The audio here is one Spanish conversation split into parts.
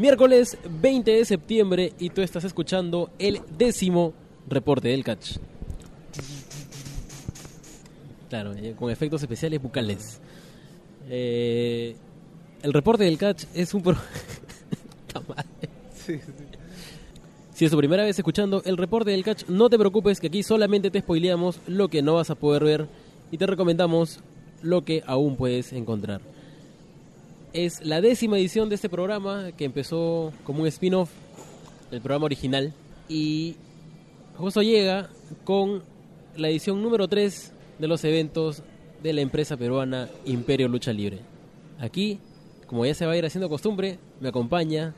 Miércoles 20 de septiembre y tú estás escuchando el décimo reporte del catch. Claro, eh, con efectos especiales bucales. Eh, el reporte del catch es un... Pro... Si es tu primera vez escuchando el reporte del catch, no te preocupes que aquí solamente te spoileamos lo que no vas a poder ver y te recomendamos lo que aún puedes encontrar. Es la décima edición de este programa que empezó como un spin-off del programa original y justo llega con la edición número 3 de los eventos de la empresa peruana Imperio Lucha Libre. Aquí, como ya se va a ir haciendo costumbre, me acompaña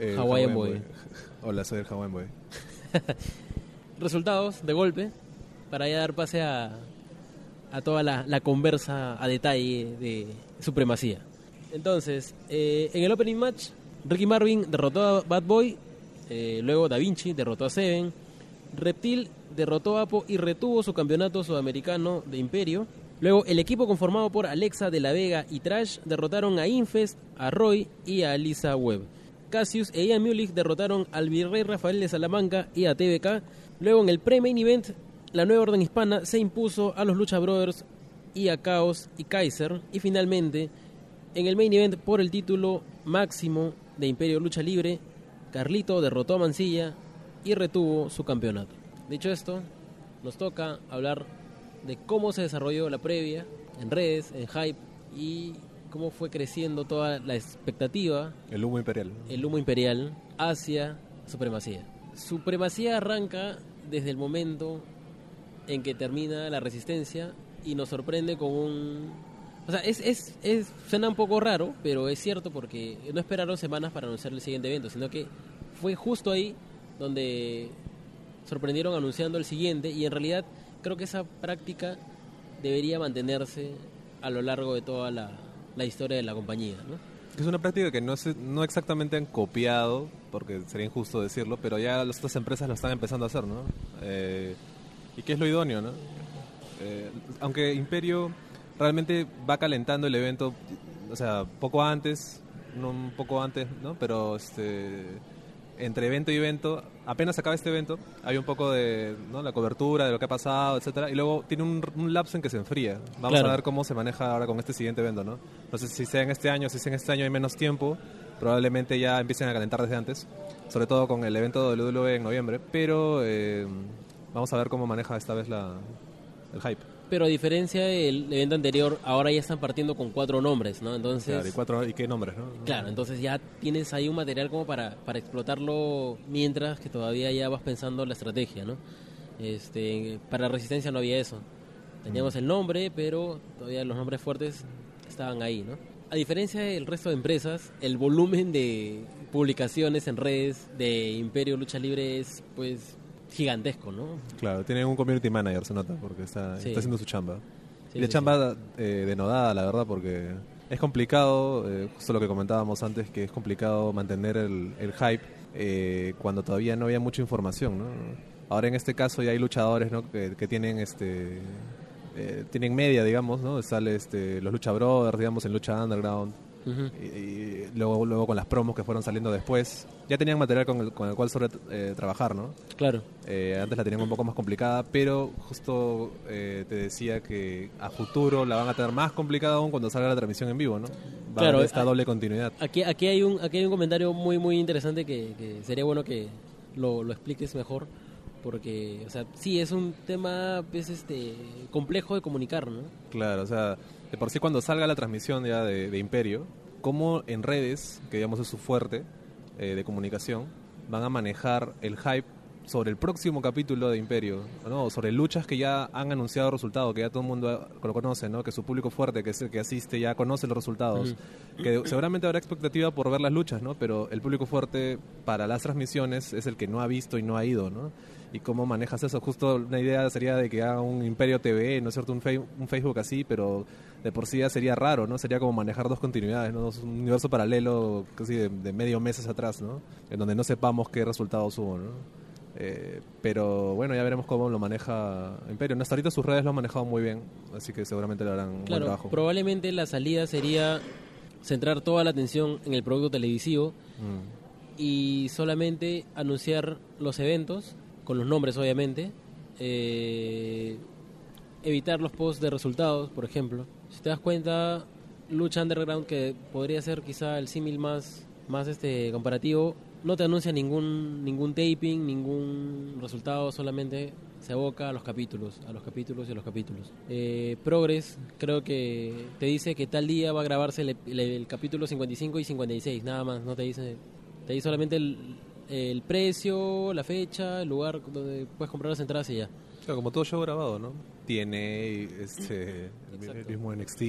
El Hawaiian Boy. Hola, soy el Hawaiian Boy. resultados de golpe para ya dar pase a, a toda la, la conversa a detalle de supremacía. Entonces, eh, en el opening match, Ricky Marvin derrotó a Bad Boy, eh, luego Da Vinci derrotó a Seven, Reptil derrotó a Apo y retuvo su campeonato sudamericano de Imperio. Luego, el equipo conformado por Alexa de la Vega y Trash derrotaron a Infest, a Roy y a Lisa Webb. Cassius e Ian Mulich derrotaron al virrey Rafael de Salamanca y a TBK. Luego en el pre-main event, la nueva orden hispana se impuso a los Lucha Brothers y a Chaos y Kaiser. Y finalmente, en el main event por el título máximo de Imperio Lucha Libre, Carlito derrotó a Mancilla y retuvo su campeonato. Dicho esto, nos toca hablar de cómo se desarrolló la previa en redes, en hype y cómo fue creciendo toda la expectativa El humo imperial. el humo imperial hacia supremacía. Supremacía arranca desde el momento en que termina la resistencia y nos sorprende con un... O sea, es, es, es, suena un poco raro, pero es cierto porque no esperaron semanas para anunciar el siguiente evento, sino que fue justo ahí donde sorprendieron anunciando el siguiente y en realidad creo que esa práctica debería mantenerse a lo largo de toda la, la historia de la compañía, ¿no? Es una práctica que no, se- no exactamente han copiado, porque sería injusto decirlo, pero ya las otras empresas lo están empezando a hacer, ¿no? Eh, ¿Y qué es lo idóneo, no? Eh, aunque Imperio realmente va calentando el evento, o sea, poco antes, no un poco antes, ¿no? Pero este, entre evento y evento, apenas acaba este evento, hay un poco de ¿no? la cobertura de lo que ha pasado, etcétera, y luego tiene un, un lapso en que se enfría. Vamos Claro. a ver cómo se maneja ahora con este siguiente evento, ¿no? No sé si sea en este año, si sea en este año hay menos tiempo, probablemente ya empiecen a calentar desde antes, sobre todo con el evento de WWE en noviembre, pero eh, vamos a ver cómo maneja esta vez la, el hype. Pero a diferencia del evento anterior, ahora ya están partiendo con cuatro nombres, ¿no? Entonces, Claro, y, cuatro, ¿y qué nombres, no? claro, entonces ya tienes ahí un material como para, para explotarlo mientras que todavía ya vas pensando la estrategia, ¿no? Este, para Resistencia no había eso. Teníamos el nombre, pero todavía los nombres fuertes estaban ahí, ¿no? A diferencia del resto de empresas, el volumen de publicaciones en redes de Imperio Lucha Libre es, pues, gigantesco, ¿no? Claro, tiene un community manager, se nota, porque está, Sí. está haciendo su chamba. Sí, y la sí, chamba eh, denodada, la verdad, porque es complicado, eh, justo lo que comentábamos antes, que es complicado mantener el, el hype eh, cuando todavía no había mucha información, ¿no? Ahora en este caso ya hay luchadores, ¿no? Que, que tienen este eh, tienen media, digamos, ¿no? Sale este los Lucha Brothers, digamos, en Lucha Underground. Y, y luego, luego con las promos que fueron saliendo después, ya tenían material con el, con el cual sobre eh, trabajar, ¿no? Claro. Eh, antes la tenían un poco más complicada, pero justo eh, te decía que a futuro la van a tener más complicada aún cuando salga la transmisión en vivo, ¿no? Va a Claro, haber esta doble continuidad. Aquí, aquí, hay un, aquí hay un comentario muy, muy interesante que, que sería bueno que lo, lo expliques mejor. Porque, o sea, sí, es un tema pues, este, complejo de comunicar, ¿no? Claro, o sea, de por sí cuando salga la transmisión ya de, de Imperio, como en redes, que digamos es su fuerte eh, de comunicación, van a manejar el hype sobre el próximo capítulo de Imperio, ¿no? sobre luchas que ya han anunciado resultados, que ya todo el mundo lo conoce, ¿no? que su público fuerte, que es el que asiste, ya conoce los resultados, que seguramente habrá expectativa por ver las luchas, ¿no? pero el público fuerte para las transmisiones es el que no ha visto y no ha ido, ¿no? y cómo manejas eso. Justo una idea sería de que haga un Imperio TV, ¿no es cierto? Un, un Facebook así, pero de por sí ya sería raro, ¿no? Sería como manejar dos continuidades, ¿no? Un universo paralelo casi de, de medio meses atrás, ¿no? En donde no sepamos qué resultados hubo, ¿no? Eh, pero bueno, ya veremos cómo lo maneja Imperio. Hasta ahorita sus redes lo han manejado muy bien, así que seguramente le harán un buen Claro, trabajo. probablemente la salida sería centrar toda la atención en el producto televisivo Mm. y solamente anunciar los eventos, con los nombres obviamente, eh, evitar los posts de resultados, por ejemplo. Si te das cuenta, Lucha Underground, que podría ser quizá el símil más, más este comparativo, no te anuncia ningún, ningún taping, ningún resultado, solamente se aboca a los capítulos, a los capítulos y a los capítulos. Eh, Progress creo que te dice que tal día va a grabarse el, el- el capítulo 55 y 56, nada más, no te dice, te dice solamente el, el precio, la fecha, el lugar donde puedes comprar las entradas y ya. Claro, como todo show grabado, ¿no? Tiene este, el mismo NXT.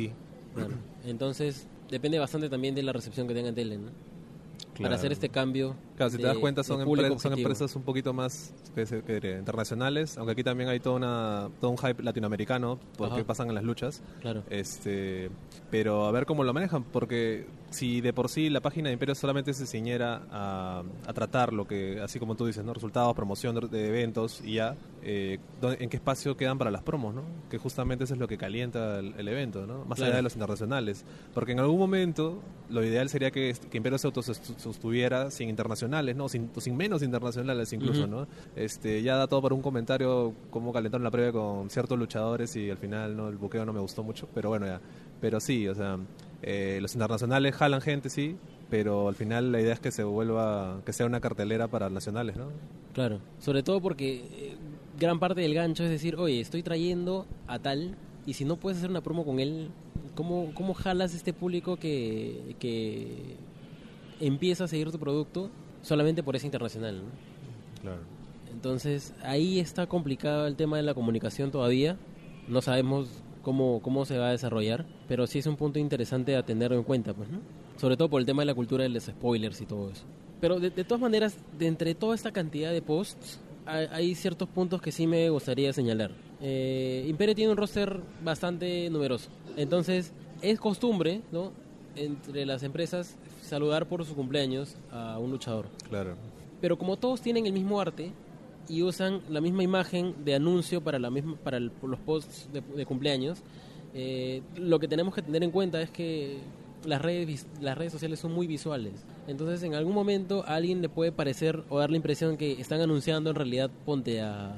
Claro. Entonces, depende bastante también de la recepción que tenga en tele, ¿no? Claro. Para hacer este cambio. Claro, si te das cuenta son, empre- empresas un poquito más que se- que diría, internacionales, aunque aquí también hay toda una, todo un hype latinoamericano porque Ajá. pasan en las luchas. Claro. Este, pero a ver cómo lo manejan, porque si de por sí la página de Imperio solamente se ciñera a, a tratar lo que, así como tú dices, ¿no? resultados, promoción de, de eventos y ya, eh, ¿dónde- ¿en qué espacio quedan para las promos? ¿no? Que justamente eso es lo que calienta el, el evento, ¿no? más Claro. allá de los internacionales. Porque en algún momento lo ideal sería que, que Imperio se autosostuviera sin internacionales, ¿no? sin, sin menos internacionales incluso. ¿no? este, ya da todo para un comentario cómo calentaron la previa con ciertos luchadores y al final no el buqueo no me gustó mucho, pero bueno ya. Pero sí, o sea, eh, los internacionales jalan gente, sí, pero al final la idea es que se vuelva, que sea una cartelera para nacionales, ¿no? Claro. Sobre todo porque eh, gran parte del gancho es decir, oye, estoy trayendo a tal y si no puedes hacer una promo con él, ¿cómo, cómo jalas este público que, que empieza a seguir tu producto solamente por ese internacional? ¿no? Claro. Entonces ahí está complicado el tema de la comunicación todavía. No sabemos cómo, cómo se va a desarrollar, pero sí es un punto interesante a tener en cuenta, pues, ¿no? Sobre todo por el tema de la cultura de los spoilers y todo eso. Pero de, de todas maneras, de entre toda esta cantidad de posts, hay, hay ciertos puntos que sí me gustaría señalar. Eh, Imperio tiene un roster bastante numeroso. Entonces, es costumbre, ¿no? Entre las empresas saludar por su cumpleaños a un luchador. Claro. Pero como todos tienen el mismo arte y usan la misma imagen de anuncio para la misma para el- los posts de, de cumpleaños, eh, lo que tenemos que tener en cuenta es que las redes las redes sociales son muy visuales. Entonces, en algún momento a alguien le puede parecer o dar la impresión que están anunciando en realidad ponte a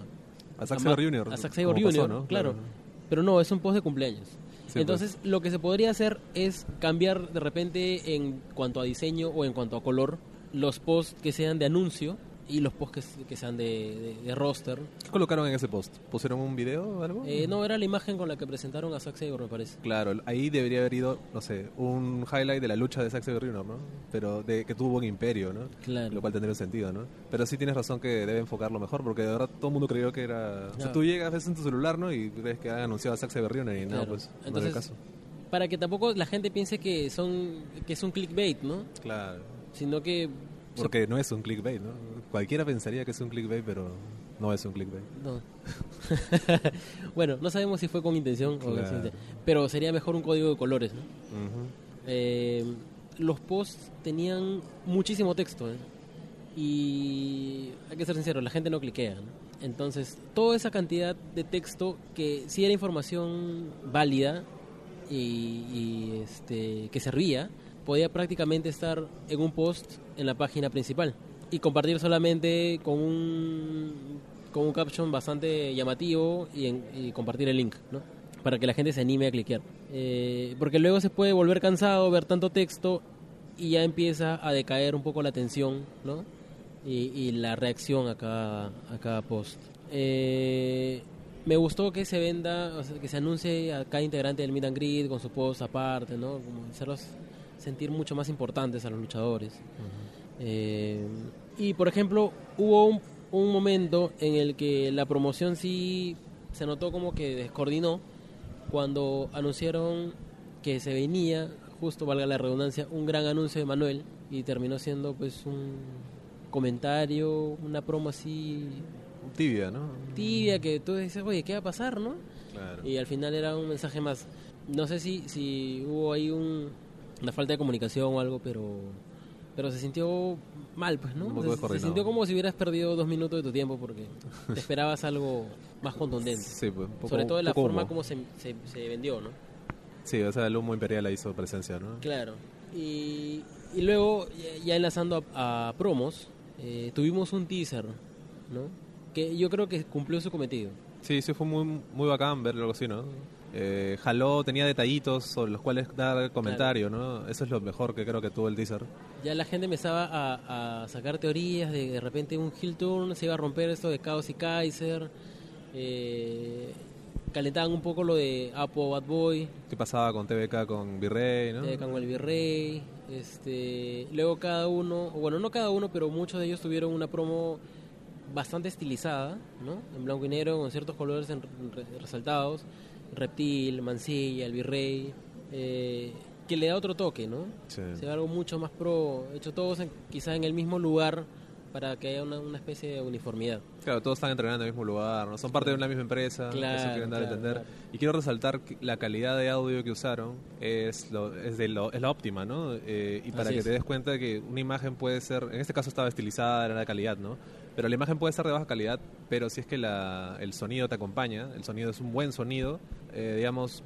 A Zack Sabre Ma- Jr., A Zack Sabre como pasó, Jr., ¿no? claro. Claro. Pero no, es un post de cumpleaños. Sí, Entonces, lo que se podría hacer es cambiar de repente en cuanto a diseño o en cuanto a color los posts que sean de anuncio y los posts que, que sean de, de- de roster. ¿Qué colocaron en ese post? ¿Pusieron un video o algo? Eh, no, era la imagen con la que presentaron a Zack Sabre, me parece. Claro, ahí debería haber ido, no sé, un highlight de la lucha de Zack Sabre Jr., ¿no? Pero de que tuvo un imperio, ¿no? Claro. Lo cual tendría un sentido, ¿no? Pero sí tienes razón que debe enfocarlo mejor, porque de verdad todo el mundo creyó que era... O sea, tú llegas, ves en tu celular, ¿no? Y ves que han anunciado a Zack Sabre Jr. y no, Claro. pues, no es el Entonces, caso. Para que tampoco la gente piense que son que es un clickbait, ¿no? Claro. Sino que... Porque no es un clickbait, ¿no? Cualquiera pensaría que es un clickbait, pero no es un clickbait. No. bueno, no sabemos si fue con intención o Claro. intención, pero sería mejor un código de colores, ¿no? Eh, los posts tenían muchísimo texto ¿eh? y hay que ser sincero, la gente no cliquea. ¿no? Entonces, toda esa cantidad de texto que sí era información válida y, y, este, que servía, podía prácticamente estar en un post en la página principal y compartir solamente con un, con un caption bastante llamativo y, en- y compartir el link, ¿no? para que la gente se anime a cliquear. Eh, porque luego se puede volver cansado ver tanto texto y ya empieza a decaer un poco la atención ¿no? y, y la reacción a cada, a cada post. Eh, me gustó que se venda, o sea, que se anuncie a cada integrante del Meet and Greet con su post aparte, ¿no? Como hacerlos sentir mucho más importantes a los luchadores. Eh, y por ejemplo, hubo un, un momento en el que la promoción sí se notó como que descoordinó cuando anunciaron que se venía, justo valga la redundancia, un gran anuncio de Manuel y terminó siendo pues un comentario, una promo así Tibia, ¿no? tibia que tú dices, oye, ¿qué va a pasar, no? Claro. Y al final era un mensaje más. No sé si, si hubo ahí un, una falta de comunicación o algo, pero pero se sintió mal, pues, ¿no? Un poco se sintió como si hubieras perdido dos minutos de tu tiempo porque te esperabas algo más contundente. Sí, pues, un poco- Sobre todo de la poco forma humo. como se, se, se vendió, ¿no? Sí, o sea, el humo imperial ahí hizo presencia, ¿no? Claro. Y, y luego, ya- enlazando a, a promos, eh, tuvimos un teaser, ¿no? Que yo creo que cumplió su cometido. Sí, sí, fue muy, muy bacán ver algo así, ¿no? Eh, jaló, tenía detallitos sobre los cuales dar comentario, ¿no? Eso es lo mejor que creo que tuvo el teaser. Ya la gente empezaba a, a sacar teorías de de repente un heel turn se iba a romper esto de Chaos y Kaiser. Eh, calentaban un poco lo de Apo Bad Boy, ¿Qué pasaba con TVK con Virrey, no? de con el Virrey. Este, luego cada uno, bueno, no cada uno, pero muchos de ellos tuvieron una promo bastante estilizada, ¿no? En blanco y negro, con ciertos colores en- re- resaltados. Reptil, Mancilla, el Virrey. eh, que le da otro toque, ¿no? Sí. Se ve algo mucho más pro, hecho todos en- quizás en el mismo lugar para que haya una, una especie de uniformidad. Claro, todos están entrenando en el mismo lugar, ¿no? Son parte de una misma empresa, Claro, eso quieren dar a claro, entender. claro. Y quiero resaltar que la calidad de audio que usaron es, lo, es, de lo, es la óptima, ¿no? Eh, y para Así que es. te des cuenta de que una imagen puede ser, en este caso estaba estilizada, era de calidad, ¿no? Pero la imagen puede ser de baja calidad, pero si es que la, el sonido te acompaña, el sonido es un buen sonido, eh, digamos,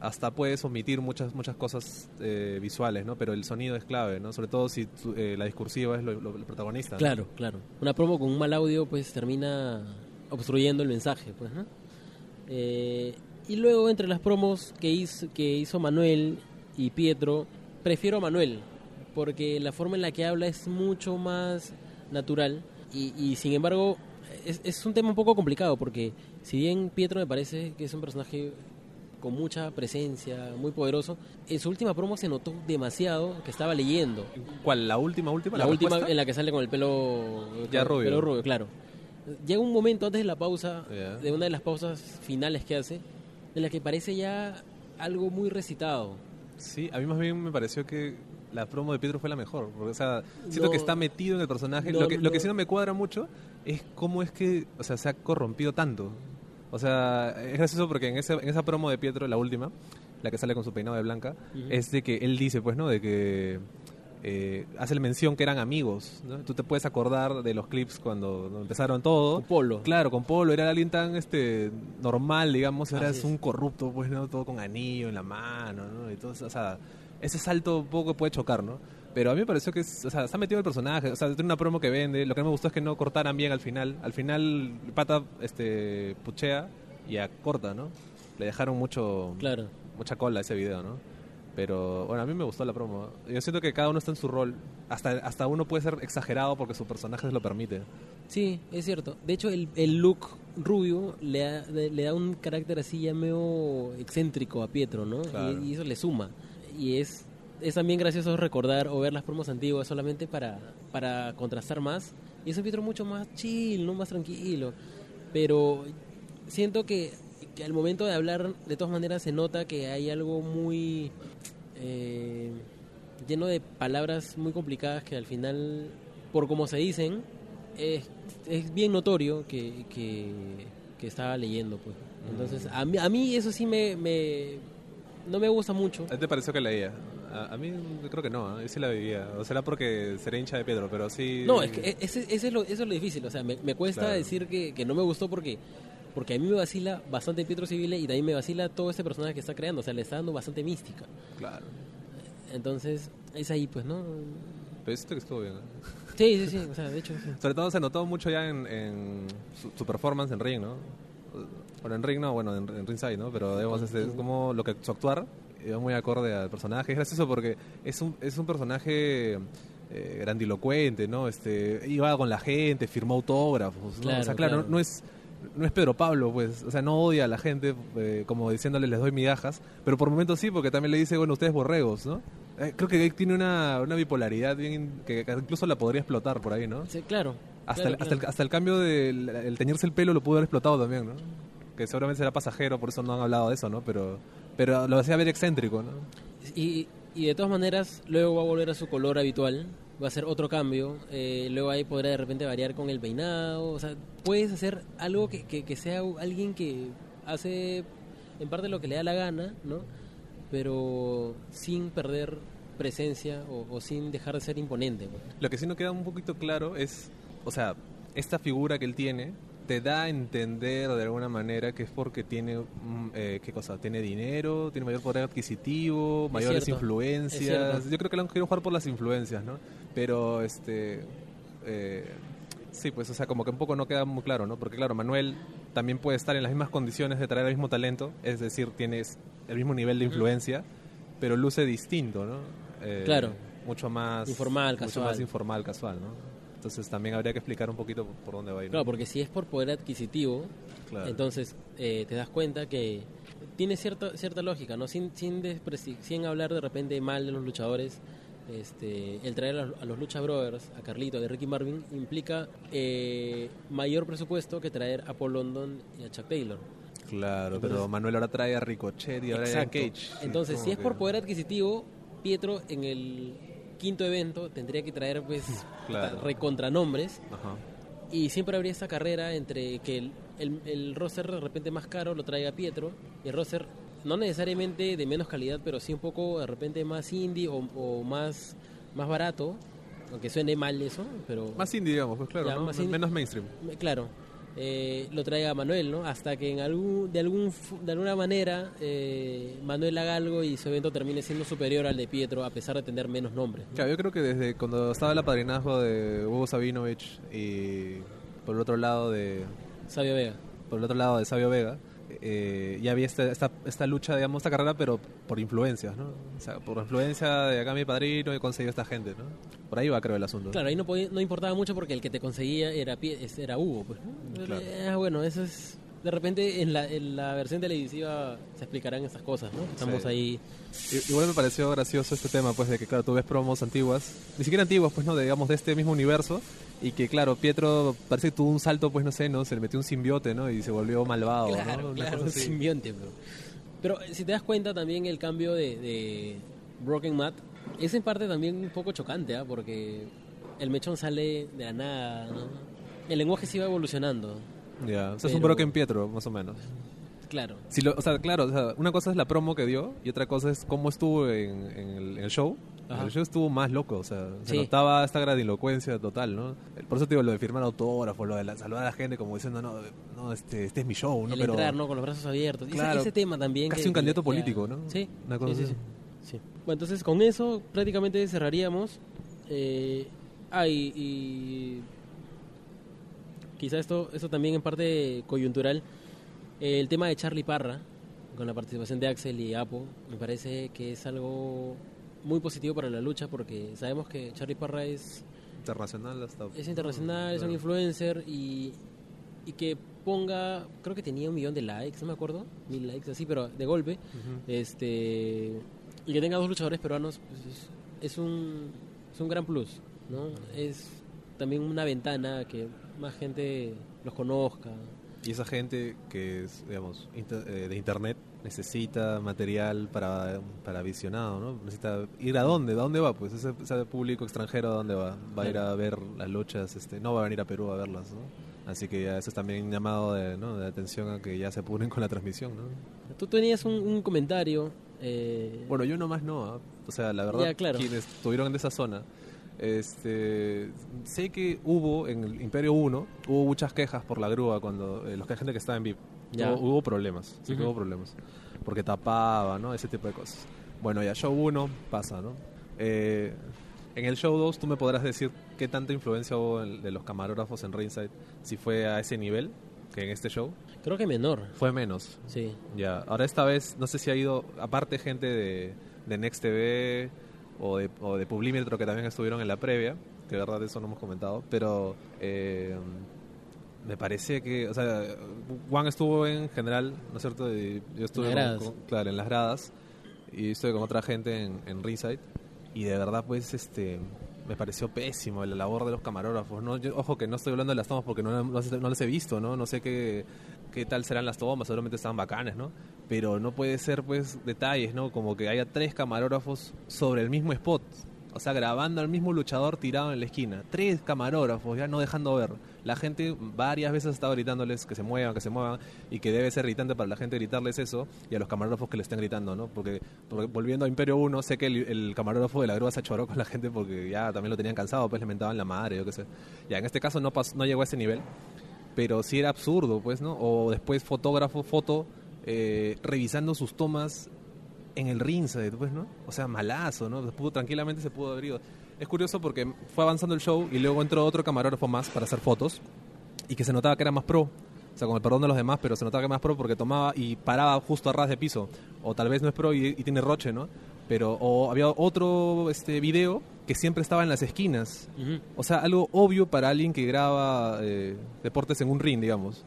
hasta puedes omitir muchas muchas cosas eh, visuales, ¿no? Pero el sonido es clave, ¿no? Sobre todo si tu- eh, la discursiva es lo, protagonista. Claro, claro. Una promo con un mal audio pues termina obstruyendo el mensaje, pues, ¿no? Eh, y luego entre las promos que hizo, que hizo Manuel y Pietro, prefiero a Manuel, porque la forma en la que habla es mucho más natural y, y sin embargo es, es un tema un poco complicado, porque si bien Pietro me parece que es un personaje con mucha presencia, muy poderoso, en su última promo se notó demasiado que estaba leyendo. ¿Cuál? ¿La última, última? La, última respuesta? en la que sale con el pelo, Ya con rubio. pelo rubio, claro. Llega un momento antes de la pausa, de una de las pausas finales que hace, en la que parece ya algo muy recitado. Sí, a mí más bien me pareció que la promo de Pietro fue la mejor. Porque, o sea, siento No. que está metido en el personaje. No, lo, que, no, lo que sí no me cuadra mucho es cómo es que o sea, se ha corrompido tanto. O sea, es gracioso porque en, ese, en esa promo de Pietro, la última, la que sale con su peinado de blanca, es de que él dice, pues, ¿no? De que eh, hace la mención que eran amigos. ¿no? Tú te puedes acordar de los clips cuando, empezaron todo. Con Polo. Claro, con Polo era alguien tan este normal, digamos, ahora es es. un corrupto, pues, ¿no? Todo con anillo en la mano, ¿no? Y todo, eso, o sea, ese salto un poco puede chocar, ¿no? Pero a mí me pareció que, es- o sea, está metido el personaje, o sea, tiene una promo que vende, lo que no me gustó es que no cortaran bien al final. Al final, pata, este, puchea y acorta, ¿no? Le dejaron mucho, Claro. mucha cola a ese video, ¿no? Pero bueno, a mí me gustó la promo. Yo siento que cada uno está en su rol. Hasta, hasta uno puede ser exagerado porque su personaje se lo permite. Sí, es cierto. De hecho, el, el look rubio le da, le da un carácter así ya medio excéntrico a Pietro, ¿no? Claro. Y, y eso le suma. Y es, es también gracioso recordar o ver las promos antiguas solamente para, para contrastar más. Y es un Pietro mucho más chill, ¿no? Más tranquilo. Pero siento que, que al momento de hablar, de todas maneras, se nota que hay algo muy... eh, lleno de palabras muy complicadas que al final, por como se dicen, es, es bien notorio que, que, que estaba leyendo. pues Entonces, a mí, a mí eso sí me, me... No me gusta mucho. ¿A ti te pareció que leía? A, a mí creo que no, ¿eh? yo sí la vivía. O será porque seré hincha de Pedro, pero sí... No, es que e- ese, ese es, lo, eso es lo difícil. O sea, me, me cuesta Claro. decir que, que no me gustó porque porque a mí me vacila bastante Pietro Civile y también me vacila todo este personaje que está creando. O sea, le está dando bastante mística. Claro. Entonces, es ahí, pues, ¿no? Pero siento que estuvo bien. ¿eh? Sí, sí, sí. O sea, de hecho, sí. Sobre todo se notó mucho ya en, en su, su performance en ring, ¿no? Bueno, en ring no, bueno, en, en ringside, ¿no? Pero digamos, este, es como lo que su actuar iba muy acorde al personaje. Es gracioso porque es un, es un personaje eh, grandilocuente, ¿no? Este, iba con la gente, firmó autógrafos, ¿no? Claro, o sea, claro, claro. No, no es no es Pedro Pablo, pues, o sea, no odia a la gente eh, como diciéndole les doy migajas, pero por momentos sí, porque también le dice, bueno, ustedes borregos, ¿no? Eh, creo que tiene una, una bipolaridad bien que, que incluso la podría explotar por ahí, ¿no? Sí, claro. Hasta, claro, el, hasta, el, hasta el cambio del el teñirse el pelo lo pudo haber explotado también, ¿no? Que seguramente será pasajero, por eso no han hablado de eso, ¿no? Pero, pero lo hacía ver excéntrico, ¿no? Y, y de todas maneras, luego va a volver a su color habitual. Va a ser otro cambio. eh, luego ahí podrá de repente variar con el peinado. O sea, puedes hacer algo que, que, que sea alguien que hace en parte lo que le da la gana, ¿no? Pero sin perder presencia o, o sin dejar de ser imponente. pues. Lo que sí no queda un poquito claro es, o sea, esta figura que él tiene, te da a entender de alguna manera que es porque tiene, mm, eh, ¿qué cosa? Tiene dinero, tiene mayor poder adquisitivo, mayores cierto, influencias. Yo creo que lo han querido jugar por las influencias, ¿no? Pero, este... eh, sí, pues, o sea, como que un poco no queda muy claro, ¿no? Porque, claro, Manuel también puede estar en las mismas condiciones de traer el mismo talento, es decir, tienes el mismo nivel de influencia, pero luce distinto, ¿no? Eh, Claro. Mucho más... Informal, mucho casual. más informal, casual, ¿no? Entonces también habría que explicar un poquito por dónde va a ir. ¿no? Claro, porque si es por poder adquisitivo, Claro. entonces eh, te das cuenta que tiene cierta cierta lógica, ¿no? Sin, sin, sin hablar de repente mal de los luchadores, este, el traer a, a los Lucha Brothers, a Carlito y a Ricky Marvin, implica eh, mayor presupuesto que traer a Paul London y a Chuck Taylor. Claro, pero Manuel ahora trae a Ricochet y ahora a Cage. Entonces, si es por poder adquisitivo, Pietro en el quinto evento tendría que traer pues Claro. recontranombres Ajá. y siempre habría esta carrera entre que el, el, el roster de repente más caro lo traiga Pietro y el roster no necesariamente de menos calidad, pero sí un poco de repente más indie o, o más, más barato, aunque suene mal eso, pero Más indie, digamos, pues claro, Ya, menos mainstream. claro, eh, lo traiga Manuel, ¿no? Hasta que en algún, de, algún, de alguna manera eh, Manuel haga algo y su evento termine siendo superior al de Pietro a pesar de tener menos nombres. ¿no? Claro, yo creo que desde cuando estaba el apadrinazgo de Hugo Sabinovich y por el otro lado de Sabio Vega. por el otro lado de Sabio Vega, eh, ya había esta, esta, esta lucha, digamos, esta carrera, pero por influencias, ¿no? O sea, por influencia de acá mi padrino he conseguido esta gente, ¿no? Por ahí va, creo, el asunto. Claro, ahí no, podía- no importaba mucho porque el que te conseguía era, era Hugo. Pues, ¿no? Claro. Eh, bueno, eso es... De repente en la, en la versión televisiva se explicarán estas cosas, ¿no? Estamos Sí. ahí... Igual me pareció gracioso este tema, pues, de que, claro, tú ves promos antiguas, ni siquiera antiguas, pues, ¿no? De, digamos, de este mismo universo, y que, claro, Pietro parece que tuvo un salto, pues, no sé, ¿no? Se le metió un simbiote, ¿no? Y se volvió malvado, claro, ¿no? Claro, un simbionte. Pero, pero si te das cuenta también el cambio de, de Broken Matt es en parte también un poco chocante, ¿ah? Porque el mechón sale de la nada, ¿no? El lenguaje se iba evolucionando, Ya, o sea, es un Broken Pietro, más o menos. claro. Si lo- o sea, claro, o sea, una cosa es la promo que dio y otra cosa es cómo estuvo en, en el, en el show. Ajá. El show estuvo más loco, o sea, se Sí. notaba esta grandilocuencia total, ¿no? Por eso te digo, lo de firmar autógrafos, lo de la- saludar a la gente como diciendo, no, no este, este es mi show, ¿no? el Pero entrar, ¿no? Con los brazos abiertos. Claro, ese, tema también. casi que- un candidato ya- político, ¿no? Sí. Una cosa sí, sí, así. sí. Sí. Bueno, entonces con eso prácticamente cerraríamos. Eh, ah, y, y quizá esto, esto también en parte coyuntural. El tema de Charlie Parra, con la participación de Axel y Apo, me parece que es algo muy positivo para la lucha porque sabemos que Charlie Parra es internacional hasta... es internacional, es un influencer y, y que ponga, creo que tenía un millón de likes, no me acuerdo, mil likes así, pero de golpe, Ujú. este y que tenga dos luchadores peruanos, pues es, es un, es un gran plus, ¿no? Es también una ventana que más gente los conozca. Y esa gente que es, digamos, inter- eh, de internet necesita material para, para visionado, ¿no? Necesita ir a dónde, ¿a dónde va? Pues ese, ese público extranjero, ¿a dónde va? Va a ir a ver las luchas, este, no va a venir a Perú a verlas, ¿no? Así que ya eso es también un llamado de, ¿no? de atención a que ya se apuren con la transmisión, ¿no? Tú tenías un, un comentario. eh, Bueno, yo nomás no, ¿ah? o sea, la verdad, Ya, claro. quienes estuvieron en esa zona, este, sé que hubo en el Imperio 1, hubo muchas quejas por la grúa cuando eh, los que gente que estaba en VIP, Ya. hubo, hubo problemas, sí que Ujú. hubo problemas, porque tapaba, ¿no? Ese tipo de cosas. Bueno, ya show 1 pasa, ¿no? Eh, en el show 2 tú me podrás decir qué tanta influencia hubo en- de los camarógrafos en Ringside, si fue a ese nivel que en este show, creo que menor, fue menos. sí. Ya, ahora esta vez no sé si ha ido, aparte gente de, de Next TV o de, o de Publímetro que también estuvieron en la previa, que de verdad eso no hemos comentado, pero eh, me parece que, o sea, Juan estuvo en general, ¿no es cierto? Y yo estuve En las con- con- claro, en las gradas y estuve con otra gente en, en Ringside y de verdad pues este me pareció pésimo la labor de los camarógrafos no Yo- ojo que no estoy hablando de las tomas porque no, no, no les he visto no no sé qué qué tal serán las tomas seguramente estaban bacanas no pero no puede ser pues detalles no como que haya tres camarógrafos sobre el mismo spot. O sea grabando al mismo luchador tirado en la esquina. Tres camarógrafos ya no dejando ver. La gente varias veces ha estado gritándoles que se muevan que se muevan y que debe ser irritante para la gente gritarles eso y a los camarógrafos que le estén gritando no porque, porque volviendo a Imperio 1 sé que el, el camarógrafo de la grúa se choró con la gente porque ya también lo tenían cansado pues le mentaban la madre yo qué sé. Ya en este caso no pas- no llegó a ese nivel pero sí era absurdo, pues, ¿no? O después fotógrafo, foto, eh, revisando sus tomas en el ringside, pues, ¿no? O sea, malazo, ¿no? Pudo, tranquilamente se pudo haber ido. Es curioso porque fue avanzando el show y luego entró otro camarógrafo más para hacer fotos y que se notaba que era más pro. O sea, con el perdón de los demás, pero se notaba que era más pro porque tomaba y paraba justo a ras de piso. O tal vez no es pro y, y tiene roche, ¿no? Pero, o había otro este video que siempre estaba en las esquinas. Ujú. O sea, algo obvio para alguien que graba eh, deportes en un ring, digamos.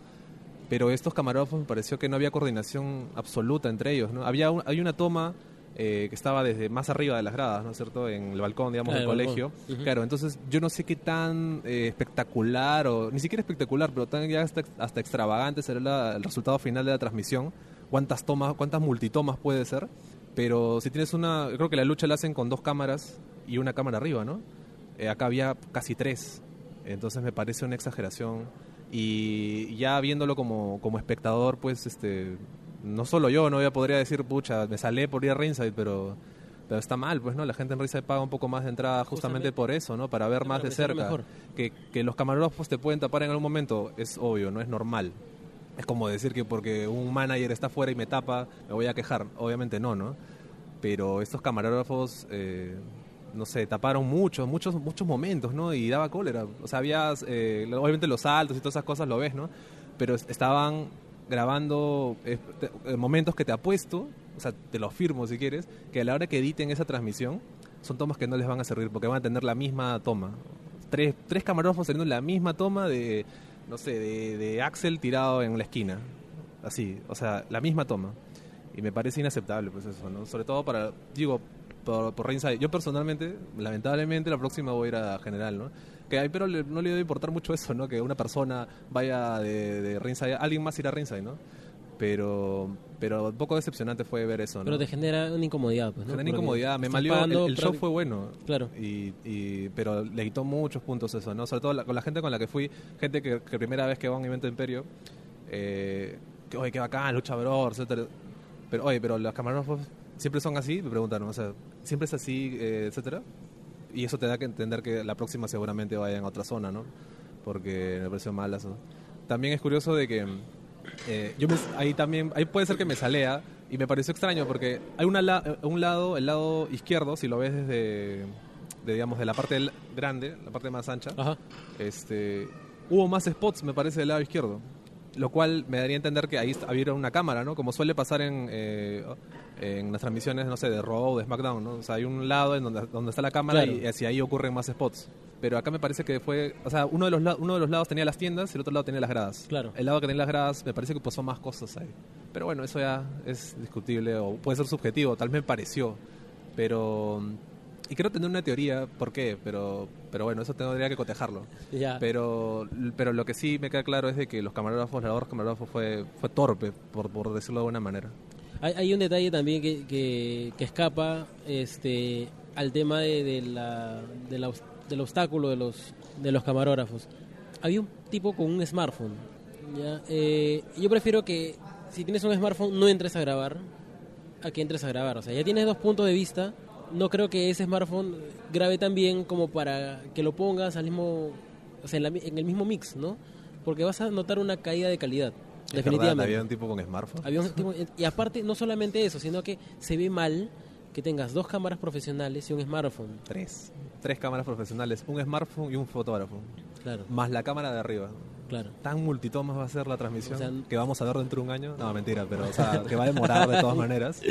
Pero estos camarógrafos me pareció que no había coordinación absoluta entre ellos, ¿no? Había un- hay una toma eh, que estaba desde más arriba de las gradas, ¿no es cierto? En el balcón, digamos, Ah, del colegio. Claro, entonces yo no sé qué tan eh, espectacular, o ni siquiera espectacular, pero tan ya hasta, hasta extravagante será la- el resultado final de la transmisión. Cuántas tomas, cuántas multitomas puede ser. Pero si tienes una, creo que la lucha la hacen con dos cámaras y una cámara arriba, ¿no? Eh, acá había casi tres. Entonces me parece una exageración. Y ya viéndolo como, como espectador, pues este no solo yo, no ya podría decir, pucha, me salé por ir a Ringside, pero, pero está mal, pues, ¿no? La gente en Ringside paga un poco más de entrada justamente, Justamente. por eso, ¿no? Para ver más de cerca. mejor. Que, que los camarógrafos te pueden tapar en algún momento es obvio, no es normal. Es como decir que porque un manager está fuera y me tapa, me voy a quejar. Obviamente no, ¿no? Pero estos camarógrafos, eh, no sé, taparon muchos, muchos, muchos momentos, ¿no? Y daba cólera. O sea, había, eh, obviamente los saltos y todas esas cosas lo ves, ¿no? Pero es- estaban grabando eh, eh, momentos que te apuesto, o sea, te los firmo si quieres, que a la hora que editen esa transmisión, son tomas que no les van a servir porque van a tener la misma toma. Tres, tres camarógrafos teniendo la misma toma de, no sé, de, de Axel tirado en la esquina. Así, o sea, la misma toma. Y me parece inaceptable, pues eso, ¿no? Sobre todo para, digo, por, por. Yo personalmente, lamentablemente, la próxima voy a ir a General, ¿no? Que ahí, pero le- no le debe importar mucho eso, ¿no? Que una persona vaya de, de alguien más irá a Ringside, ¿no? Pero, pero un poco decepcionante fue ver eso, ¿no? Pero te genera una incomodidad, pues, ¿no? Genera Porque incomodidad, me malió, el, el show fue bueno. Claro. Y, y- pero le quitó muchos puntos eso, ¿no? Sobre todo la- con la gente con la que fui, gente que, que primera vez que va a un evento de Imperio, eh, que, oye, qué bacán, lucha bro, etcétera. Pero, oye, pero los camarógrafos siempre son así, me preguntaron, o sea, siempre es así, eh, etcétera. Y eso te da que entender que la próxima seguramente vayan a otra zona, ¿no? Porque me pareció mal eso. También es curioso de que eh, yo me- ahí también, ahí puede ser que me salea y me pareció extraño porque hay una la- eh, un lado, el lado izquierdo, si lo ves desde, de, digamos, de la parte grande, la parte más ancha, Ajá. este, hubo más spots, me parece, del lado izquierdo. Lo cual me daría a entender que ahí había una cámara, ¿no? Como suele pasar en, eh, en las transmisiones, no sé, de Raw o de SmackDown, ¿no? O sea, hay un lado en donde, donde está la cámara Claro. y hacia ahí ocurren más spots. Pero acá me parece que fue, o sea, uno de los, uno de los lados tenía las tiendas y el otro lado tenía las gradas. Claro. El lado que tenía las gradas me parece que pasó más cosas ahí. Pero bueno, eso ya es discutible o puede ser subjetivo, tal me pareció. Pero... Y quiero tener una teoría, ¿por qué? Pero, pero bueno, eso tendría que cotejarlo. Ya. Pero, pero lo que sí me queda claro es de que los camarógrafos, la labor de los camarógrafos fue, fue torpe, por, por decirlo de alguna manera. Hay, hay un detalle también que, que, que escapa este, al tema de, de la, de la del obstáculo de los, de los camarógrafos. Había un tipo con un smartphone. ¿ya? Eh, yo prefiero que si tienes un smartphone no entres a grabar a que entres a grabar. O sea, ya tienes dos puntos de vista. No creo que ese smartphone grabe tan bien como para que lo pongas al mismo, o sea, en, la en el mismo mix, ¿no? Porque vas a notar una caída de calidad. Es Definitivamente. verdad, había un tipo con smartphone. Había un tipo- y aparte, no solamente eso, sino que se ve mal que tengas dos cámaras profesionales y un smartphone. Tres. Tres cámaras profesionales, un smartphone y un fotógrafo. Claro, Más la cámara de arriba. claro. Tan multitomas va a ser la transmisión O sea, que vamos a ver dentro de un año. No, mentira, pero o sea, que va a demorar de todas maneras.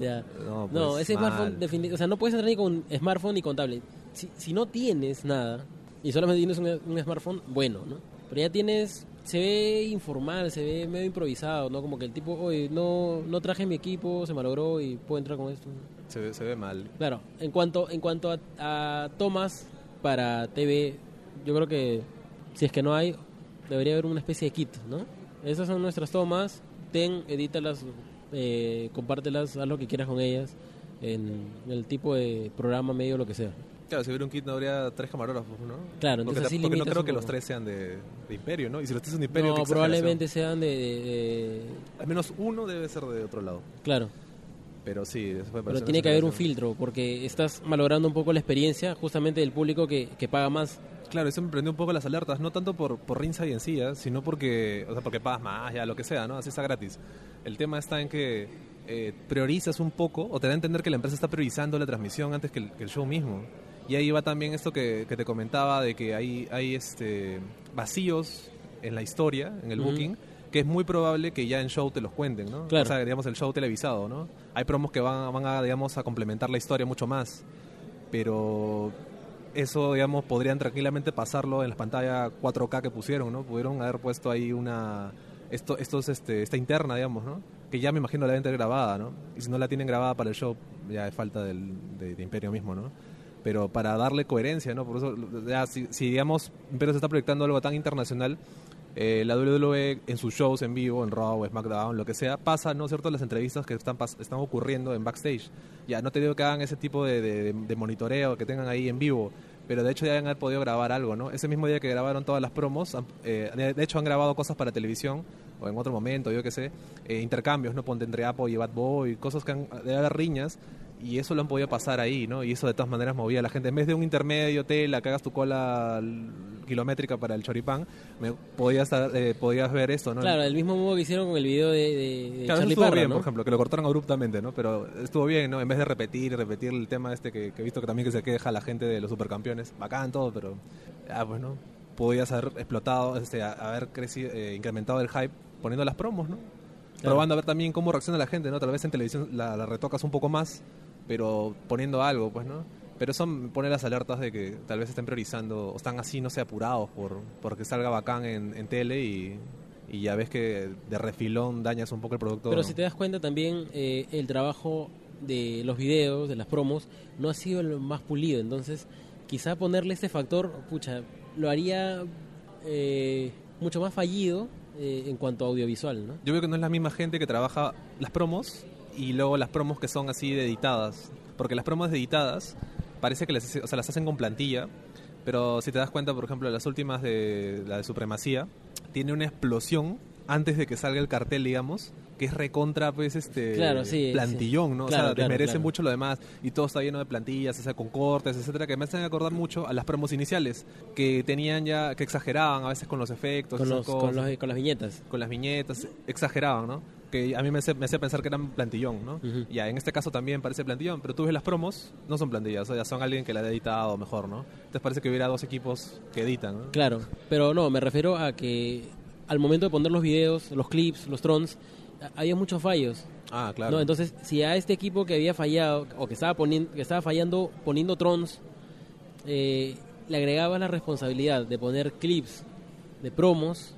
Ya. No, No, pues, ese mal. smartphone, o sea, no puedes entrar ni con smartphone ni con tablet. Si, si no tienes nada y solamente tienes un, un smartphone, bueno, ¿no? Pero ya tienes, se ve informal, se ve medio improvisado, ¿no? Como que el tipo, oye, no, no traje mi equipo, se malogró y puedo entrar con esto. Se ve, se ve mal. Claro, en cuanto, en cuanto a, a tomas para TV, yo creo que si es que no hay, debería haber una especie de kit, ¿no? Esas son nuestras tomas, ten, edítalas, eh, compártelas, haz lo que quieras con ellas, en el tipo de programa, medio, lo que sea. Claro, si hubiera un kit no habría tres camarógrafos, ¿no? Claro, porque, entonces ta- así porque no creo que los tres sean de, de Imperio, ¿no? Y si los tres son de Imperio, no, qué probablemente sean de, Al menos uno debe ser de otro lado. Claro, Pero sí, eso pero tiene que haber un filtro, porque estás malogrando un poco la experiencia justamente del público que, que paga más Claro, eso me prendió un poco las alertas, no tanto por, por Ringside en sí, ¿eh? sino porque, o sea, porque pagas más, ya lo que sea, ¿no? Así está gratis. El tema está en que eh, priorizas un poco, o te da a entender que la empresa está priorizando la transmisión antes que el, que el show mismo. Y ahí va también esto que, que te comentaba de que hay, hay este, vacíos en la historia, en el booking, que es muy probable que ya en show te los cuenten, ¿no? Claro. O sea, digamos, el show televisado, ¿no? Hay promos que van, van a, digamos, a complementar la historia mucho más, pero eso, digamos, podrían tranquilamente pasarlo en las pantallas 4K que pusieron, ¿no? Pudieron haber puesto ahí una... Esto, estos, este, esta interna, digamos, ¿no? Que ya me imagino la deben tener grabada, ¿no? Y si no la tienen grabada para el show, ya es falta del, de, Imperio mismo, ¿no? Pero para darle coherencia, ¿no? Por eso, ya, si, si, digamos, Imperio se está proyectando algo tan internacional, eh, la WWE en sus shows en vivo, en Raw SmackDown, lo que sea, pasa, ¿no es cierto?, las entrevistas que están, están ocurriendo en backstage. Ya, no te digo que hagan ese tipo de, de- de monitoreo que tengan ahí en vivo, pero de hecho ya han podido grabar algo, ¿no? Ese mismo día que grabaron todas las promos, eh, de de hecho han grabado cosas para televisión, o en otro momento, yo qué sé, eh, intercambios, ¿no? Ponte entre Apple y Bad Boy, cosas que han, debe haber riñas, y eso lo han podido pasar ahí, ¿no? Y eso de todas maneras movía a la gente. En vez de un intermedio, tela, que hagas tu cola kilométrica para el choripán, me, podías, eh, podías ver esto, ¿no? Claro, del mismo modo que hicieron con el video de, de- de Claro, eso Charlie estuvo Parra, bien, ¿no? por ejemplo, que lo cortaron abruptamente, ¿no? Pero estuvo bien, ¿no? En vez de repetir, repetir el tema este que, que he visto que también que se queja la gente de los supercampeones, bacán todo, pero ah, bueno, podías haber explotado, este, haber crecido, eh, incrementado el hype poniendo las promos, ¿no? Claro. Probando a ver también cómo reacciona la gente, ¿no? Tal vez en televisión la, la retocas un poco más, pero poniendo algo, pues, ¿no? Pero eso me pone las alertas de que tal vez estén priorizando o están así, no sé, apurados por porque salga bacán en, en tele y, y ya ves que de refilón dañas un poco el producto. Pero si te das cuenta también, eh, el trabajo de los videos, de las promos, no ha sido el más pulido. Entonces, quizá ponerle este factor, pucha, lo haría eh, mucho más fallido eh, en cuanto a audiovisual, ¿no? Yo veo que no es la misma gente que trabaja las promos y luego las promos que son así de editadas. Porque las promos editadas parece que las, o sea, las hacen con plantilla, pero si te das cuenta, por ejemplo, las últimas de la de Supremacía, tiene una explosión antes de que salga el cartel, digamos, que es recontra, pues, este Claro, sí, plantillón, sí. ¿no? o Claro, sea, claro, desmerece claro. mucho lo demás y todo está lleno de plantillas, o sea, con cortes, etcétera, que me hacen acordar mucho a las promos iniciales, que tenían ya, que exageraban a veces con los efectos, Con, los, con, los- con las viñetas. con las viñetas, exageraban, ¿no? Que a mí me hace, me hace pensar que eran plantillón, ¿no? Ujú. Ya, en este caso también parece plantillón, pero tú ves las promos, no son plantillas, o sea, son alguien que la ha editado mejor, ¿no? Entonces parece que hubiera dos equipos que editan, ¿no? Claro, pero no, me refiero a que al momento de poner los videos, los clips, los trons, había muchos fallos. Ah, claro. ¿no? Entonces, si a este equipo que había fallado, o que estaba, poniendo, que estaba fallando poniendo trons, eh, le agregaba la responsabilidad de poner clips de promos,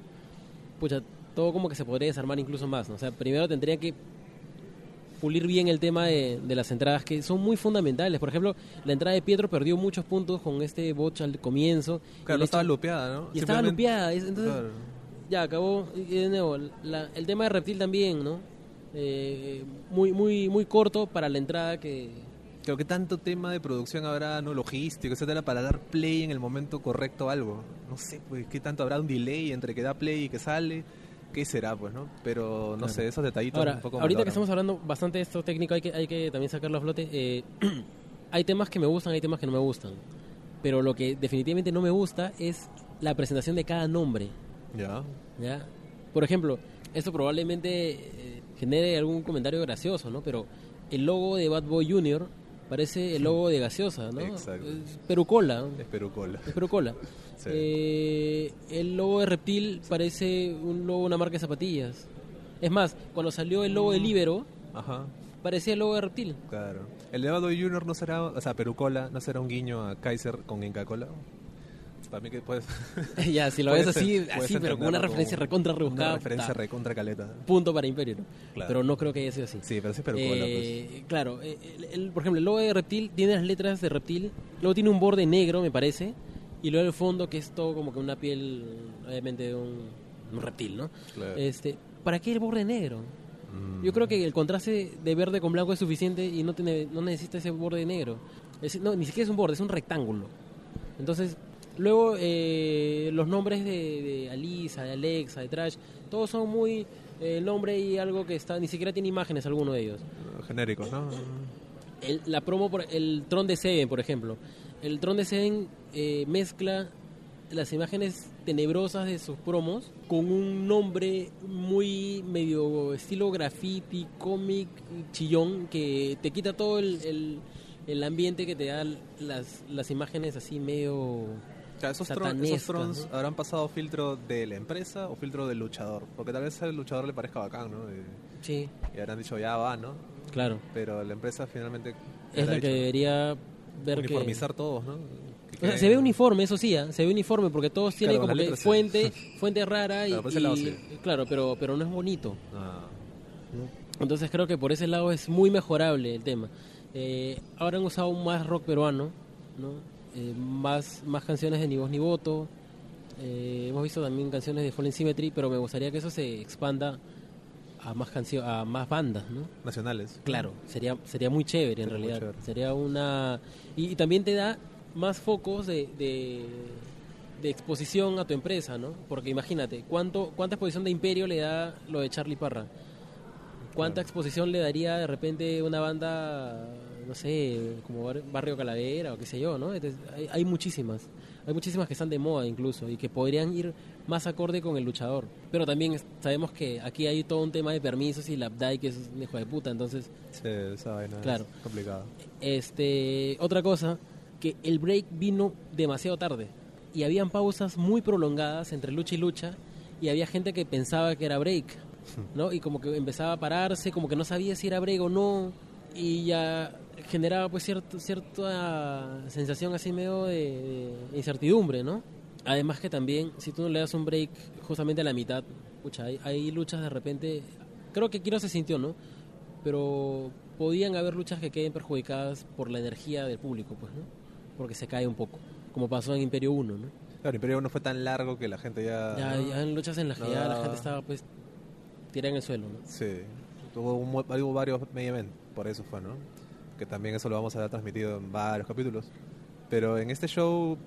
pucha, todo como que se podría desarmar incluso más. ¿no? O sea, primero tendría que pulir bien el tema de, de las entradas que son muy fundamentales. Por ejemplo, la entrada de Pietro perdió muchos puntos con este botch al comienzo. Claro, no estaba lupeada, ¿no? Y estaba lupeada. es- Entonces, Claro. Ya acabó. Y de nuevo, la- el tema de Reptil también, ¿no? Eh, muy, muy, muy corto para la entrada que... Creo que tanto tema de producción habrá, ¿no? Logístico, etcétera, para dar play en el momento correcto a algo. No sé, pues, qué tanto habrá un delay entre que da play y que sale. ¿Qué será, pues, no? Pero, no Claro. sé, esos detallitos Ahora, un poco ahorita que estamos hablando bastante de esto técnico, hay que, hay que también sacarlo a flote. eh, hay temas que me gustan, hay temas que no me gustan. Pero lo que definitivamente no me gusta es la presentación de cada nombre. Ya. ¿ya? Por ejemplo, esto probablemente eh, genere algún comentario gracioso, ¿no? Pero el logo de Bad Boy Jr. parece el logo de gaseosa, ¿no? Exacto. Es Perucola. Es Perucola. Es Perucola. Sí. Eh, el logo de Reptil parece un logo una marca de zapatillas. Es más, cuando salió el logo de Libero, Ajá. parecía el logo de Reptil. Claro. El de Bad Boy Junior no será, o sea, Perucola, no será un guiño a Kaiser con Inca Cola. Para mí que puedes. ya, si lo ves así, así pero con una referencia recontra rebuscada. Una referencia recontra caleta. punto para Imperio, ¿no? Claro. Pero no creo que haya sido así. Sí, pero sí Perucola, Eh, Claro, eh, el- el- por ejemplo, el logo de Reptil tiene las letras de Reptil, luego tiene un borde negro, me parece, y luego el fondo que es todo como que una piel, obviamente, de un, un reptil, ¿no? Claro. Este, ¿Para qué el borde negro? pues. Mm. Yo creo que el contraste de verde con blanco es suficiente y no, tiene, no necesita ese borde negro. Es- no, ni siquiera es un borde, es un rectángulo. Entonces, luego eh, los nombres de, de Alisa, de Alexa, de Trash, todos son muy eh, nombre y algo que está, ni siquiera tiene imágenes alguno de ellos. Genéricos, ¿no? El, la promo, por, el Tron de Seven, por ejemplo. El Tron de Seven eh, mezcla las imágenes tenebrosas de sus promos con un nombre muy medio estilo graffiti, cómic, chillón, que te quita todo el, el, el ambiente que te da las, las imágenes así medio... Claro, esos, tron- esos trons ¿no? habrán pasado filtro de la empresa o filtro del luchador. Porque tal vez al luchador le parezca bacán, ¿no? Y, Sí, y habrán dicho, ya va, ¿no? claro. Pero la empresa finalmente... Es la que dicho, debería ver que... uniformizar todos, ¿no? Que O sea, quede- se ve uniforme, eso sí, ¿ah? se ve uniforme porque todos tienen Claro, como que fuente, fuente rara y, claro, pero pero no es bonito. Ah, Entonces creo que por ese lado es muy mejorable el tema. Eh, ahora han usado más rock peruano, ¿no? Eh, más más canciones de Ni Voz Ni Voto. Eh, hemos visto también canciones de Fallen Symmetry, pero me gustaría que eso se expanda a más cancio a más bandas, ¿no? nacionales. Claro, sería sería muy chévere en Sería realidad. chévere. Sería una y, y también te da más focos de, de, de exposición a tu empresa, ¿no? Porque imagínate, ¿cuánto cuánta exposición de Imperio le da lo de Charlie Parra? ¿Cuánta Claro. exposición le daría de repente una banda, no sé, como Bar- Barrio Calavera o qué sé yo, ¿no? Entonces, hay, hay muchísimas. Hay muchísimas que están de moda incluso y que podrían ir más acorde con el luchador. Pero también sabemos que aquí hay todo un tema de permisos y la APDAI que es un hijo de puta, entonces Sí, esa vaina Claro. es complicada. este, otra cosa, que el break vino demasiado tarde y habían pausas muy prolongadas entre lucha y lucha y había gente que pensaba que era break, ¿no? Y como que empezaba a pararse, como que no sabía si era break o no y ya generaba pues cierto, cierta sensación así medio de, de incertidumbre, ¿no? Además que también, si tú no le das un break justamente a la mitad, pucha, hay, hay luchas de repente, creo que no se sintió, ¿no? pero podían haber luchas que queden perjudicadas por la energía del público, pues, ¿no? Porque se cae un poco, como pasó en Imperio 1, ¿no? Claro, Imperio no fue tan largo que la gente ya... Ya, en luchas en las que No ya la gente estaba, pues, tirada en el suelo, ¿no? Sí, hubo varios event, por eso fue, ¿no? Que también eso lo vamos a ver transmitido en varios capítulos. Pero en este show,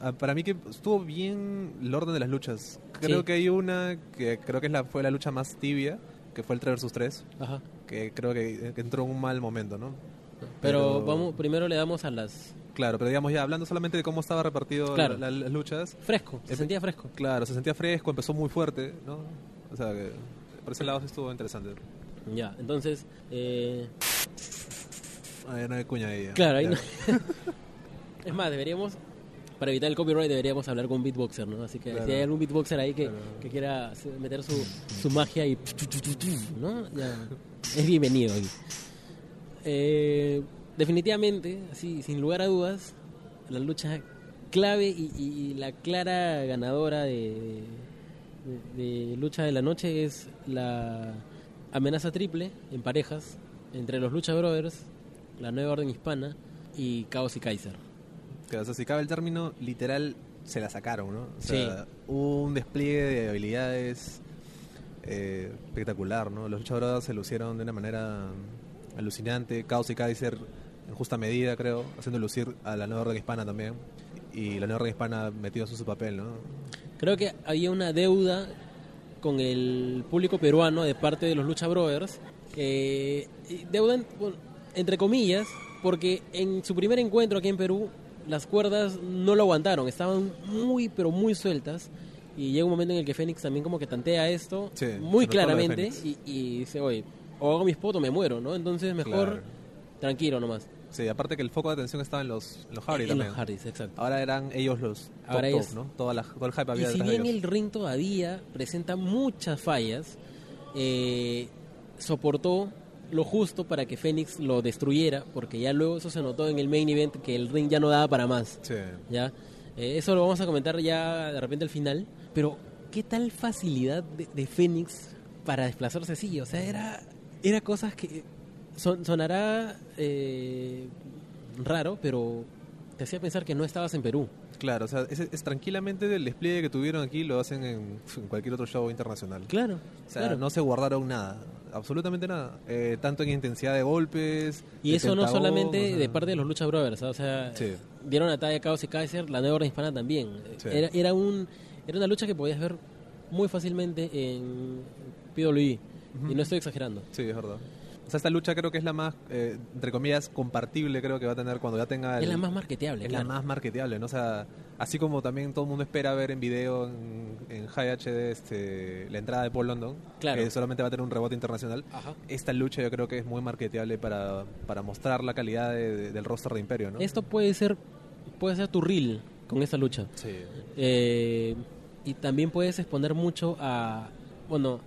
ah, para mí que estuvo bien el orden de las luchas. Creo Sí. que hay una que creo que es la, fue la lucha más tibia, que fue el 3 vs 3, Ajá. que creo que, que entró en un mal momento, ¿no? Pero, Pero- vamos, primero le damos a las... Claro, pero digamos ya hablando solamente de cómo estaba repartido Claro. la- la- las luchas, Fresco, se Efe- sentía fresco. claro, se sentía fresco, empezó muy fuerte, ¿no? O sea, que por ese lado estuvo interesante. Ya, entonces, eh, Ay, no hay cuña ahí. ya. claro, ahí no... es más, deberíamos, para evitar el copyright, deberíamos hablar con un beatboxer, ¿no? Así que Claro. si hay algún beatboxer ahí que, Claro. que quiera meter su, su magia y... ¿no? Ya, es bienvenido aquí. Eh, definitivamente, así, sin lugar a dudas, la lucha clave y, y la clara ganadora de, de- de lucha de la noche es la amenaza triple en parejas entre los Lucha Brothers, la Nueva Orden Hispana y Caos y Kaiser. Que, o sea, si cabe el término, literal se la sacaron, ¿no? O sea, hubo un despliegue de habilidades eh, espectacular, ¿no? Los Lucha Brothers se lucieron de una manera alucinante. Caos y Kaiser en justa medida, creo, haciendo lucir a la nueva orden hispana también. Y la nueva orden hispana metidos en su papel, ¿no? Creo que había una deuda con el público peruano de parte de los Lucha Brothers. eh, deuda, en- bueno, entre comillas, porque en su primer encuentro aquí en Perú, las cuerdas no lo aguantaron, estaban muy, pero muy sueltas. Y llega un momento en el que Fénix también como que tantea esto Sí, muy claramente y, y dice, oye, o hago mi spot o me muero, ¿no? Entonces mejor Claro. tranquilo nomás. Sí, aparte que el foco de atención estaba en los, en los Hardy en también. los Hardys, exacto. Ahora eran ellos los top, Ahora top, ellos- ¿no? Toda la, todo el hype había Y si detrás de bien ellos. el ring todavía presenta muchas fallas, eh, soportó lo justo para que Fénix lo destruyera, porque ya luego eso se notó en el main event que el ring ya no daba para más. Sí. ¿ya? Eh, eso lo vamos a comentar ya de repente al final, pero ¿qué tal facilidad de, de Fénix para desplazarse así? O sea, era, era cosas que son- sonará eh, raro, pero te hacía pensar que no estabas en Perú. Claro, o sea, es, es tranquilamente el despliegue que tuvieron aquí lo hacen en, en cualquier otro show internacional. Claro, O sea, claro. no se guardaron nada, absolutamente nada. Eh, tanto en intensidad de golpes. Y de eso no solamente o sea, de parte de los Lucha Brothers, ¿ah? o sea, Sí. dieron a talla Caos y Kaiser, la nueva orden hispana también. Sí. Era, era, un, era una lucha que podías ver muy fácilmente en PWE, Ujú. y no estoy exagerando. Sí, es verdad. O sea, esta lucha creo que es la más, eh, entre comillas, compartible creo que va a tener cuando ya tenga... es el- la más marketeable, es claro. la más marketeable, ¿no? O sea, así como también todo el mundo espera ver en video en, en High HD este, la entrada de Paul London, Claro. que solamente va a tener un rebote internacional. Ajá. Esta lucha yo creo que es muy marketeable para, para mostrar la calidad de- de- del roster de Imperio, ¿no? Esto puede ser, puede ser tu reel con esta lucha. Sí. Eh, y también puedes exponer mucho a, bueno,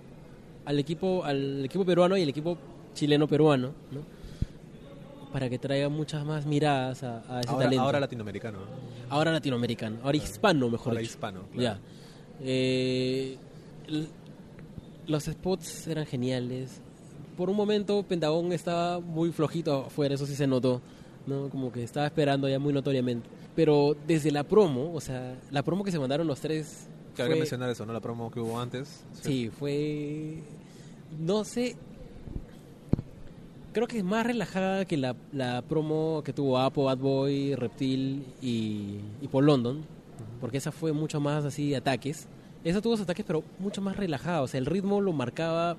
al equipo, al equipo peruano y el equipo chileno-peruano, ¿no? Para que traiga muchas más miradas a, a ese Ahora, talento. ahora latinoamericano, ¿no? Ahora latinoamericano, ahora hispano, mejor Ahora dicho. hispano, Ya. claro. Eh, l- los spots eran geniales. Por un momento Pentagón estaba muy flojito afuera, eso sí se notó, ¿no? Como que estaba esperando ya muy notoriamente. Pero desde la promo, o sea, la promo que se mandaron los tres... Que habría que fue- mencionar eso, ¿no? La promo que hubo antes. Sí, fue... No sé... Creo que es más relajada que la, la promo que tuvo Apo, Bad Boy, Reptil y, y Paul London. Porque esa fue mucho más así de ataques. Esa tuvo sus ataques, pero mucho más relajada. O sea, el ritmo lo marcaba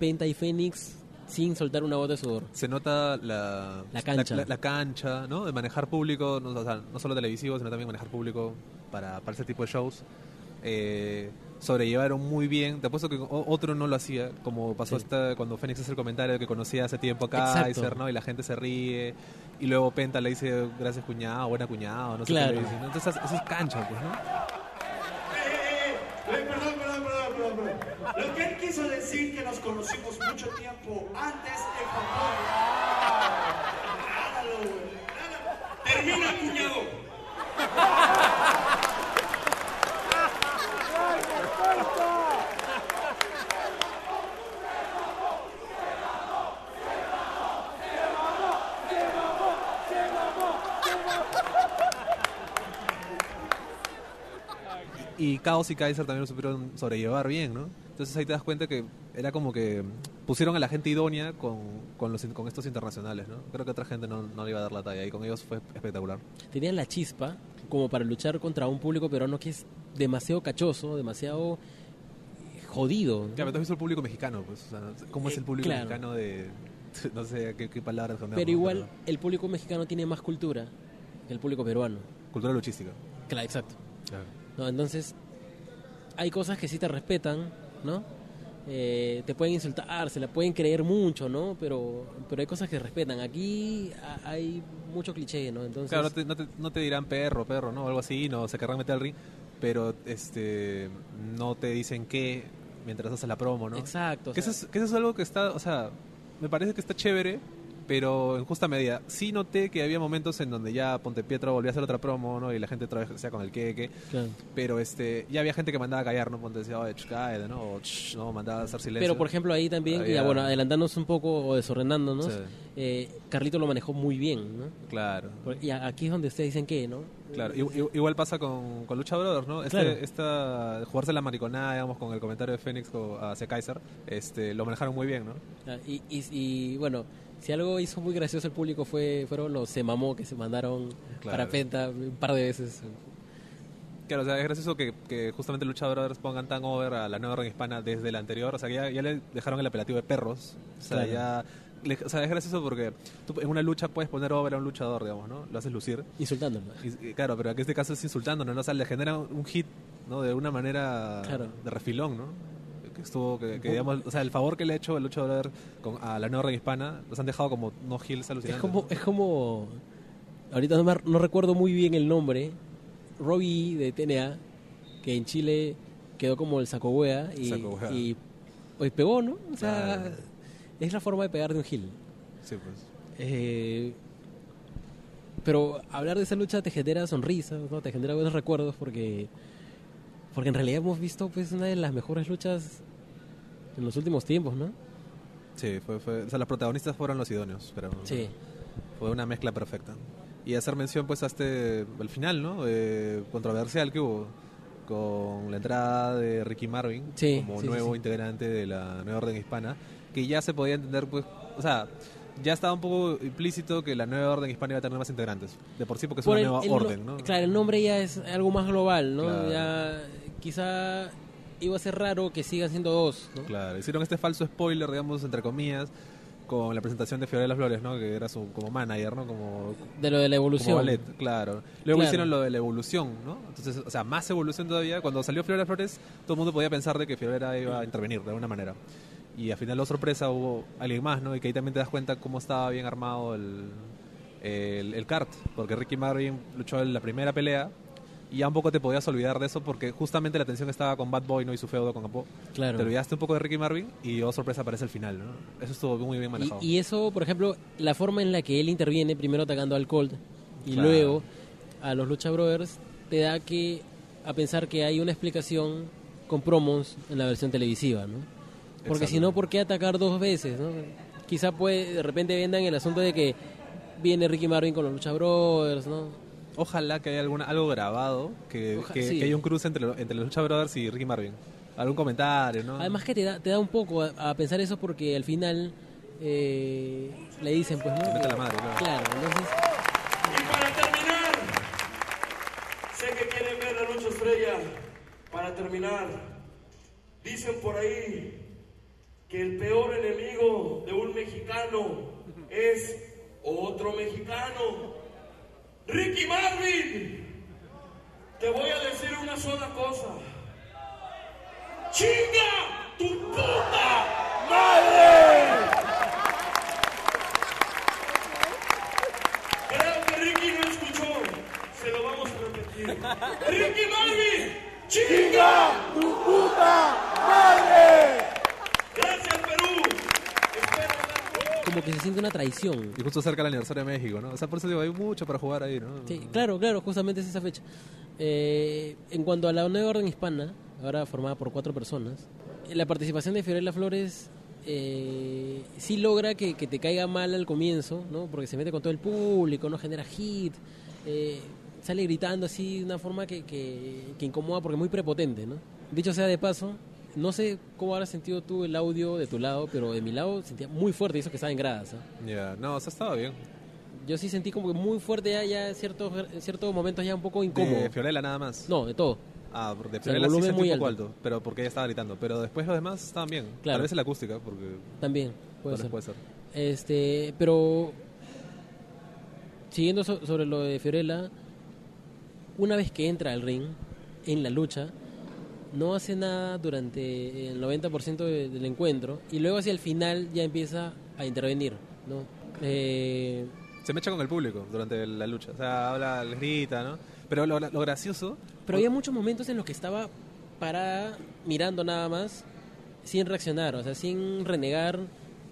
Penta y Fénix sin soltar una gota de sudor. Se nota la, La cancha. La, la cancha, ¿no? De manejar público, no, o sea, no solo televisivo, sino también manejar público para, para ese tipo de shows. Eh, sobrellevaron muy bien. Te apuesto que otro no lo hacía, como pasó Sí. esta, cuando Fénix hace el comentario que conocía hace tiempo acá, Exacto. Kaiser, ¿no? Y la gente se ríe. Y luego Penta le dice, gracias cuñado, buena cuñado, no sé Claro. qué le dice, ¿no? Entonces, eso es cancha, pues, ¿no? Eh, perdón, perdón, perdón, perdón, perdón. Lo que él quiso decir que nos conocimos mucho tiempo antes en Japón. Termina, cuñado. Y Chaos y Kaiser también lo supieron sobrellevar bien, ¿no? Entonces ahí te das cuenta que era como que pusieron a la gente idónea con, con, los, con estos internacionales, ¿no? Creo que otra gente no, no le iba a dar la talla y con ellos fue espectacular. Tenían la chispa como para luchar contra un público peruano que es demasiado cachoso, demasiado jodido. ¿no? Claro, tú has visto el público mexicano, pues, o sea, ¿cómo es Eh, el público claro. mexicano de... No sé qué, qué palabras Pero igual el público mexicano tiene más cultura que el público peruano. Cultura luchística. Claro, exacto. Claro. ¿No? Entonces, hay cosas que sí te respetan, ¿no? Eh, te pueden insultar, se la pueden creer mucho, ¿no? Pero, pero hay cosas que respetan. Aquí ha- hay mucho cliché, ¿no? Entonces, Claro, no te, no, te, no te dirán perro, perro, ¿no? O algo así, no se querrán meter al ring, pero este no te dicen qué mientras haces la promo, ¿no? exacto. o Que eso, es, que eso es algo que está, o sea, me parece que está chévere, pero en justa medida. Sí noté que había momentos en donde ya Ponte Pietro volvía a hacer otra promo, ¿no? Y la gente otra vez sea con el queque. claro. Pero este, ya había gente que mandaba a callar, ¿no? Ponte decía, oye, cállate, ¿no? O, ch, no, mandaba a hacer silencio. Pero por ejemplo ahí también, y Había- ya, bueno, adelantándonos un poco o desordenándonos, Sí. eh, Carlito lo manejó muy bien, ¿no? Claro. Y aquí es donde ustedes dicen que, ¿no? Claro, igual pasa con, con Lucha Brothers, ¿no? Este, Claro. Esta, jugarse la mariconada, digamos, con el comentario de Fénix hacia Kaiser, este, lo manejaron muy bien, ¿no? Ah, Y, y, y, bueno, si algo hizo muy gracioso el público fue fueron los se mamó que se mandaron Claro. para Penta un par de veces. Claro, o sea, es gracioso que, que justamente Lucha Brothers pongan tan over a la nueva ring hispana desde la anterior, o sea, que ya, ya le dejaron el apelativo de perros, o sea, Claro. ya... o sea, es gracioso porque tú en una lucha puedes poner over a un luchador, digamos, ¿no? Lo haces lucir. Insultándolo. Y, y claro, pero en este caso es insultándolo, ¿no? O sea, le genera un hit, ¿no? De una manera Claro. de refilón, ¿no? Estuvo, que, que, digamos, o sea, el favor que le ha hecho el Lucha Brother con, a la nueva ring hispana, los han dejado como no Es alucinantes. como, es como, ahorita no, me- no recuerdo muy bien el nombre, Robbie de TNA, que en Chile quedó como el saco wea y, y pues pegó, ¿no? O sea, es la forma de pegar de un heel. Sí, pues. Eh, pero hablar de esa lucha te genera sonrisas, ¿no? te genera buenos recuerdos porque porque en realidad hemos visto pues una de las mejores luchas en los últimos tiempos, ¿no? Sí, fue, fue, o sea, los protagonistas fueron los idóneos, pero Sí. fue una mezcla perfecta. Y hacer mención pues a este, al final, ¿no? Eh, controversial que hubo con la entrada de Ricky Marvin Sí, como sí, nuevo sí. integrante de la nueva orden hispana, que ya se podía entender pues, o sea, ya estaba un poco implícito que la nueva orden hispana iba a tener más integrantes, de por sí porque es Por una el- nueva el no- orden, ¿no? Claro, el nombre ya es algo más global, ¿no? Claro. Ya quizá iba a ser raro que siga siendo dos, ¿no? Claro, hicieron este falso spoiler, digamos, entre comillas, con la presentación de Fiorella Flores, ¿no? Que era su como manager, ¿no? Como, De lo de la como evolución. ballet, claro. Luego Claro. hicieron lo de la evolución, ¿no? Entonces, o sea, más evolución todavía. Cuando salió Fiorella Flores, todo el mundo podía pensar de que Fiorella iba a intervenir de alguna manera. Y al final, la sorpresa, hubo alguien más, ¿no? Y que ahí también te das cuenta cómo estaba bien armado el, el, el kart. Porque Ricky Marvin luchó en la primera pelea y ya un poco te podías olvidar de eso porque justamente la atención estaba con Bad Boy, ¿no? Y su feudo con Apo. Claro. Te olvidaste un poco de Ricky Marvin y oh sorpresa aparece al final, ¿no? Eso estuvo muy bien manejado. Y, y eso, por ejemplo, la forma en la que él interviene, primero atacando al Colt y Claro. luego a los Lucha Brothers, te da que a pensar que hay una explicación con promos en la versión televisiva, ¿no? Porque si no, ¿por qué atacar dos veces, no? Quizá puede, de repente vendan el asunto de que viene Ricky Marvin con los Lucha Brothers, ¿no? Ojalá que haya alguna, algo grabado, que, Oja- que, sí. que haya un cruce entre, entre los Lucha Brothers y Ricky Marvin. Algún comentario, ¿no? Además que te da, te da un poco a, a pensar eso porque al final eh, le dicen, pues, ¿no? Te mete la madre, claro. Claro, entonces... Y para terminar, sé que quieren ver la lucha estrella. Para terminar, dicen por ahí que el peor enemigo de un mexicano es otro mexicano. Ricky Marvin, te voy a decir una sola cosa. ¡Chinga tu puta madre! Creo que Ricky no escuchó. Se lo vamos a repetir. ¡Ricky Marvin! ¡Chinga tu puta madre! Gracias, como que se siente una traición. Y justo cerca del aniversario de México, ¿no? O sea, por eso digo, hay mucho para jugar ahí, ¿no? Sí, claro, claro, justamente es esa fecha. Eh, en cuanto a la nueva orden hispana, ahora formada por cuatro personas, la participación de Fiorella Flores eh, sí logra que, que te caiga mal al comienzo, ¿no? Porque se mete con todo el público, no genera hit, eh, sale gritando así de una forma que, que, que incomoda porque es muy prepotente, ¿no? Dicho sea de paso, no sé cómo habrás sentido tú el audio de tu lado, pero de mi lado sentía muy fuerte, y eso que estaba en gradas. Ya, no, o sea, estaba bien. Yo sí sentí como que muy fuerte ya, ya en ciertos, ciertos momentos ya un poco incómodo. De Fiorella nada más. No, de todo. Ah, de sea, el Fiorella sí sentí muy un poco alto. alto. pero porque ella estaba gritando. Pero después los demás estaban bien. Claro. Tal vez la acústica, porque También puede ser. puede ser. Este, pero siguiendo so- sobre lo de Fiorella, una vez que entra al ring en la lucha, no hace nada durante el 90% de- del encuentro y luego hacia el final ya empieza a intervenir, ¿no? Eh, Se me echa con el público durante la lucha. O sea, habla, les grita, ¿no? Pero lo, lo gracioso... pero había muchos momentos en los que estaba parada mirando nada más sin reaccionar, o sea, sin renegar,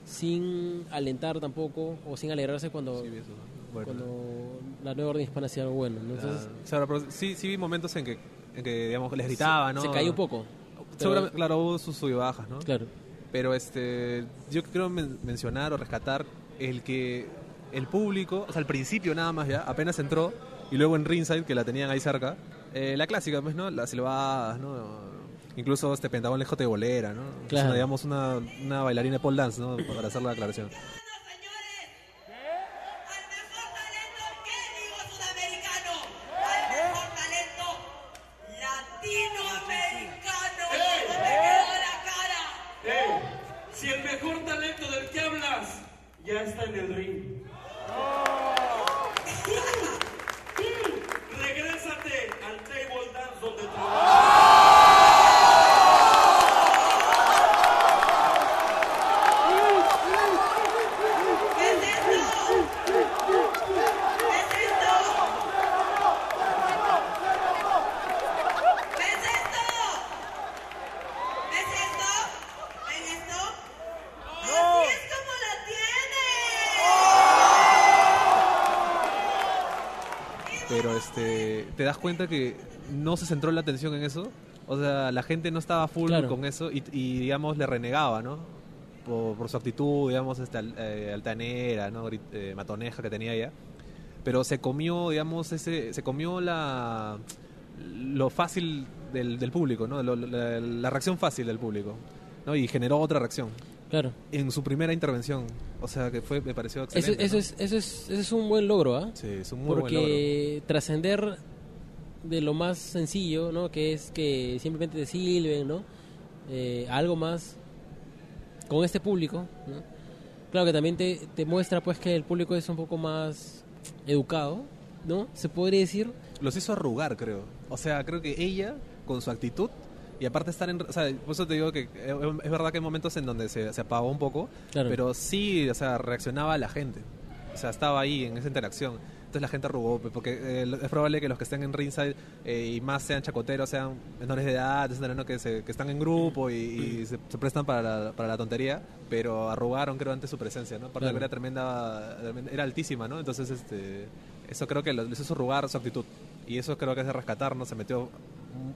sin alentar tampoco o sin alegrarse cuando Sí, vi eso, ¿no? Bueno. cuando la nueva orden hispana hacía algo bueno. ¿no? Entonces, Ah, o sea, pero sí, sí vi momentos en que, que digamos, les gritaba, ¿no? se cayó un poco. Seguramente, claro, hubo sus sub y bajas, ¿no? Claro. Pero este, yo quiero men- mencionar o rescatar el que el público, o sea, al principio nada más ya, apenas entró, y luego en Ringside, que la tenían ahí cerca, eh, la clásica, pues, ¿no? Las silbadas, ¿no? Incluso este Pentagón lejos de bolera, ¿no? Es Claro. una, digamos, una, una bailarina de pole dance, ¿no? Para hacer la aclaración. Si el mejor talento del que hablas ya está en el ring. Regrésate al table dance donde trabajas. ¿Qué es esto? ¿Qué es esto? ¿Ves esto? ¿Ves esto? ¿Ven esto? Así es como la tiene. Pero este, te das cuenta que no se centró la atención en eso. O sea, la gente no estaba full Claro. con eso y, y, digamos, le renegaba, ¿no? Por, por su actitud, digamos, este, eh, altanera, ¿no? Eh, matoneja que tenía ella. Pero se comió, digamos, ese, se comió la lo fácil del, del público, ¿no? Lo- la, la reacción fácil del público, ¿no? Y generó otra reacción Claro. en su primera intervención. O sea, que fue, me pareció excelente. eso, ¿no? es, eso, es, eso es un buen logro, ¿ah? Sí, es un muy buen logro. Porque trascender de lo más sencillo, ¿no? Que es que simplemente te silben, ¿no? Eh, algo más con este público, ¿no? Claro que también te, te muestra pues que el público es un poco más educado, ¿no? Se podría decir. Los hizo arrugar, creo. O sea, creo que ella, con su actitud, y aparte estar en... O sea, por eso te digo que eh, es verdad que hay momentos en donde se, se apagó un poco, Claro. pero sí, o sea, reaccionaba a la gente. O sea, estaba ahí en esa interacción. Entonces la gente arrugó, pues, porque eh, es probable que los que estén en ringside eh, y más sean chacoteros, sean menores de edad, ¿no? que, se- que están en grupo y, y se, se prestan para la, para la tontería, pero arrugaron, creo, ante su presencia, ¿no? Aparte Claro. era tremenda, era altísima, ¿no? Entonces, este, eso creo que les hizo arrugar su actitud. Y eso creo que es de rescatar, ¿no? Se metió,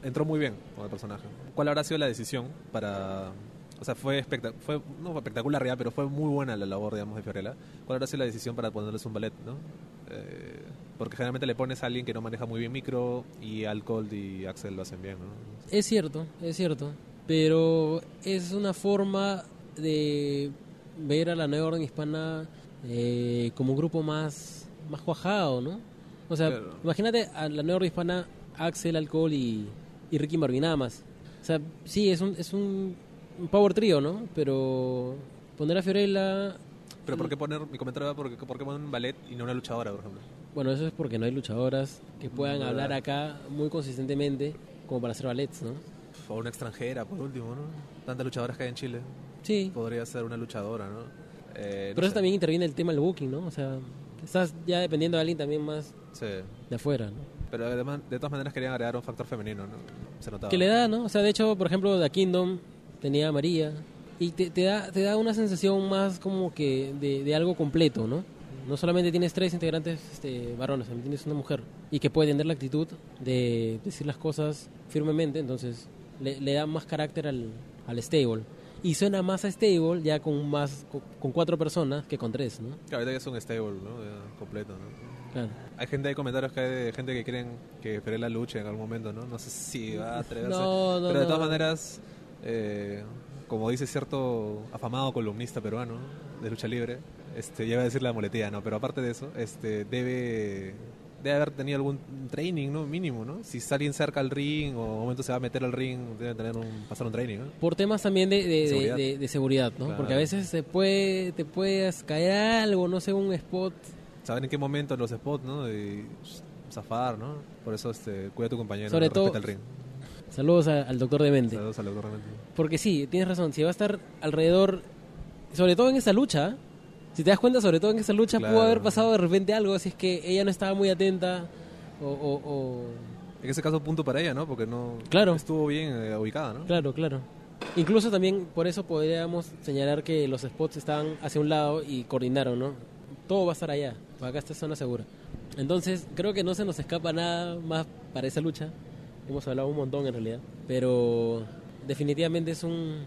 entró muy bien con el personaje. ¿Cuál habrá sido la decisión para... O sea, fue, espectac- fue no fue espectacular ya, pero fue muy buena la labor, digamos, de Fiorella. ¿Cuál habrá sido la decisión para ponerles un ballet, no? Eh, porque generalmente le pones a alguien que no maneja muy bien micro y Alcohol y Axel lo hacen bien, ¿no? Es cierto, es cierto. Pero es una forma de ver a la nueva orden hispana eh, como un grupo más, más cuajado, ¿no? O sea, Claro. imagínate a la nueva orden hispana, Axel, Alcohol y, y Ricky Marvin nada más. O sea, sí, es un, es un, un power trío, ¿no? Pero poner a Fiorella... Pero ¿por qué poner, mi comentario va, ¿por qué, por qué poner un ballet y no una luchadora, por ejemplo? Bueno, eso es porque no hay luchadoras que puedan ¿Verdad? hablar acá muy consistentemente como para hacer ballets, ¿no? O una extranjera, por último, ¿no? Tantas luchadoras que hay en Chile. Sí, Podría ser una luchadora, ¿no? Eh, no pero eso sé. también interviene el tema del booking, ¿no? O sea, estás ya dependiendo de alguien también más Sí. de afuera, ¿no? Pero además, de todas maneras querían agregar un factor femenino, ¿no? Se notaba. Que le da, ¿no? O sea, de hecho, por ejemplo, The Kingdom tenía María y te, te da, te da una sensación más como que de, de algo completo, ¿no? No solamente tienes tres integrantes este, varones, también tienes una mujer y que puede tener la actitud de decir las cosas firmemente, entonces le, le da más carácter al, al stable. Y suena más a stable ya con más con, cuatro personas que con tres, ¿no? Claro, ahorita ya es un stable, ¿no? Ya completo, ¿no? Claro. Hay gente, hay comentarios que hay de gente que quieren que Ferela luche en algún momento, ¿no? No sé si va a atreverse. No, no, pero de no. todas maneras, eh, como dice cierto afamado columnista peruano de lucha libre, este, ya iba a decir la muletilla, ¿no? Pero aparte de eso, este, debe, debe haber tenido algún training, ¿no? Mínimo, ¿no? Si alguien cerca al ring o en un momento se va a meter al ring, debe tener un, pasar un training, ¿no? por temas también de, de- Seguridad. de- de seguridad, ¿no? Claro. Porque a veces se puede, te puedes caer algo, no sé, un spot. Saber en qué momento los spots, ¿no? Y zafar, ¿no? Por eso, este, cuida a tu compañero, Sobre todo- el ring. Saludos a- al doctor Demente. Saludos al doctor realmente. Porque sí, tienes razón, si va a estar alrededor, sobre todo en esta lucha, si te das cuenta, sobre todo en esta lucha, Claro. pudo haber pasado de repente algo, si es que ella no estaba muy atenta o... o- o- En ese caso, punto para ella, ¿no? Porque no Claro. estuvo bien eh, ubicada, ¿no? Claro, claro. Incluso también por eso podríamos señalar que los spots estaban hacia un lado y coordinaron, ¿no? Todo va a estar allá, acá está zona segura. Entonces, creo que no se nos escapa nada más para esa lucha. Hemos hablado un montón en realidad, pero definitivamente es un,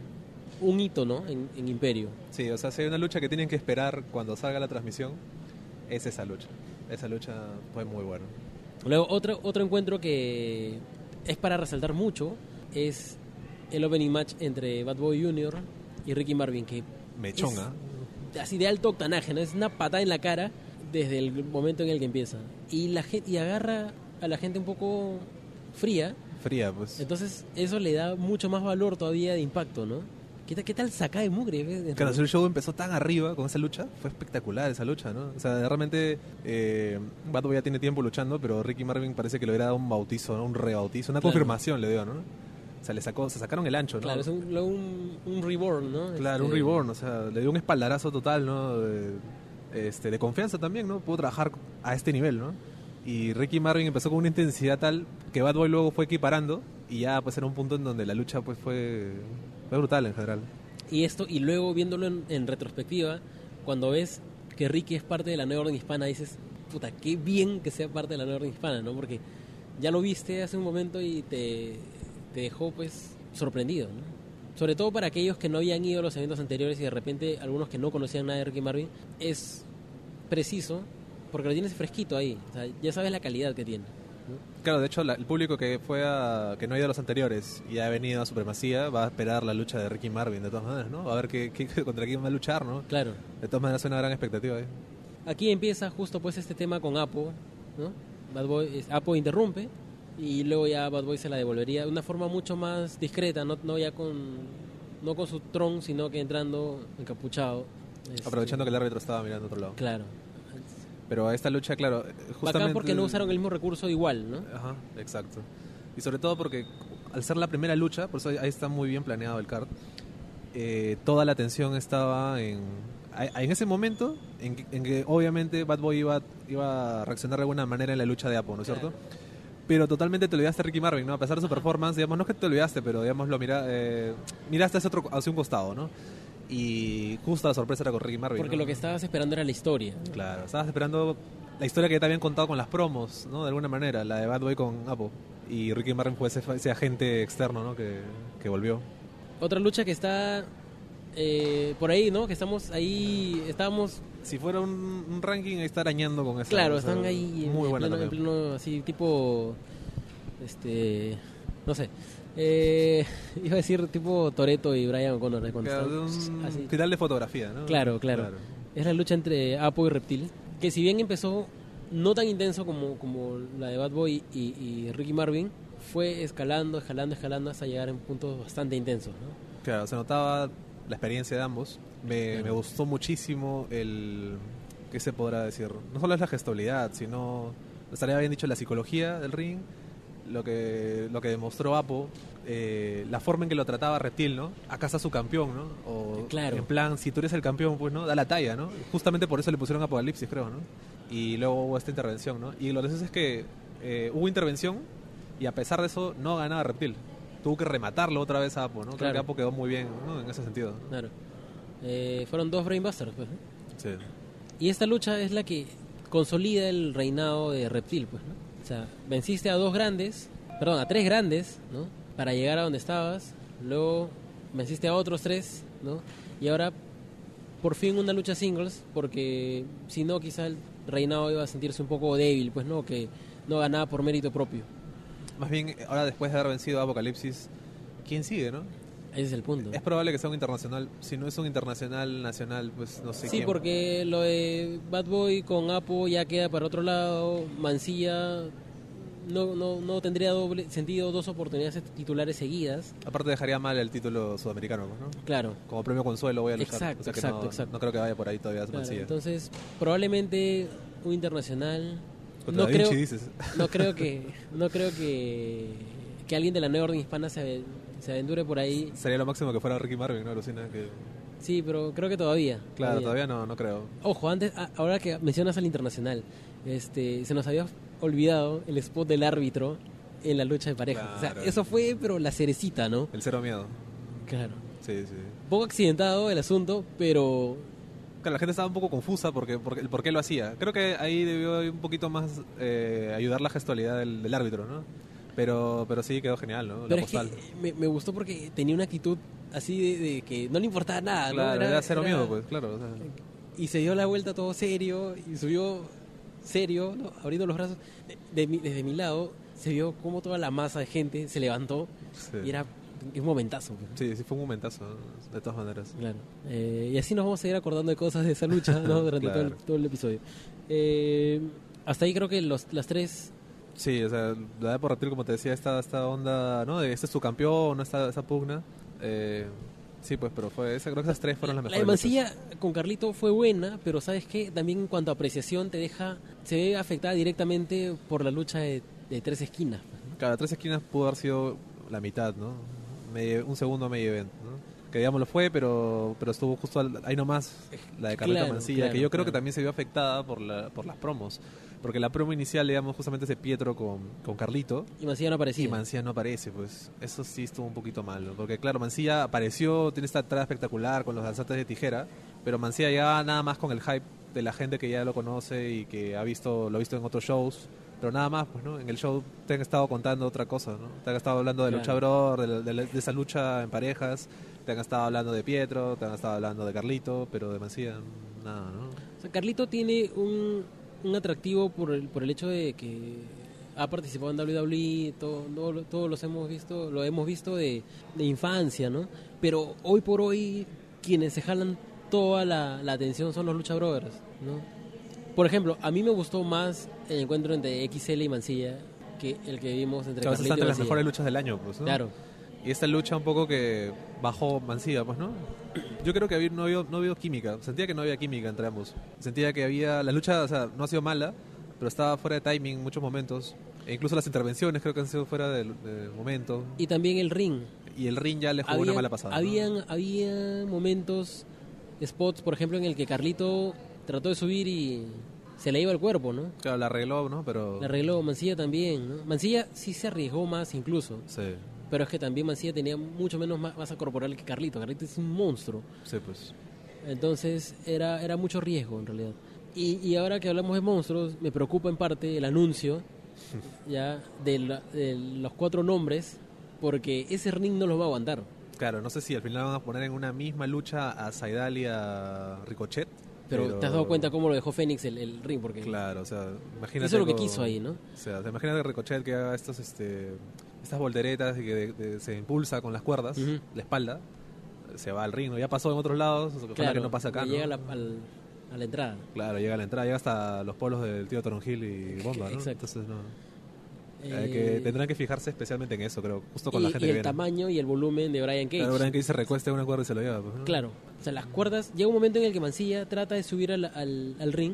un hito, ¿no? En, en Imperio. Sí, o sea, si hay una lucha que tienen que esperar cuando salga la transmisión, es esa lucha. Esa lucha fue muy buena. Luego, otro, otro encuentro que es para resaltar mucho es el opening match entre Bad Boy Jr. y Ricky Marvin, que Mechonga. es así de alto octanaje, ¿no? Es una patada en la cara desde el momento en el que empieza. Y la y agarra a la gente un poco fría, Fría, pues. entonces eso le da mucho más valor todavía de impacto, ¿no? ¿Qué, tal- qué tal saca de mugre? ves? Claro, el show empezó tan arriba con esa lucha, fue espectacular esa lucha, ¿no? O sea, realmente eh, Bad Boy ya tiene tiempo luchando, pero Ricky Marvin parece que le hubiera dado un bautizo, ¿no? un rebautizo, una Claro. confirmación, le dio, ¿no? O sea, le sacó, se sacaron el ancho, ¿no? Claro, es un, un, un reborn, ¿no? Claro, un Este, reborn, o sea, le dio un espaldarazo total, ¿no? De, este, de confianza también, ¿no? Pudo trabajar a este nivel, ¿no? Y Ricky Marvin empezó con una intensidad tal que Bad Boy luego fue equiparando y ya pues era un punto en donde la lucha pues fue, fue brutal en general. Y esto, y luego viéndolo en, retrospectiva, cuando ves que Ricky es parte de la nueva orden hispana, dices, puta, qué bien que sea parte de la nueva orden hispana, ¿no? Porque ya lo viste hace un momento y te, te dejó, pues, sorprendido, ¿no? Sobre todo para aquellos que no habían ido a los eventos anteriores y de repente algunos que no conocían nada de Ricky Marvin, es preciso porque lo tienes fresquito ahí, o sea, ya sabes la calidad que tiene. Claro, de hecho la- el público que fue a, que no ha ido a los anteriores y ha venido a Supremacía va a esperar la lucha de Ricky Marvin de todas maneras, ¿no? A ver qué, qué- contra quién va a luchar, ¿no? Claro. De todas maneras es una gran expectativa ahí. Aquí empieza justo pues este tema con Apo, ¿no? Bad Boy, Apo interrumpe y luego ya Bad Boy se la devolvería de una forma mucho más discreta, no, no ya con no con su tron, sino que entrando encapuchado. Este, Aprovechando que el árbitro estaba mirando a otro lado. Claro. Pero a esta lucha, claro, justamente... Bacán porque no usaron el mismo recurso igual, ¿no? Ajá, exacto. Y sobre todo porque al ser la primera lucha, por eso ahí- está muy bien planeado el card, eh, toda la atención estaba en... a- En ese momento, en que, en que obviamente Bad Boy iba, iba a reaccionar de alguna manera en la lucha de Apo, ¿no es cierto? Pero totalmente te olvidaste de Ricky Marvin, ¿no? A pesar de su performance, digamos, no es que te olvidaste, pero digamos, lo mira, eh, miraste hacia, otro, hacia un costado, ¿no? Y justo la sorpresa era con Ricky Marvin. Porque ¿no? lo que estabas esperando era la historia. Claro, estabas esperando la historia que ya te habían contado con las promos, ¿no? De alguna manera, la de Bad Boy con Apo. Y Ricky Martin fue ese, ese agente externo, ¿no? Que, que volvió. Otra lucha que está eh, por ahí, ¿no? Que estamos ahí, estábamos, Si fuera un, un ranking, ahí está arañando con esa. claro, están ahí Muy en buena pleno, en pleno, así tipo, este, no sé, eh, iba a decir tipo Toreto y Brian O'Connor Claro, un final de fotografía, ¿no? Claro, claro, Es la lucha entre Apo y Reptil, que si bien empezó no tan intenso como, como la de Bad Boy y, y Ricky Marvin, fue escalando, escalando, escalando hasta llegar en puntos bastante intensos, ¿no? Claro, se notaba la experiencia de ambos. Me, Claro. me gustó muchísimo el. ¿Qué se podrá decir? No solo es la gestualidad, sino. Estaría bien dicho la psicología del ring, lo que, lo que demostró Apo, eh, la forma en que lo trataba Reptil, ¿no? Acá está su campeón, ¿no? O Claro. en plan, si tú eres el campeón, pues, ¿no? Da la talla, ¿no? Justamente por eso le pusieron Apocalipsis, creo, ¿no? Y luego hubo esta intervención, ¿no? Y lo que es que eh, hubo intervención y a pesar de eso no ganaba Reptil. Tuvo que rematarlo otra vez a Apo, ¿no? Creo Claro. que Apo quedó muy bien, ¿no? En ese sentido. ¿no? Claro. Eh, fueron dos Brainbusters, pues. Sí. Y esta lucha es la que consolida el reinado de Reptil, pues, ¿no? Sea, venciste a dos grandes, perdón, a tres grandes, ¿no? Para llegar a donde estabas, luego venciste a otros tres, ¿no? Y ahora, por fin una lucha singles, porque si no, quizá el reinado iba a sentirse un poco débil, pues, ¿no? Que no ganaba por mérito propio. Más bien, ahora después de haber vencido a Apocalipsis, ¿quién sigue, no? Ese es el punto. Es probable que sea un internacional. Si no es un internacional nacional, pues no sé Sí, quién. porque lo de Bad Boy con Apo ya queda para otro lado. Mancilla no, no, no tendría doble sentido dos oportunidades titulares seguidas. Aparte dejaría mal el título sudamericano, pues, ¿no? Claro. Como premio consuelo voy a luchar. Exacto, O sea que exacto, no, exacto. no creo que vaya por ahí todavía claro, Mancilla. entonces, probablemente un internacional. Contra no Da Vinci creo, dices. no creo que no creo que, que alguien de la nueva orden hispana se, se aventure por ahí. Sería lo máximo que fuera Ricky Marvin, ¿no? Alucina que... Sí, pero creo que todavía. Claro, todavía no, no creo. Ojo, antes, ahora que mencionas al internacional, este, se nos había olvidado el spot del árbitro en la lucha de pareja. O sea, Claro. eso fue, pero la cerecita, ¿no? El cero miedo. Claro. Sí, sí. Poco accidentado el asunto, pero Claro, la gente estaba un poco confusa porque, porque, por qué lo hacía. Creo que ahí debió un poquito más eh, ayudar la gestualidad del, del árbitro, ¿no? Pero, pero sí quedó genial, ¿no? La Pero es que postal. me, me gustó porque tenía una actitud así de, de que no le importaba nada, ¿no? Claro, era, cero miedo, pues, claro. o sea. Y se dio la vuelta todo serio y subió serio, ¿no? abriendo los brazos. De- de desde mi lado se vio como toda la masa de gente se levantó Sí. y era un momentazo. pues. Sí, sí fue un momentazo, de todas maneras. Claro. Eh, y así nos vamos a ir acordando de cosas de esa lucha ¿no? durante todo, el, Claro. todo el episodio. Eh, hasta ahí creo que los, las tres Sí, o sea, la de por reptil, como te decía, esta, esta onda, ¿no? De este es tu campeón. Esta, esa pugna. Eh, sí, pues, pero fue esa, creo que esas tres fueron las La mejores. luchas. Mancilla con Carlito fue buena, pero ¿sabes qué? También en cuanto a apreciación te deja, se ve afectada directamente por la lucha de, de tres esquinas. pues, ¿no? Cada tres esquinas pudo haber sido la mitad, ¿no? Medio- un segundo medio event, ¿no? Que digamos lo fue, pero, pero estuvo justo al- ahí nomás la de Carlito Claro, Mancilla, claro, que yo creo que también se vio afectada por, la, por las promos. Porque la promo inicial, digamos, justamente es de Pietro con, con Carlito. Y Mancilla no aparecía. Y Mancilla no aparece, pues eso sí estuvo un poquito mal, ¿no? porque claro, Mancilla apareció, tiene esta entrada espectacular con los danzantes de tijera, pero Mancilla ya nada más con el hype de la gente que ya lo conoce y que ha visto lo ha visto en otros shows, pero nada más, pues, ¿no? En el show te han estado contando otra cosa, ¿no? Te han estado hablando de Claro. lucha de, de de esa lucha en parejas, te han estado hablando de Pietro, te han estado hablando de Carlito, pero de Mancilla nada, ¿no? O sea, Carlito tiene un, un atractivo por el, por el hecho de que ha participado en WWE, todo, todo- todos los hemos visto, lo hemos visto de, de infancia, ¿no? Pero hoy por hoy quienes se jalan toda la, la atención son los Lucha Brothers, ¿no? Por ejemplo, a mí me gustó más el encuentro entre XL y Mancilla que el que vimos entre veces Carlito y entre las Mancilla. mejores luchas del año, pues, ¿no? Claro. Y esta lucha un poco que bajó Mancilla, pues, ¿no? Yo creo que había- no, había, no había química. Sentía que no había química entre ambos. Sentía que había... La lucha, o sea, no ha sido mala, pero estaba fuera de timing en muchos momentos. E incluso las intervenciones creo que han sido fuera del momento. Y también el ring. Y el ring ya le jugó una Habían- mala pasada. ¿no? Habían, había momentos, spots, por ejemplo, en el que Carlito trató de subir y se le iba el cuerpo, ¿no? Claro, la arregló, ¿no? Pero... Le arregló Mancilla también, ¿no? Mancilla sí se arriesgó más incluso, Sí, pero es que también Mancilla tenía mucho menos ma- masa corporal que Carlito. Carlito es un monstruo. sí, pues. Entonces era, era mucho riesgo en realidad. Y, y ahora que hablamos de monstruos, me preocupa en parte el anuncio ya de, la- de los cuatro nombres, porque ese ring no los va a aguantar. Claro, no sé si al final van a poner en una misma lucha a Saidal y a Ricochet. Pero, te has dado cuenta cómo lo dejó Fénix el, el ring, porque Claro, o sea, imagínate. Eso es lo que quiso ahí, ¿no? O sea, te imaginas que Ricochet que haga estos, este, estas volteretas y que de- de- se impulsa con las cuerdas, la espalda, se va al ring. Ya pasó en otros lados, ojalá claro, que no pasa acá, ¿no? llega la, al- a la entrada. Claro, llega a la entrada, llega hasta los polos del tío Toronjil y Bomba, ¿no? Exacto. Entonces, no. Eh, Hay que, tendrán que fijarse especialmente en eso, creo, justo con y, la gente y el tamaño y el volumen de Brian Cage. Claro, Brian Cage se recuesta en una cuerda y se lo lleva, pues, ¿no? Claro, o sea, las cuerdas, llega un momento en el que Mancilla trata de subir al, al- al ring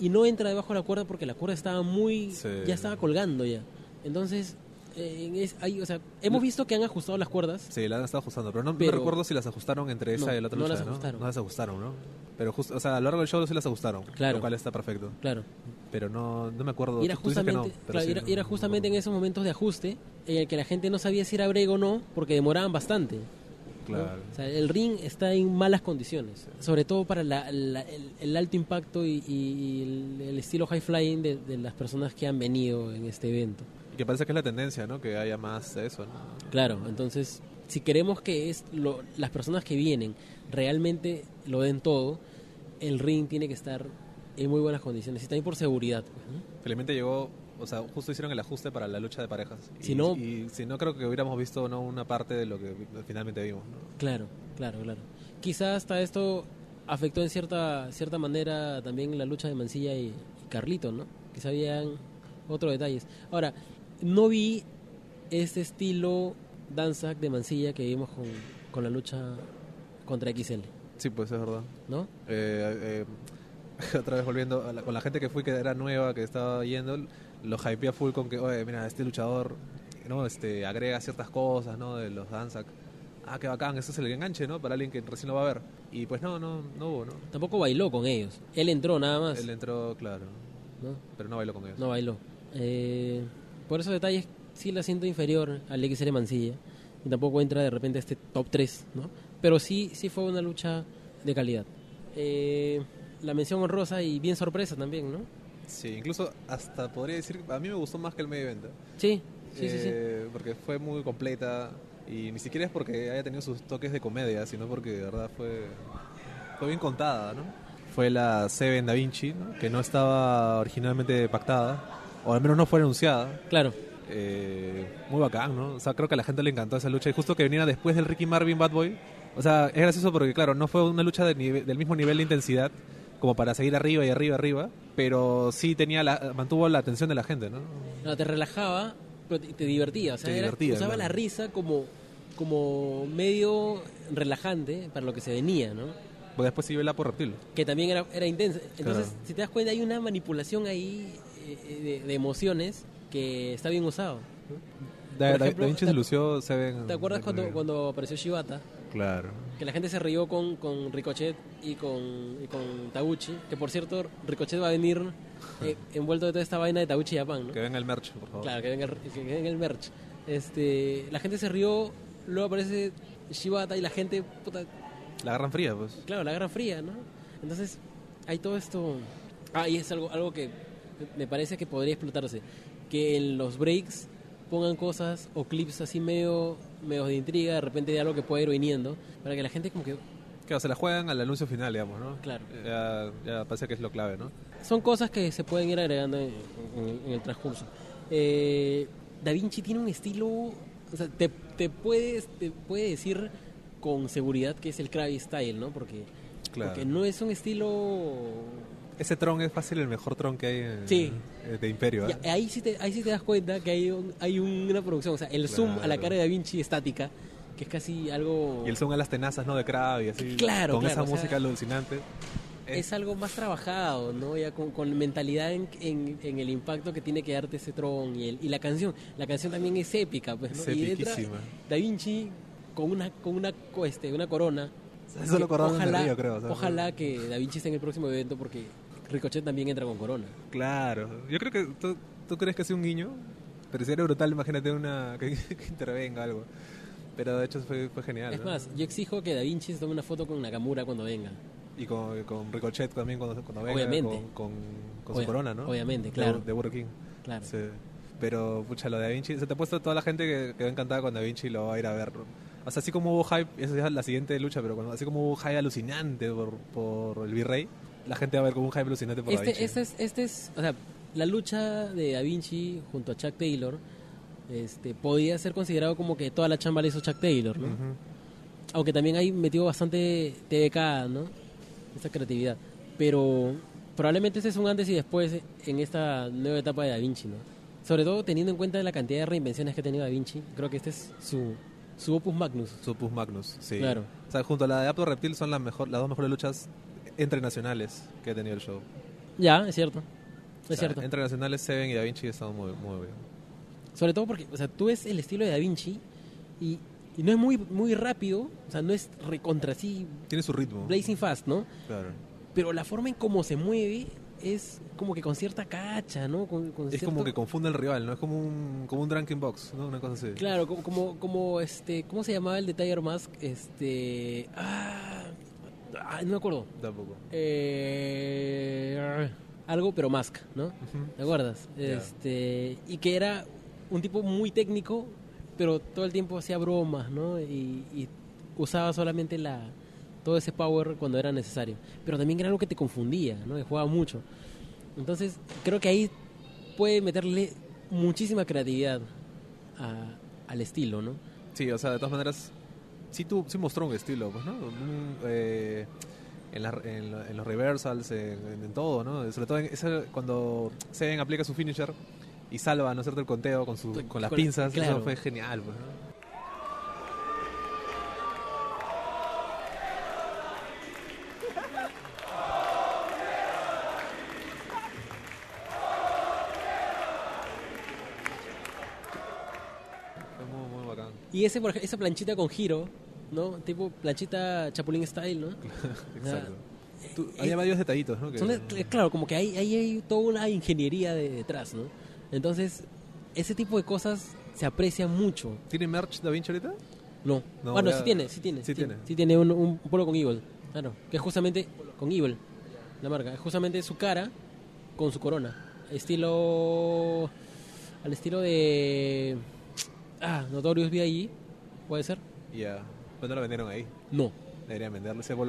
y no entra debajo de la cuerda porque la cuerda estaba muy, Sí. ya estaba colgando ya. Entonces, eh, en es- hay- o sea, hemos visto que han ajustado las cuerdas, Sí, la han estado ajustando, pero no, no Pero- recuerdo si las ajustaron entre esa No, y la otra no lucha, las ajustaron. No las ajustaron, ¿no? Pero justo, o sea, a lo largo del show sí las ajustaron, Claro. lo cual está perfecto. claro. Pero no, no me acuerdo. Era justamente, claro, sí, era, era justamente en esos momentos de ajuste en el que la gente no sabía si era brego o no porque demoraban bastante. Claro. O sea, el ring está en malas condiciones, sobre todo para la- la- el, el alto impacto y, y el, el estilo high flying de, de las personas que han venido en este evento. Y que parece que es la tendencia, ¿no? Que haya más de eso, ¿no? Claro, entonces, si queremos que es lo- las personas que vienen realmente lo den todo, el ring tiene que estar en muy buenas condiciones y también por seguridad. pues, ¿no? Felizmente llegó, o sea, justo hicieron el ajuste para la lucha de parejas. Si y, no- y si no, creo que hubiéramos visto no una parte de lo que finalmente vimos, ¿no? Claro, claro, claro. Quizás hasta esto afectó en cierta cierta manera también la lucha de Mancilla y, y Carlito, ¿no? Quizá habían otros detalles. Ahora, no vi este estilo danza de Mancilla que vimos con, con la lucha contra XL, Sí, pues es verdad. ¿no? Eh, eh, otra vez volviendo a la- con la gente que fui que era nueva, que estaba yendo, lo hypea full con que, oye, mira, este luchador, ¿no? Este, agrega ciertas cosas, ¿no? De los Danzak. Ah, qué bacán, eso es el enganche, ¿no? Para alguien que recién lo va a ver. Y pues no, no, no hubo, ¿no? Tampoco bailó con ellos. Él entró nada más, Él entró, claro, ¿no? pero no bailó con ellos. No bailó. Eh, por esos detalles sí la siento inferior al XL Mancilla. Y tampoco entra de repente a este top 3, ¿no? Pero sí, sí fue una lucha de calidad. Eh, la mención honrosa y bien sorpresa también, ¿no? Sí, incluso hasta podría decir, a mí me gustó más que el medio evento. Sí, sí, sí, sí. Eh, Porque fue muy completa y ni siquiera es porque haya tenido sus toques de comedia, sino porque de verdad fue, fue bien contada, ¿no? Fue la Seven Da Vinci, ¿no? que no estaba originalmente pactada, o al menos no fue anunciada. Claro, Eh, muy bacán, ¿no? O sea, creo que a la gente le encantó esa lucha y justo que viniera después del Ricky Marvin Bad Boy. O sea, es gracioso porque, claro, no fue una lucha de del mismo nivel de intensidad como para seguir arriba y arriba, arriba, pero sí tenía la, mantuvo la atención de la gente, ¿no? no, te relajaba, pero te, te divertía. O sea, Te era- divertía, usaba claro. la risa como, como medio relajante para lo que se venía, ¿no? Pues después siguió el Apo Reptil. que también era, era intensa. Entonces, Claro. si te das cuenta, hay una manipulación ahí de, de emociones que está bien usado. Da, ejemplo, Da Vinci ¿te- se lució Seven. ¿Te acuerdas cuando, cuando apareció Shibata? Claro. Que la gente se rió con, con Ricochet y con, y con Taguchi. Que por cierto, Ricochet va a venir eh, envuelto de toda esta vaina de Taguchi Japan, ¿no? Que venga el merch, por favor. Claro, que venga, el- que venga el merch. Este, la gente se rió, luego aparece Shibata y la gente, puta, La agarran fría, pues. Claro, la Guerra Fría, ¿no? Entonces, hay todo esto. Ah, y es algo, algo que me parece que podría explotarse. Que en los breaks pongan cosas o clips así medio, medio de intriga, de repente de algo que pueda ir viniendo, para que la gente como que... Claro, se la juegan al anuncio final, digamos, ¿no? Claro. Ya, ya parece que es lo clave, ¿no? Son cosas que se pueden ir agregando en, en- en el transcurso. Eh, da Vinci tiene un estilo... O sea, te, te, puedes, te puede decir con seguridad que es el Krabby Style, ¿no? Porque, Claro. porque no es un estilo Ese tron es fácil el mejor tron que hay en- Sí. eh, de Imperio. ¿eh? Ya, ahí, sí te, ahí sí te das cuenta que hay, un- hay una producción, o sea, el zoom a la Claro. cara de Da Vinci estática, que es casi algo... Y el son a las tenazas, ¿no? De Crab y así. Claro, Con claro, esa o sea, música alucinante. es algo más trabajado, ¿no? Ya con, con mentalidad en, en- en el impacto que tiene que darte ese tron y, el- y la canción. La canción también es épica, pues, ¿no? Es y entra. Da Vinci con una con una este, una corona. Es que corona de ojalá, Río, creo, o sea, ojalá que Da Vinci esté en el próximo evento porque Ricochet también entra con corona. Claro. Yo creo que tú, tú crees que es un guiño, pero si era brutal, imagínate una que, que intervenga algo. Pero de hecho fue, fue genial. Es ¿no? más, yo exijo que Da Vinci se tome una foto con Nakamura cuando venga. Y con, con Ricochet también cuando, cuando venga Obviamente. con, con, con Obvia- su corona, ¿no? obviamente, De- claro. De, Burger King. Claro. Sí. Pero, pucha, lo de Da Vinci, se te ha puesto toda la gente que quedó encantada con Da Vinci lo va a ir a ver. O sea, así como hubo hype, esa es la siguiente lucha, pero cuando, así como hubo hype alucinante por, por el Virrey, la gente va a ver como un hype alucinante por Da Este, Vinci. este es, este es, o sea, la lucha de Da Vinci junto a Chuck Taylor, este, podía ser considerado como que toda la chamba la hizo Chuck Taylor, ¿no? Ujú. Aunque también ahí metió bastante TVK, ¿no? Esa creatividad. Pero probablemente ese es un antes y después en esta nueva etapa de Da Vinci, ¿no? Sobre todo teniendo en cuenta la cantidad de reinvenciones que ha tenido Da Vinci, creo que este es su, su opus magnus. Su Opus Magnus, sí. Claro. O sea, junto a la de Apto Reptil son las, mejor, las dos mejores luchas entre nacionales que ha tenido el show. Ya, es cierto. Es O sea, cierto. Entre nacionales, Seven y Da Vinci están muy, muy bien. Sobre todo porque, o sea, tú ves el estilo de Da Vinci y, y no es muy, muy rápido, o sea, no es recontra así, Tiene su ritmo. blazing fast, ¿no? Claro. Pero la forma en cómo se mueve es como que con cierta cacha, ¿no? Con, con Es cierto- como que confunde al rival, ¿no? Es como un, como un Drunken Box, ¿no? Una cosa así. Claro, como, como, como, este, ¿cómo se llamaba el de Tiger Mask? Este, ah, no me acuerdo. Tampoco. Eh, algo, pero Mask, ¿no? ¿Te acuerdas? Este, y que era un tipo muy técnico, pero todo el tiempo hacía bromas, ¿no? Y, y usaba solamente la todo ese power cuando era necesario. Pero también era algo que te confundía, ¿no? Que jugaba mucho. Entonces, creo que ahí puede meterle muchísima creatividad a- al estilo, ¿no? Sí, o sea, de todas maneras, sí, tu, sí mostró un estilo, pues, ¿no? Un, eh, en, la- en los reversals, en, todo, ¿no? Sobre todo en ese- cuando Seven aplica su finisher y salva, ¿no cierto?, el conteo con, su, con las la- pinzas, claro. eso fue genial, pues, ¿no? Fue muy, muy bacán. Y ese, por esa planchita con giro, ¿no? Tipo planchita Chapulín Style, ¿no? Exacto. eh, había varios detallitos, ¿no? Que- Son de- claro, como que ahí, ahí hay toda una ingeniería de- detrás, ¿no? Entonces, ese tipo de cosas se aprecian mucho. ¿Tiene merch Da Vinci ahorita? No. No, bueno, ya- sí tiene, sí tiene. sí tiene. Sí tiene un, un polo con Evil. Claro. Que es justamente con Evil, la marca. Es justamente su cara con su corona. Estilo. Al estilo de. Ah, Notorious B.I.G. ¿Puede ser? Ya. Pues no lo vendieron ahí. No. Deberían venderlo. Ese a la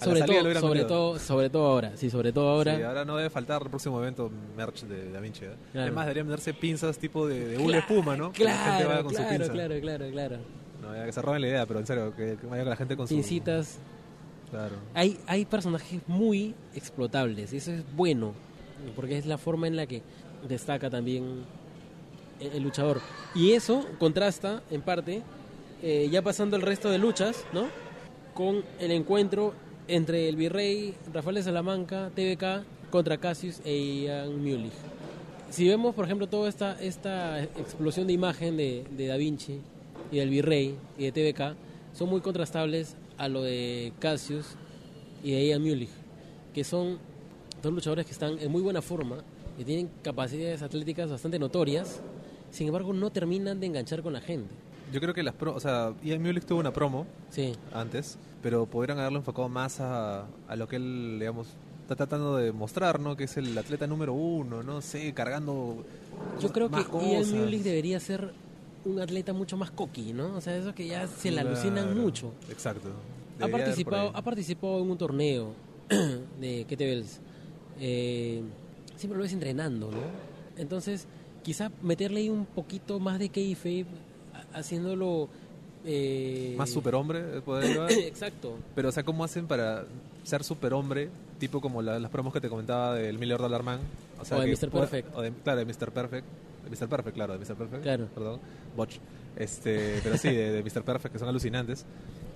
Sobre todo, lo sobre, vendido. todo, sobre todo ahora. Sí, sobre todo ahora. Sí, ahora no debe faltar el próximo evento merch de Da Vinci. ¿eh? Claro. Además, deberían venderse pinzas tipo de, de hule Claro, espuma, ¿no? Que la gente Claro, vaya con claro, su pinza. claro, claro, claro. No, ya que se roben la idea, pero en serio, que, que vaya con la gente con su. Pincitas. Claro. Hay, hay personajes muy explotables y eso es bueno, porque es la forma en la que destaca también el, el luchador. Y eso contrasta, en parte, eh, ya pasando el resto de luchas, ¿no? Con el encuentro entre el virrey Rafael de Salamanca, TVK, contra Cassius e Ian Mulich. Si vemos, por ejemplo, toda esta, esta explosión de imagen de, de Da Vinci y del virrey y de TVK, son muy contrastables a lo de Cassius y de Ian Mulich, que son dos luchadores que están en muy buena forma, que tienen capacidades atléticas bastante notorias, sin embargo no terminan de enganchar con la gente. Yo creo que las pro. O sea, Ian Mulich tuvo una promo Sí, antes, pero pudieran haberlo enfocado más a, a lo que él, digamos, está tratando de mostrar, ¿no? Que es el atleta número uno, no sé, cargando. yo creo que Ian cosas. Mulich debería ser un atleta mucho más cocky, ¿no? O sea, eso que ya se le alucinan mucho. Exacto. Ha Debería participado, ha participado en un torneo de kettlebells. Eh, siempre lo ves entrenando, ¿no? Entonces, quizá meterle ahí un poquito más de kayfabe, haciéndolo... eh, Más superhombre, eh, poder. Exacto. Pero, o sea, ¿cómo hacen para ser superhombre tipo como la- las promos que te comentaba del Miller Dollar Man. O, sea, O de que Mr. Perfect. o de- claro, de Mr. Perfect. De Mr. Perfect, claro, de Mr. Perfect. Claro. Perdón, Botch. Este, pero sí, de, de Mr. Perfect, que son alucinantes.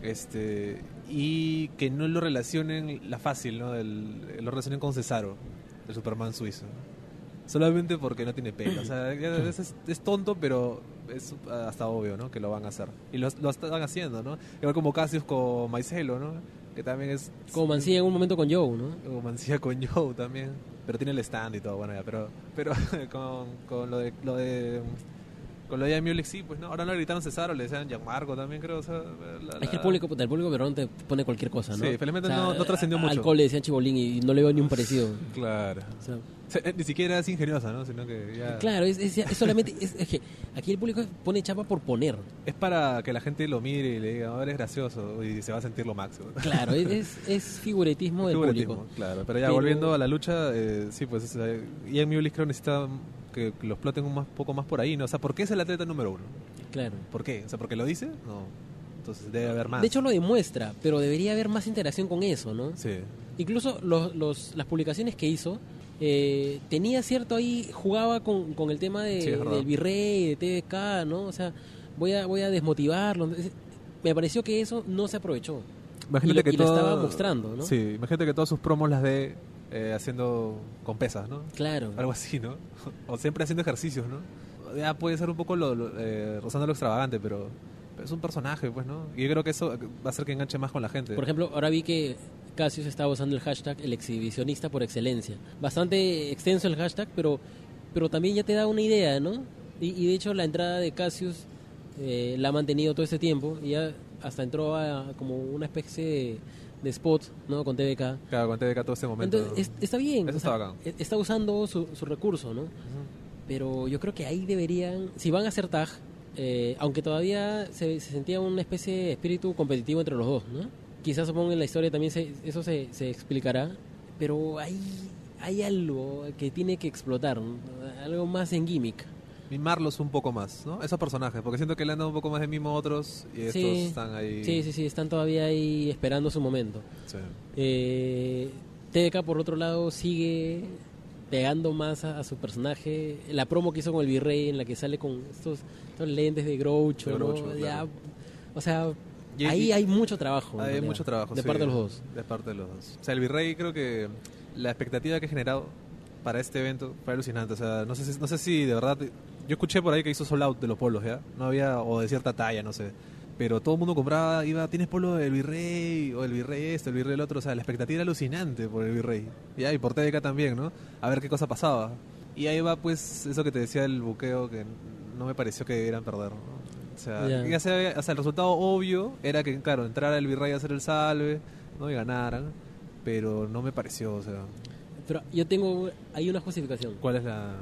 Este, y que no lo relacionen, la fácil, ¿no? El- lo relacionen con Cesaro, el Superman suizo. Solamente porque no tiene pelo. O sea, es tonto, pero es hasta obvio, ¿no? Que lo van a hacer. Y lo, lo están haciendo, ¿no? Igual como Cassius con Maicelo, ¿no? Que también es... Como Mancilla en un momento con Joe, ¿no? Como Mancilla con Joe también. Pero tiene el stand y todo, bueno, ya. Pero, pero con, con lo de... Lo de con lo de Mulick sí, pues no. Ahora no le gritaron Cesaro, le decían Gianmarco también, creo. O sea, la- Es que el público, puta, el público peruano te pone cualquier cosa, ¿no? Sí, felizmente no- no trascendió mucho. Alcohol le decían chibolín y no le veo ni un parecido. Claro. O sea, O sea, ni siquiera es ingeniosa, ¿no? Sino que ya... Claro, es, es- es solamente. Es, es que aquí el público pone chapa por poner. Es para que la gente lo mire y le diga, ahora es gracioso y se va a sentir lo máximo. Claro, es, es, figuratismo del Figuratismo, público. Claro, pero ya Pero- volviendo a la lucha, eh, sí, pues eh, Ian Mulis creo necesita que, que lo exploten un más, poco más por ahí, ¿no? O sea, ¿por qué es el atleta número uno? Claro. ¿Por qué? O sea, ¿porque lo dice? No. Entonces debe haber más. De hecho lo demuestra, pero debería haber más interacción con eso, ¿no? Sí. Incluso los, los, las publicaciones que hizo, eh, tenía cierto ahí, jugaba con, con el tema de, Sí, del virrey, de TVK, ¿no? O sea, voy a, voy a desmotivarlo. Me pareció que eso no se aprovechó. Imagínate Y lo- que y lo estaba mostrando, ¿no? Sí, imagínate que todas sus promos las dé eh, haciendo con pesas, ¿no? Claro. Algo así, ¿no? O siempre haciendo ejercicios, ¿no? Ya puede ser un poco lo, lo, eh, rozando lo extravagante, pero, pero es un personaje, pues, ¿no? Y yo creo que eso va a hacer que enganche más con la gente. Por ejemplo, ahora vi que Cassius estaba usando el hashtag el exhibicionista por excelencia. Bastante extenso el hashtag, pero, pero también ya te da una idea, ¿no? Y, y de hecho la entrada de Cassius eh, la ha mantenido todo este tiempo y ya hasta entró a como una especie de, de spot, ¿no? Con TVK. Claro, con TVK todo este momento. Entonces, es- está bien. Eso o sea, está bacán. e- Está usando su, su recurso, ¿no? Pero yo creo que ahí deberían, si van a hacer tag, eh, aunque todavía se, se sentía una especie de espíritu competitivo entre los dos, ¿no? Quizás supongo en la historia también se- eso se, se explicará, pero hay, hay algo que tiene que explotar, ¿no? algo más en gimmick. mimarlos un poco más, ¿no? Esos personajes, porque siento que le han dado un poco más de mimo a otros y estos Sí. están ahí. Sí, sí, sí, están todavía ahí esperando su momento. Sí. Eh, TDK, por otro lado, sigue pegando más a, a su personaje. La promo que hizo con el Virrey, en la que sale con estos, estos lentes de Groucho. Groucho, Ya, claro. o sea, Y- ahí hay mucho trabajo. Hay mucho trabajo. De sí, parte de los dos. De parte de los dos. O sea, el Virrey creo que la expectativa que ha generado para este evento fue alucinante. O sea, no sé si, no sé si de verdad... Yo escuché por ahí que hizo sold out de los polos, ¿ya? No había... O de cierta talla, no sé. Pero todo el mundo compraba, iba, tienes polo del Virrey, o el Virrey este, el Virrey el otro. O sea, la expectativa era alucinante por el Virrey. ¿ya? Y por TDK también, ¿no? A ver qué cosa pasaba. Y ahí va, pues, eso que te decía el buqueo, que no me pareció que debieran perder, ¿no? O sea, Ya. ya sea, o sea, el resultado obvio era que, claro, entrara el Virrey a hacer el salve, ¿no? Y ganaran. Pero no me pareció, o sea... Pero yo tengo hay una justificación. ¿Cuál es la...?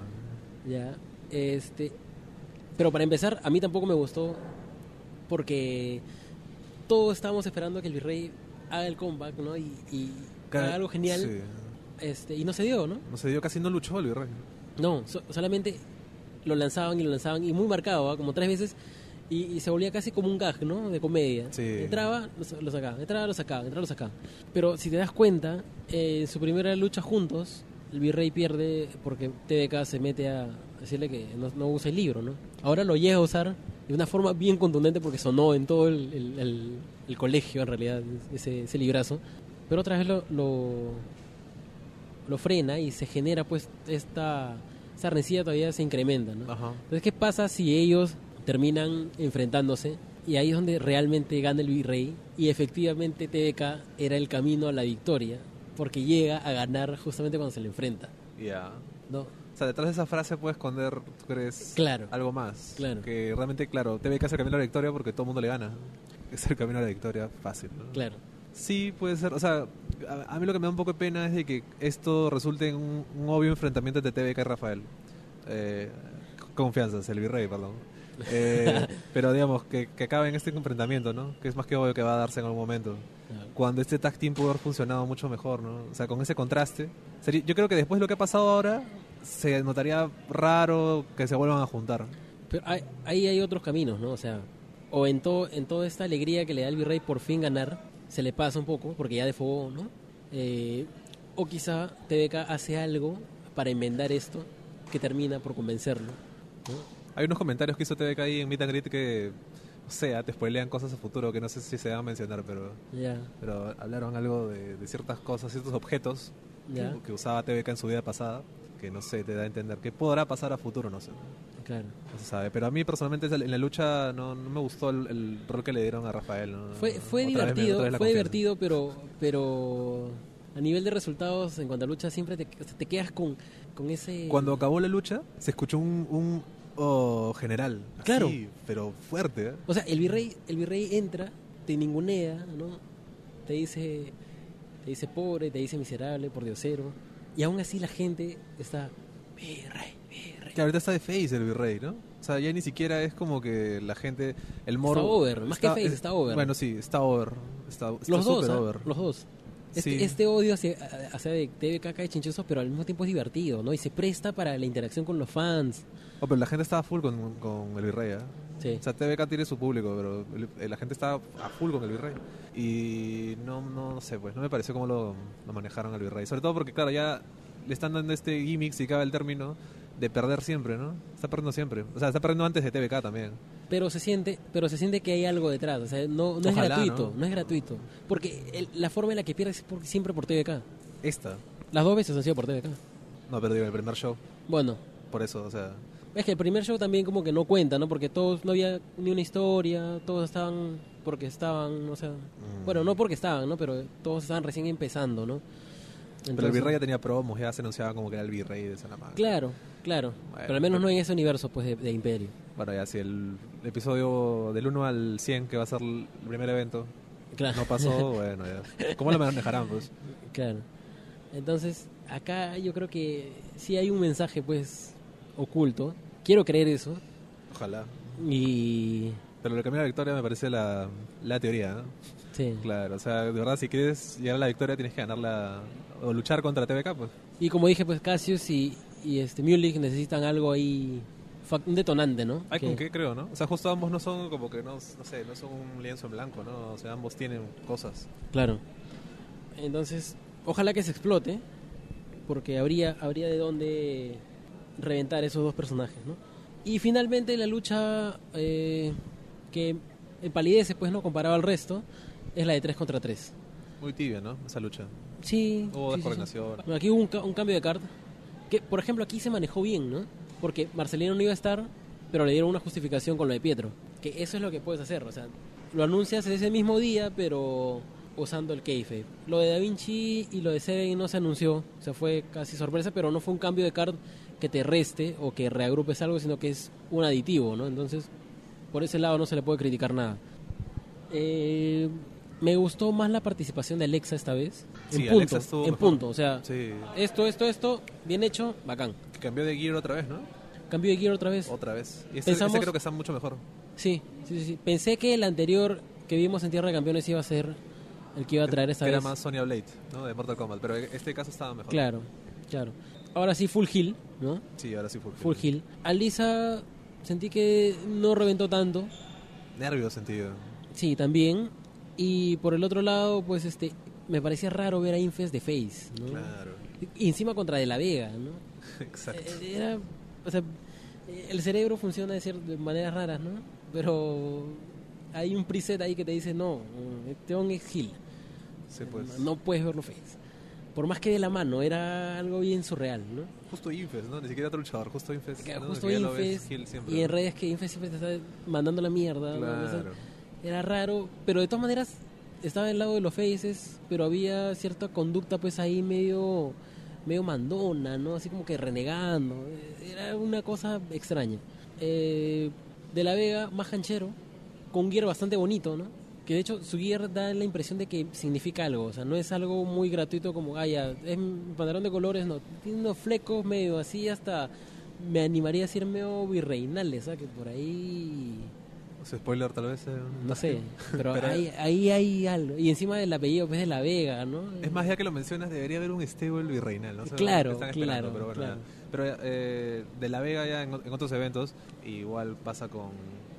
Ya, este, pero para empezar, a mí tampoco me gustó porque todos estábamos esperando que el Virrey haga el comeback, ¿no? Y, y haga algo genial, Sí. este, y no se dio, ¿no? No se dio, casi no luchó el Virrey. No, so- solamente lo lanzaban y lo lanzaban y muy marcado, ¿ah? como tres veces y, y se volvía casi como un gag, ¿no? De comedia. Sí. Entraba, lo, sa- lo sacaba, entraba, lo sacaba, entraba, lo sacaba. Pero si te das cuenta, eh, en su primera lucha juntos, el virrey pierde porque TDK se mete a decirle que no, no use el libro, ¿no? Ahora lo llega a usar de una forma bien contundente porque sonó en todo el, el- el- el colegio, en realidad, ese, ese librazo. Pero otra vez lo, lo, lo frena y se genera pues esta, esta rencilla todavía se incrementa, ¿no? Ajá. Entonces, ¿qué pasa si ellos terminan enfrentándose? Y ahí es donde realmente gana el virrey y efectivamente TDK era el camino a la victoria porque llega a ganar justamente cuando se le enfrenta, Ya. ¿no? O sea, detrás de esa frase puede esconder, ¿tú crees? Claro. Algo más. Claro. Que realmente, claro, TVK es el camino a la victoria porque todo el mundo le gana. Es el camino a la victoria fácil, ¿no? Claro. Sí, puede ser. O sea, a, mí lo que me da un poco de pena es de que esto resulte en un, un obvio enfrentamiento entre TVK y Rafael. Eh, confianzas, el virrey, perdón. Eh, pero digamos, que, que acabe en este enfrentamiento, ¿no? Que es más que obvio que va a darse en algún momento. Cuando este tag team pudo haber funcionado mucho mejor, ¿no? O sea, con ese contraste. Sería- yo creo que después de lo que ha pasado ahora, se notaría raro que se vuelvan a juntar. Pero hay- ahí hay otros caminos, ¿no? O sea, o en, todo, en toda esta alegría que le da el virrey por fin ganar, se le pasa un poco, porque ya defogó, ¿no? Eh, O quizá TVK hace algo para enmendar esto que termina por convencerlo. ¿no? Hay unos comentarios que hizo TVK ahí en Meet and Greet que, o sea, te spoilean cosas a futuro que no sé si se van a mencionar, pero, Ya, pero hablaron algo de, de ciertas cosas, ciertos objetos ya, que, que usaba TVK en su vida pasada, que no sé, te da a entender que podrá pasar a futuro, no sé. claro. No se sabe. Pero a mí personalmente en la lucha no, no me gustó el, el rol que le dieron a Rafael. ¿no? Fue, fue me- divertido, la fue divertido, pero, pero a nivel de resultados en cuanto a lucha siempre te, te quedas con, con ese... Cuando acabó la lucha, se escuchó un, un oh, general. así, Claro. pero fuerte. ¿eh? O sea, el virrey, el virrey entra, te ningunea, ¿no? Te dice, te dice pobre, te dice miserable, por diosero. Y aún así la gente está, virrey, virrey. Que ahorita está de face el virrey, ¿no? O sea, ya ni siquiera es como que la gente. El moro. Está over, más que face, está over. Bueno, sí, está over. Está, está Los dos, súper ¿ah? over. los dos. Este, Sí. este odio hacia, hacia de TVK cae chinchoso, pero al mismo tiempo es divertido, ¿no? Y se presta para la interacción con los fans. Oh, pero la gente estaba full con, con el virrey. Sí. O sea, TVK tiene su público, pero el- la gente estaba a full con el virrey. Y no, no, no sé, pues, no me pareció cómo lo, lo manejaron al virrey. Sobre todo porque, claro, ya le están dando este gimmick, si cabe el término, de perder siempre, ¿no? Está perdiendo siempre. O sea, está perdiendo antes de TVK también. pero se siente pero se siente que hay algo detrás o sea no, no es gratuito ¿no? no es gratuito porque el- la forma en la que pierdes es por- siempre por TVK Esta. las dos veces han sido por TVK No, pero digo, el primer show. bueno Por eso, o sea. Es que el primer show también como que no cuenta no porque todos no había ni una historia todos estaban porque estaban o sea bueno no porque estaban no pero todos estaban recién empezando no pero el virrey ya tenía promos, ya se anunciaba como que era el virrey de Salamanca. claro claro Bueno, pero al menos no en ese universo pues de, de Imperio Bueno, ya si el episodio del 1 al 100, que va a ser el primer evento, claro no pasó, bueno, ya. ¿Cómo lo manejarán, pues? Claro. Entonces, acá yo creo que sí hay un mensaje, pues, oculto. Quiero creer eso. Ojalá. Y. Pero lo que cambió la victoria me parece la, la teoría, ¿no? Sí. Claro, o sea, de verdad, si quieres llegar a la victoria tienes que ganarla o luchar contra TVK, pues. Y como dije, pues, Cassius y, y este Mulek necesitan algo ahí. Un detonante, ¿no? Hay Que- con qué, creo, ¿no? O sea, justo ambos no son como que, no, no sé, no son un lienzo en blanco, ¿no? O sea, ambos tienen cosas. Claro. Entonces, ojalá que se explote. Porque habría, habría de dónde reventar esos dos personajes, ¿no? Y finalmente la lucha eh, que empalidece, pues, ¿no? Comparado al resto, es la de 3 contra 3. Muy tibia, ¿no? Esa lucha. Sí. Hubo sí, sí, sí. descoordinación. Bueno, aquí hubo un, ca- un cambio de carta. Que, por ejemplo, aquí se manejó bien, ¿no? Porque Marcelino no iba a estar, pero le dieron una justificación con lo de Pietro. Que eso es lo que puedes hacer. O sea, lo anuncias ese mismo día, pero usando el kayfabe. Lo de Da Vinci y lo de Seven no se anunció. O sea, fue casi sorpresa, pero no fue un cambio de card que te reste o que reagrupes algo, sino que es un aditivo, ¿no? Entonces, por ese lado no se le puede criticar nada. Eh, me gustó más la participación de Alexa esta vez. En Sí, punto, Alexa estuvo en mejor. punto. O sea, Sí. esto, esto, esto, bien hecho, bacán. Que cambió de gear otra vez, ¿no? Cambio de gear otra vez. Otra vez. Y este, Pensamos- este creo que está mucho mejor. Sí, sí, sí. Pensé que el anterior que vimos en Tierra de Campeones iba a ser el que iba a traer esta que vez. era más Sonya Blade, ¿no? De Mortal Kombat. Pero este caso estaba mejor. Claro, claro. Ahora sí, full heal, ¿no? Sí, ahora sí full, Full heal. Alisa sentí que no reventó tanto. Nervios sentido. Sí, también. Y por el otro lado, pues este, me parecía raro ver a Infest de Face, ¿no? Claro. Y encima contra De La Vega, ¿no? Exacto. Eh, Era, o sea, eh, el cerebro funciona de, cier- de maneras raras, ¿no? Pero hay un preset ahí que te dice, no, este on es Gil. Sí, pues. No puedes verlo face. Por más que de la mano, era algo bien surreal, ¿no? Justo Infes, ¿no? Ni siquiera otro luchador, justo Infes. Que ¿no? justo siempre, y en redes que Infest siempre te está mandando la mierda. Claro. era raro, pero de todas maneras estaba del lado de los faces, pero había cierta conducta pues ahí medio medio mandona, ¿no? Así como que renegando. Era una cosa extraña. Eh, de la Vega, más canchero, con un gear bastante bonito, ¿no? Que de hecho su gear da la impresión de que significa algo, o sea, no es algo muy gratuito como, ah, ya, es mi pantalón de colores, no, tiene unos flecos medio así hasta, me animaría a decir medio virreinales, ¿sabes? Que por ahí O sea, spoiler tal vez. eh, no sé, pero, Pero- ahí, ahí hay algo. Y encima del apellido pues de La Vega, ¿no? Es más, ya que lo mencionas, debería haber un stable virreinal, ¿no? O sea, Claro, están claro, Pero, bueno, claro. pero eh, de La Vega ya en, en otros eventos, igual pasa con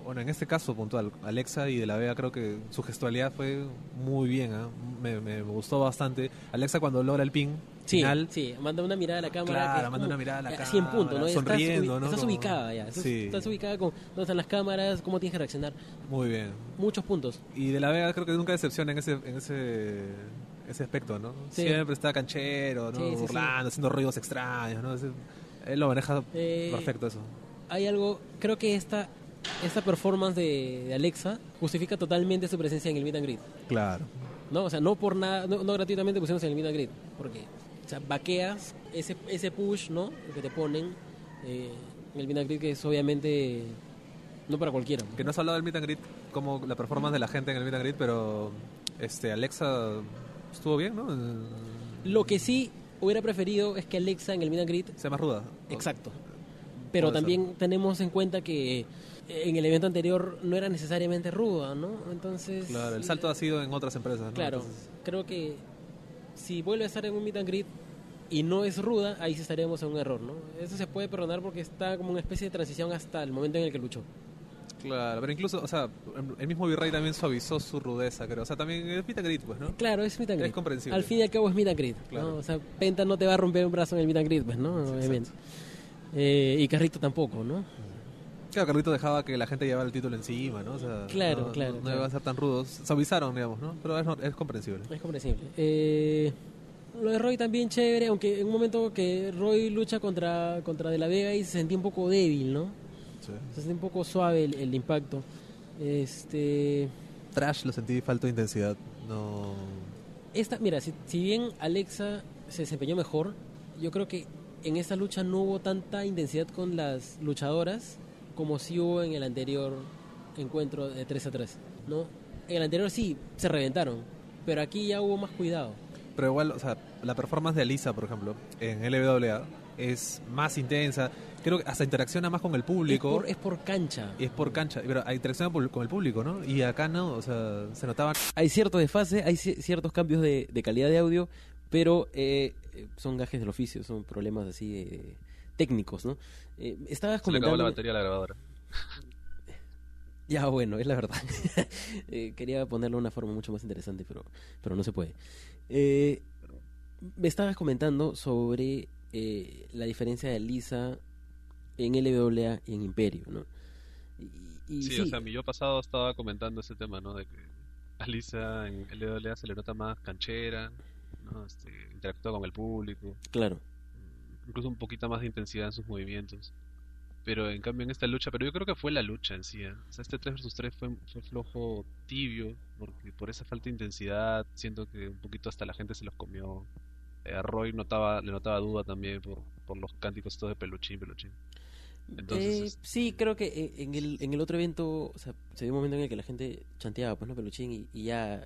Bueno, en este caso puntual, Alexa y De la Vega creo que su gestualidad fue muy bien, ¿ah? me, me gustó bastante. Alexa cuando logra el ping Sí, final, sí, manda una mirada a la cámara. Claro, que manda una mirada a la cámara, ¿no? Estás sonriendo, ubi- ¿no? Estás ubicada ya. Estás, Sí. estás ubicada con dónde están las cámaras, cómo tienes que reaccionar. muy bien. Muchos puntos. Y De la Vega creo que nunca decepciona en ese, en ese, ese aspecto, ¿no? Sí. Siempre está canchero, ¿no? Sí. Burlando, haciendo ruidos extraños, ¿no? Ese- él lo maneja Eh, perfecto eso. Hay algo, creo que esta, esta performance de, de Alexa justifica totalmente su presencia en el Meet and Greet. Claro. ¿no? O sea, no por nada, no, no gratuitamente pusimos en el Meet and Greet, porque, o sea, vaqueas ese, ese push, ¿no? Que te ponen eh, en el Meet and Greet, que es obviamente no para cualquiera. ¿no? Que no has hablado del meet and greet, como la performance de la gente en el meet and greet, pero este Alexa estuvo bien, ¿no? Lo que sí hubiera preferido es que Alexa en el Meet and Greet, Sea más ruda. exacto. Pero también tenemos en cuenta que en el evento anterior no era necesariamente ruda, ¿no? Entonces... Claro, el salto ha sido en otras empresas, ¿no? Claro, Entonces, creo que si vuelve a estar en un meet and greet y no es ruda, ahí sí estaríamos en un error, ¿no? Eso se puede perdonar porque está como una especie de transición hasta el momento en el que luchó. claro, pero incluso, o sea, el mismo Virrey también suavizó su rudeza, creo. O sea, también es meet and greet, pues, ¿no? Claro, es meet and Es greet. comprensible. Al fin y al cabo es meet and greet, Claro. ¿no? O sea, Penta no te va a romper un brazo en el meet and greet, pues, ¿no? Sí, Obviamente. Eh, y Carrito tampoco, ¿no? Claro, Carlito dejaba que la gente llevara el título encima, ¿no? O sea, Claro, no, claro, No, no claro. iba a ser tan rudos. Suavizaron, digamos, ¿no? Pero es comprensible. Es comprensible. Eh, lo de Roy también chévere, aunque en un momento que Roy lucha contra, contra De La Vega y se sentía un poco débil, ¿no? Sí. Se sentía un poco suave el, el impacto. Este... Trash lo sentí falta de intensidad. No. Esta, mira, si, si bien Alexa se desempeñó mejor, yo creo que en esta lucha no hubo tanta intensidad con las luchadoras como sí hubo en el anterior encuentro de 3 a 3, ¿no? En el anterior sí, se reventaron, pero aquí ya hubo más cuidado. Pero igual, o sea, la performance de Alisa, por ejemplo, en LWA es más intensa. Creo que hasta interacciona más con el Es público. por, es por cancha. Y es por cancha, pero interacciona por- con el público, ¿no? Y acá no, o sea, se notaba Hay cierto desfase, hay ci- ciertos cambios de, de calidad de audio, pero eh, eh, son gajes del oficio, son problemas así de- técnicos, ¿no? Eh, estabas Se le acabó la comentando... batería a la grabadora. Ya, bueno, es la verdad. Eh, quería ponerlo de una forma mucho más interesante, pero, pero no se puede. Eh, me estabas comentando sobre eh, la diferencia de Lisa en LWA y en Imperio, ¿no? Y, y Sí, o sea, mi yo pasado estaba comentando ese tema, ¿no? De que a Lisa en LWA se le nota más canchera, ¿no? Este, interactúa con el público, claro. Incluso un poquito más de intensidad en sus movimientos. Pero en cambio en esta lucha, pero yo creo que fue la lucha en sí, ¿eh? O sea, este 3 vs 3 fue, fue flojo, tibio, porque por esa falta de intensidad, siento que un poquito hasta la gente se los comió. Eh, a Roy notaba, le notaba duda también por, por los cánticos estos de peluchín, peluchín. Entonces, Eh, sí, creo que eh, en el, en el otro evento, o sea, se dio un momento en el que la gente chanteaba, pues, ¿no? Peluchín, y, y ya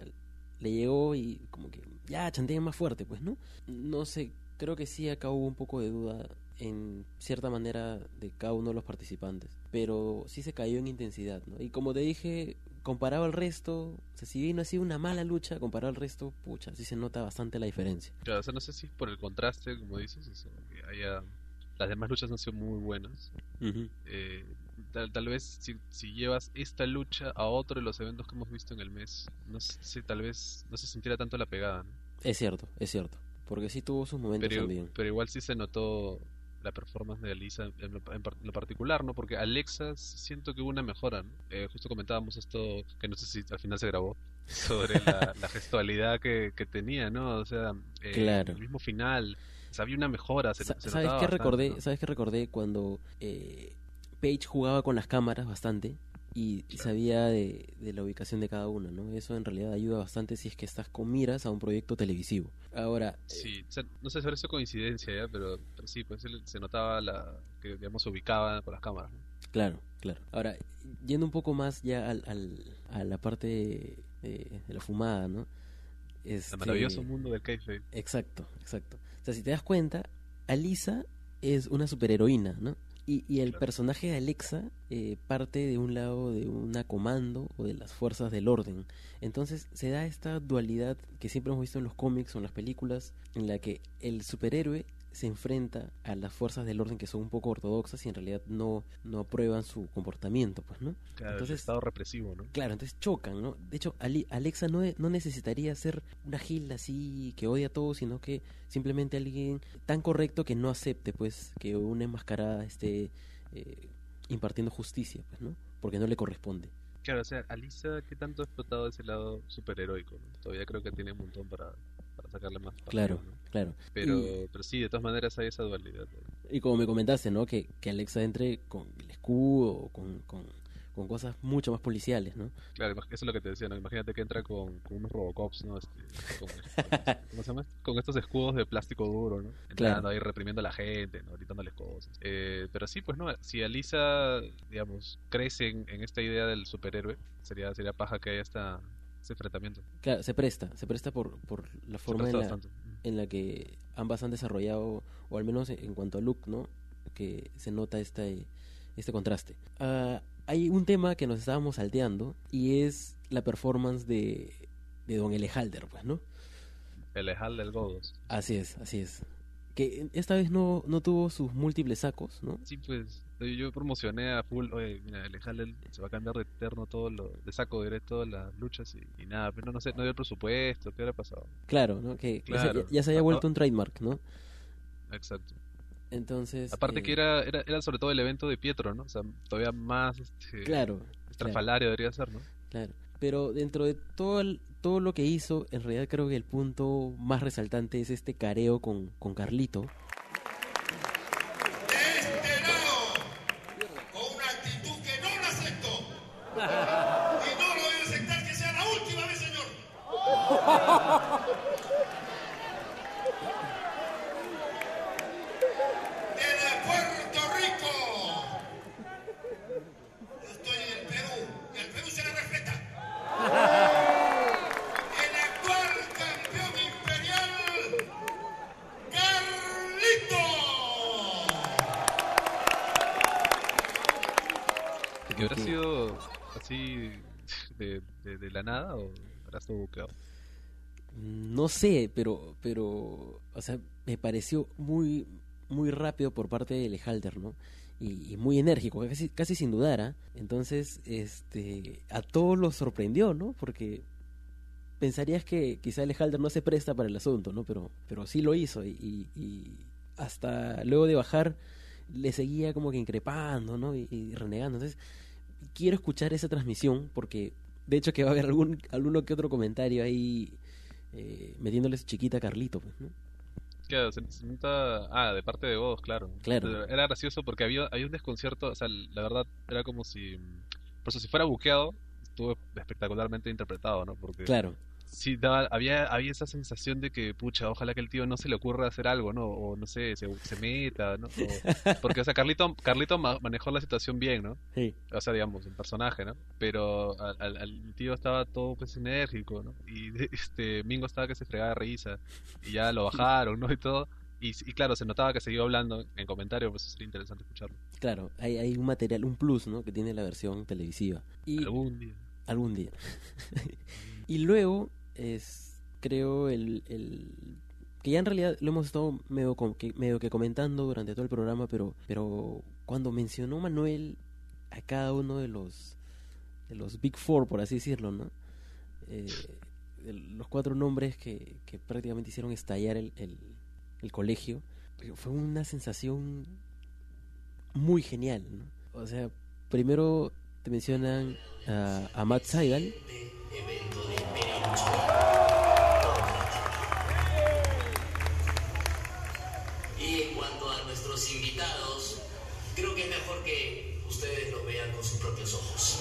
le llegó y como que, ya, chanteen más fuerte, pues, ¿no? No sé, creo que sí acá hubo un poco de duda en cierta manera de cada uno de los participantes, pero sí se cayó en intensidad, ¿no? Y como te dije, comparado al resto, o sea, si bien no ha sido una mala lucha, comparado al resto, pucha, sí se nota bastante la diferencia. Claro, o sea, no sé si es por el contraste, como dices, o sea, que haya... Las demás luchas han sido muy buenas. Eh, tal, tal vez si, si llevas esta lucha a otro de los eventos que hemos visto en el mes, no sé si tal vez no se sintiera tanto la pegada, ¿no? Es cierto, es cierto, porque sí tuvo sus momentos Pero, también. pero igual sí se notó la performance de Alisa en lo, en lo particular, ¿no? Porque Alexa siento que hubo una mejora, ¿no? Eh, justo comentábamos esto, que no sé si al final se grabó, sobre la, la gestualidad que, que tenía, ¿no? O sea, eh, Claro. el mismo final, o sea, había una mejora, se, Sa- se ¿Sabes qué recordé? ¿no? ¿Sabes qué recordé cuando eh, Page jugaba con las cámaras bastante y, sabía de, de la ubicación de cada una, ¿no? Eso en realidad ayuda bastante si es que estás con miras a un proyecto televisivo. Ahora, eh, Sí, o sea, no sé si es coincidencia ya, pero, pero sí, pues se notaba la que digamos se ubicaba con las cámaras. ¿no? claro, claro. Ahora, yendo un poco más ya al, al- a la parte de, de la fumada, ¿no? El Este, maravilloso mundo del kayfabe. Exacto, exacto. O sea, si te das cuenta, Alisa es una superheroína, ¿no? Y, y el Claro. personaje de Alexa eh, parte de un lado de una comando o de las fuerzas del orden. Entonces se da esta dualidad que siempre hemos visto en los cómics o en las películas, en la que el superhéroe se enfrenta a las fuerzas del orden que son un poco ortodoxas y en realidad no, no aprueban su comportamiento, pues, ¿no? Claro, el Entonces- estado represivo, ¿no? Claro, entonces chocan, ¿no? De hecho, Ali- Alexa no, no necesitaría ser una gilda así que odia a todos, sino que simplemente alguien tan correcto que no acepte, pues, que una enmascarada esté eh, impartiendo justicia, pues, ¿no? Porque no le corresponde. Claro, o sea, Alisa, ¿qué tanto ha explotado ese lado superheroico? ¿no? Todavía creo que tiene un montón para, para sacarle más partido, Claro, ¿no? Claro. Pero, Y- pero sí, de todas maneras hay esa dualidad. Y como me comentaste, ¿no? Que, que Alexa entre con el escudo, con, con, con cosas mucho más policiales, ¿no? Claro, eso es lo que te decía, ¿no? Imagínate que entra con, con unos Robocops, ¿no? Este, con, con- ¿Cómo se llama? Con estos escudos de plástico duro, ¿no? Entrando Claro. ahí reprimiendo a la gente, ¿no? Gritándoles cosas. Eh, pero sí, pues, ¿no? Si Alisa, digamos, crece en, en esta idea del superhéroe, sería, sería paja que haya esta, ese enfrentamiento. Claro, se presta, se presta por, por la forma presta la. En la que ambas han desarrollado, o al menos en cuanto a look, ¿no? Que se nota este, este contraste. Ah, hay un tema que nos estábamos salteando y es la performance de, de Don Elejalder, pues, ¿no? El Ejal del Godos. Así es, así es. Que esta vez no, no tuvo sus múltiples sacos, ¿no? Sí, pues, yo- promocioné a full, oye, mira, el Ejal del- se va a cambiar de terno todo lo, de saco todas las luchas y, y nada, pero no, no sé, no dio el presupuesto, ¿qué habrá pasado? Claro, ¿no? Que Claro. ya, se había vuelto un trademark, ¿no? Exacto. Entonces... Aparte eh, que era, era, era sobre todo el evento de Pietro, ¿no? O sea, todavía más este, Claro, claro. estrafalario debería ser, ¿no? Claro, pero dentro de todo el- todo lo que hizo, en realidad creo que el punto más resaltante es este careo con, con Carlito. Sé, pero, pero, o sea, me pareció muy, muy rápido por parte de Lehalder, ¿no? Y, muy enérgico, casi, casi sin dudar, ¿ah? Entonces, este, a todos los sorprendió, ¿no? Porque pensarías que quizá Lehalder no se presta para el asunto, ¿no? Pero, pero sí lo hizo y hasta luego de bajar le seguía como que increpando, ¿no? Y, y renegando. Entonces, quiero escuchar esa transmisión porque de hecho que va a haber algún alguno que otro comentario ahí eh, metiéndole su chiquita a Carlito, pues, ¿no? Claro, se. Ah, de parte de Godos, claro. Claro. Era gracioso porque había, había un desconcierto, o sea, la verdad era como si... Por eso, si fuera buqueado, estuvo espectacularmente interpretado, ¿no? Porque Claro, sí daba, había, había esa sensación de que, pucha, ojalá que el tío no se le ocurra hacer algo, ¿no? O no sé, se, se meta, ¿no? O- porque, o sea, Carlito, Carlito ma- manejó la situación bien, ¿no? sí, O sea, digamos, el personaje, ¿no? Pero al, al- al tío estaba todo pues enérgico, ¿no? Y este Mingo estaba que se fregaba de risa. Y ya lo bajaron, ¿no? Y todo. Y, y claro, se notaba que siguió hablando en comentario, pues sería interesante escucharlo. claro, hay, hay un material, un plus, ¿no? Que tiene la versión televisiva. Y Algún día. algún día. y luego es, creo, el, el que ya en realidad lo hemos estado medio, que, medio que comentando durante todo el programa, pero, pero cuando mencionó Manuel a cada uno de los de los Big Four, por así decirlo, ¿no? Eh, los cuatro nombres que, que prácticamente hicieron estallar el, el, el colegio, fue una sensación muy genial, ¿no? O sea, primero te mencionan a, a Matt Seidel, Y en cuanto a nuestros invitados, creo que es mejor que ustedes los vean con sus propios ojos.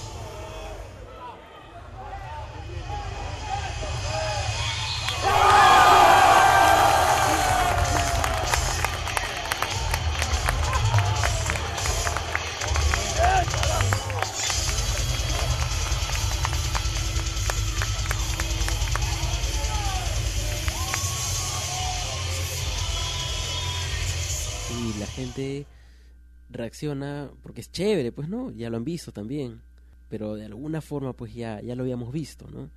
Reacciona porque es chévere, pues no, ya lo han visto también, pero de alguna forma pues ya, ya lo habíamos visto, ¿no?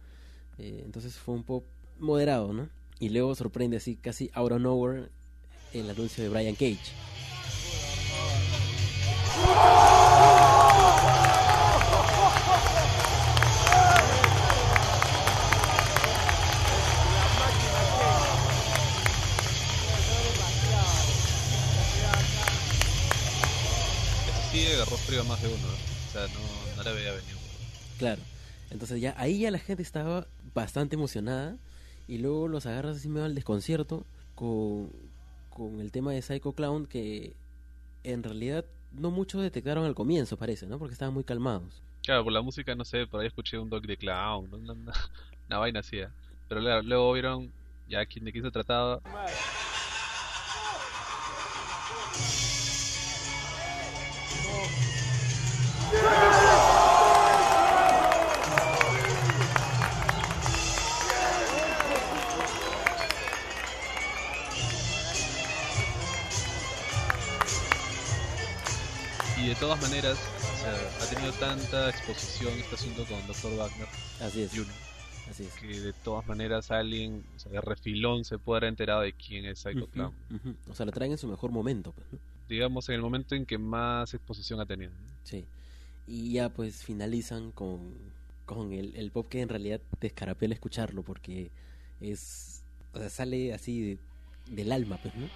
Eh, entonces fue un poco moderado, ¿no? Y luego sorprende así, casi out of nowhere, el anuncio de Brian Cage. A más de uno, ¿no? O sea, no, no le veía venir. Claro. Entonces ya ahí ya la gente estaba bastante emocionada y luego los agarras así medio al desconcierto con, con el tema de Psycho Clown que en realidad no muchos detectaron al comienzo parece, ¿no? Porque estaban muy calmados. Claro, por la música, no sé, por ahí escuché un dog de clown, ¿no? una, una- una vaina así. ¿eh? Pero claro, luego vieron ya de quién se trataba. Y de todas maneras, o sea, ha tenido tanta exposición este asunto con Dr. Wagner Así es. Así es. que de todas maneras alguien o sea, de refilón se puede haber enterado de quién es Psycho Ujú, Clown. O sea, lo traen en su mejor momento, pues. Digamos en el momento en que más exposición ha tenido. Sí. Y ya pues finalizan con, con el, el pop que en realidad te escarapela escucharlo porque es... O sea, sale así de- del alma, pues, ¿no?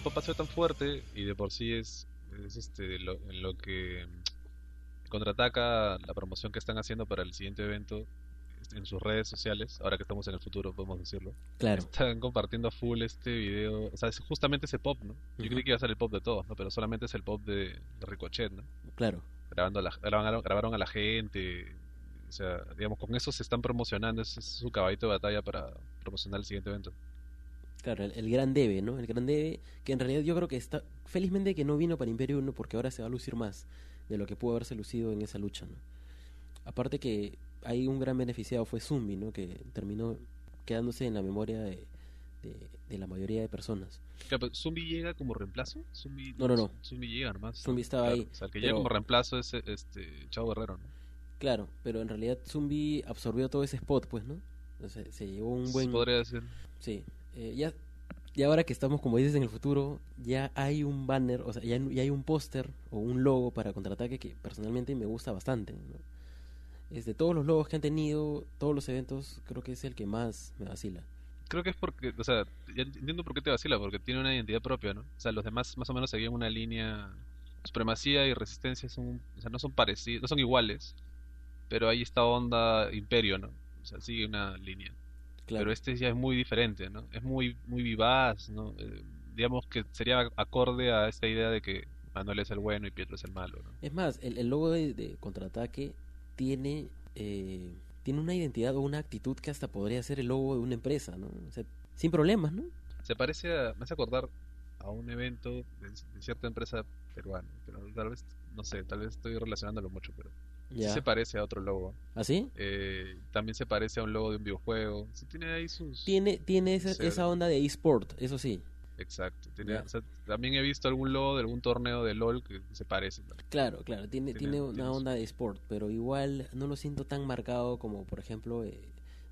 Pop ha sido tan fuerte y de por sí es, es este lo, en lo que mm, contraataca la promoción que están haciendo para el siguiente evento este, en sus redes sociales, ahora que estamos en el futuro, podemos decirlo. Claro. Están compartiendo a full este video, o sea, es justamente ese pop, ¿no? Yo Ujú. creí que iba a ser el pop de todos, ¿no? Pero solamente es el pop de, de Ricochet, ¿no? Claro. grabando a la, grabaron, grabaron a la gente, o sea, digamos, con eso se están promocionando, ese es su caballito de batalla para promocionar el siguiente evento. Claro, el, el gran debe, ¿no? El gran debe, que en realidad yo creo que está, felizmente que no vino para Imperio 1 porque ahora se va a lucir más de lo que pudo haberse lucido en esa lucha, ¿no? Aparte que hay un gran beneficiado fue Zumbi, ¿no? Que terminó quedándose en la memoria de, de, de la mayoría de personas. Claro, pero ¿Zumbi llega como reemplazo? Zumbi, No, no, no. Zumbi llega nomás. Zumbi estaba Claro, ahí, O sea, el que pero- llega como reemplazo es este Chavo Guerrero, ¿no? Claro, pero en realidad Zumbi absorbió todo ese spot, pues, ¿no? Entonces, se llevó un buen... podría decir. Sí, eh, ya, y ahora que estamos, como dices, en el futuro, ya hay un banner, o sea, ya, hay un póster o un logo para contraataque que personalmente me gusta bastante. ¿no? Es de todos los logos que han tenido, todos los eventos, creo que es el que más me vacila. Creo que es porque, o sea, entiendo por qué te vacila, porque tiene una identidad propia, ¿no? O sea, los demás más o menos seguían una línea. Supremacía y resistencia son, o sea, no son parecidos, no son iguales, pero hay esta onda imperio, ¿no? O sea, sigue una línea. Claro. Pero este ya es muy diferente, ¿no? Es muy, muy vivaz, ¿no? Eh, digamos que sería acorde a esta idea de que Manuel es el bueno y Pietro es el malo, ¿no? Es más, el, el logo de, de contraataque tiene, eh, tiene una identidad o una actitud que hasta podría ser el logo de una empresa, ¿no? O sea, sin problemas, ¿no? Se parece a, me hace acordar a un evento de, de cierta empresa peruana, pero tal vez, no sé, tal vez estoy relacionándolo mucho, pero sí se parece a otro logo. ¿Así? Eh, también se parece a un logo de un videojuego. Sí tiene ahí sus... Tiene, tiene esa, esa onda de eSport, eso sí. Exacto. tiene- Ya. o sea, también he visto algún logo de algún torneo de LOL que se parece. Claro, claro, tiene, Tiene- tiene una onda de sport, pero igual no lo siento tan marcado como, por ejemplo, eh,